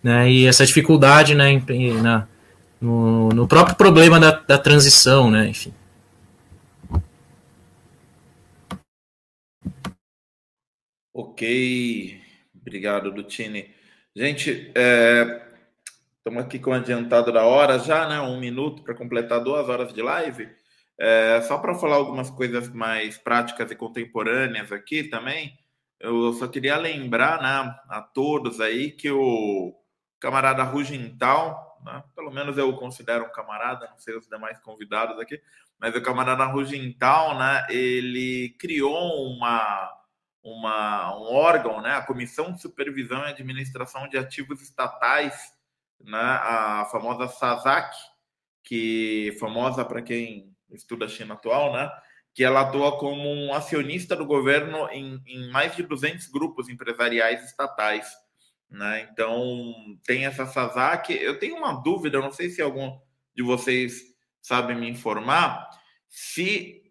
[SPEAKER 3] né? E essa dificuldade, né? Em, na, no, no próprio problema da, da transição, né? Enfim.
[SPEAKER 1] Ok, obrigado, Lutini. Gente, estamos é, aqui com o adiantado da hora já, né? Um minuto para completar duas horas de live. É, só para falar algumas coisas mais práticas e contemporâneas aqui também, eu só queria lembrar né, a todos aí que o camarada Rugental, né, pelo menos eu o considero um camarada, não sei os demais convidados aqui, mas o camarada Rugental, né, ele criou uma uma, um órgão, né, a Comissão de Supervisão e Administração de Ativos Estatais, né, a famosa SASAC, que famosa para quem estuda a China atual, né, que ela atua como um acionista do governo em, em mais de 200 grupos empresariais estatais. Né? Então, tem essa SASAC. Eu tenho uma dúvida, não sei se algum de vocês sabe me informar, se.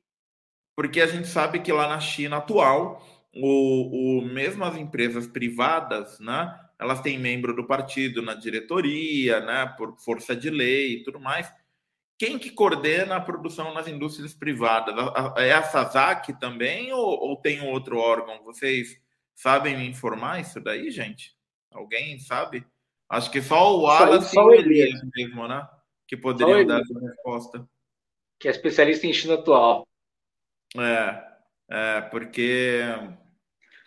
[SPEAKER 1] Porque a gente sabe que lá na China atual o, o, mesmo as empresas privadas, né, elas têm membro do partido na diretoria, né, por força de lei e tudo mais. Quem que coordena a produção nas indústrias privadas? É a SASAC também ou, ou tem outro órgão? Vocês sabem me informar isso daí, gente? Alguém sabe? Acho que só o só e o Elias mesmo, né? Que poderiam dar essa resposta.
[SPEAKER 2] Que é especialista em China atual.
[SPEAKER 1] É, é porque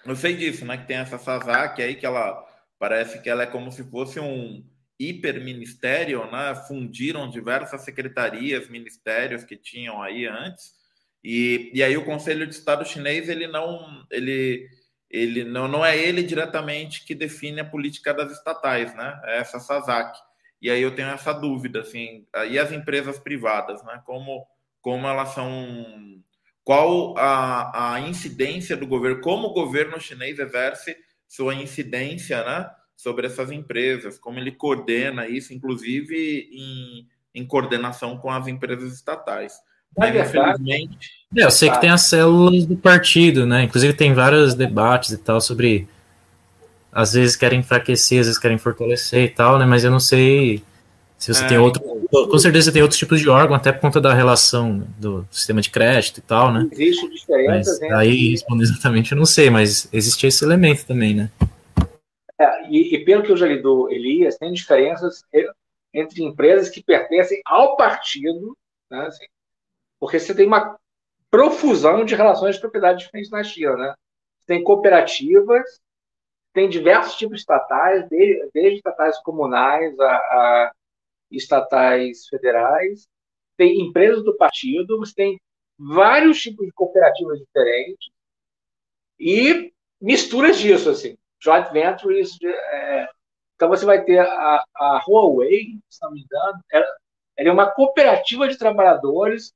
[SPEAKER 1] eu sei disso, né? Que tem essa Sazak aí que ela Parece que ela é como se fosse um hiperministério, né? Fundiram diversas secretarias, ministérios que tinham aí antes. E, e aí o Conselho de Estado chinês ele não ele ele não, não é ele diretamente que define a política das estatais, né? É essa Sasaki. E aí eu tenho essa dúvida, assim, e as empresas privadas, né? Como, como elas são. Qual a, a incidência do governo, como o governo chinês exerce sua incidência, né? Sobre essas empresas, como ele coordena isso, inclusive em, em coordenação com as empresas estatais. Mas, infelizmente.
[SPEAKER 3] É, eu sei que tem as células do partido, né? Inclusive tem vários debates e tal sobre. Às vezes querem enfraquecer, às vezes querem fortalecer e tal, né? Mas eu não sei se você é, tem outro. Com certeza tem outros tipos de órgão, até por conta da relação do sistema de crédito e tal, né?
[SPEAKER 2] Existe diferença. Mas,
[SPEAKER 3] aí, respondendo exatamente, eu não sei, mas existe esse elemento também, né?
[SPEAKER 2] É, e, e, pelo que eu já li do Elias, tem diferenças entre empresas que pertencem ao partido, né? Assim, porque você tem uma profusão de relações de propriedade diferentes na China, né? Tem cooperativas, tem diversos tipos de estatais, desde, desde estatais comunais a, a, estatais federais, tem empresas do partido, você tem vários tipos de cooperativas diferentes e misturas disso, assim, joint ventures. É, então você vai ter a, a Huawei, se não me engano, ela, ela é uma cooperativa de trabalhadores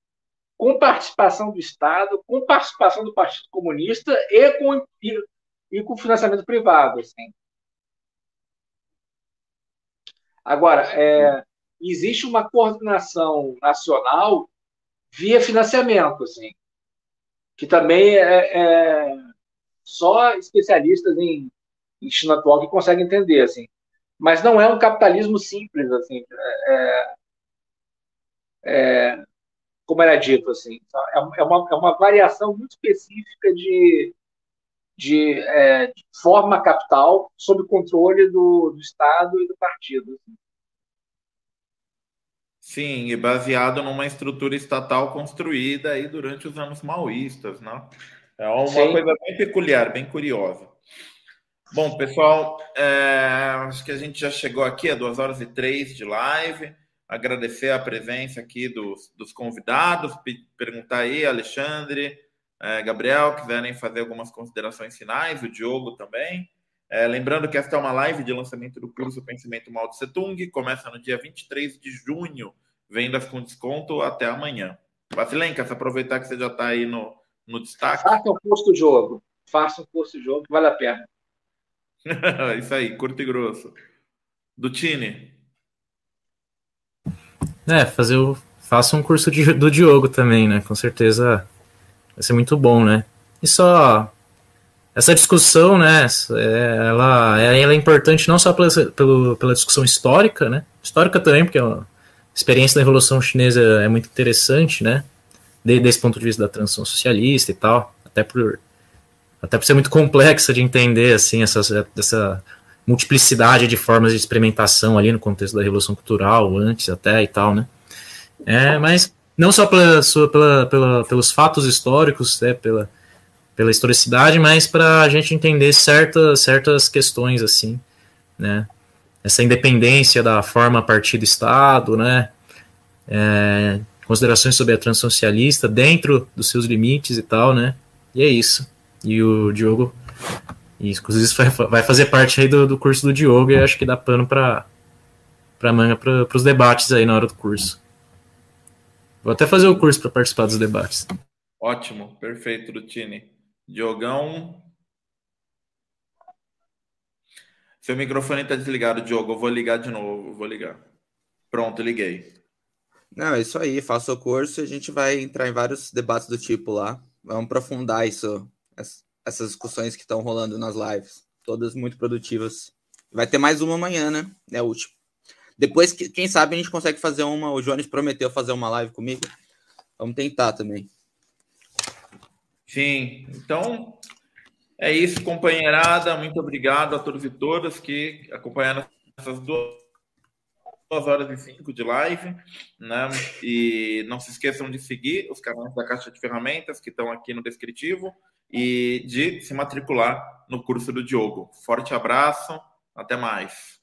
[SPEAKER 2] com participação do Estado, com participação do Partido Comunista e com, e, e com financiamento privado. Assim. Agora, é, existe uma coordenação nacional via financiamento, assim, que também é, é só especialistas em, em, China atual que conseguem entender, assim. Mas não é um capitalismo simples, assim. É, é, como era dito, assim. É, é uma, é uma variação muito específica de, de, é, de forma capital sob controle do, do Estado e do partido. Assim.
[SPEAKER 1] Sim, e baseado numa estrutura estatal construída aí durante os anos maoístas, né? É uma Sim. coisa bem peculiar, bem curiosa. Bom, pessoal, é, acho que a gente já chegou aqui a duas horas e três de live agradecer a presença aqui dos, dos convidados, perguntar aí, Alexandre, é, Gabriel, quiserem fazer algumas considerações finais, o Diogo também. É, lembrando que esta é uma live de lançamento do curso Pensamento Mal de Setung, começa no dia 23 de junho, vendas com desconto até amanhã. Vasilenka, se aproveitar que você já está aí no, no destaque.
[SPEAKER 2] Faça um curso do jogo, faça um curso de jogo vale a pena.
[SPEAKER 1] Isso aí, curto e grosso. Do Tine.
[SPEAKER 3] É, fazer o. Faça um curso de, do Diogo também, né? Com certeza vai ser muito bom, né? E só. Essa discussão, né? É, ela, ela é importante não só pela, pela, pela discussão histórica, né? Histórica também, porque a experiência da Revolução Chinesa é muito interessante, né? Desde esse ponto de vista da transição socialista e tal. Até por, até por ser muito complexa de entender, assim, essa, essa multiplicidade de formas de experimentação ali no contexto da Revolução Cultural, antes até e tal, né? É, mas não só pela, pela, pela, pelos fatos históricos, né, pela, pela historicidade, mas para a gente entender certas, certas questões, assim, né? Essa independência da forma partido-estado, né? É, considerações sobre a transição socialista dentro dos seus limites e tal, né? E é isso. E o Diogo inclusive, isso vai, vai fazer parte aí do, do curso do Diogo e acho que dá pano para para manga para os debates aí na hora do curso. Vou até fazer o curso para participar dos debates.
[SPEAKER 1] Ótimo, perfeito, Lutini. Diogão. Seu microfone está desligado, Diogo. Eu vou ligar de novo. Vou ligar. Pronto, liguei.
[SPEAKER 4] Não, é isso aí. Faça o curso e a gente vai entrar em vários debates do tipo lá. Vamos aprofundar isso, essas discussões que estão rolando nas lives. Todas muito produtivas. Vai ter mais uma amanhã, né? É a última. Depois, quem sabe, a gente consegue fazer uma. O Jones prometeu fazer uma live comigo. Vamos tentar também.
[SPEAKER 1] Sim, então é isso, companheirada. Muito obrigado a todos e todas que acompanharam essas duas horas e cinco de live, né? E não se esqueçam de seguir os canais da Caixa de Ferramentas que estão aqui no descritivo e de se matricular no curso do Diogo. Forte abraço Até mais.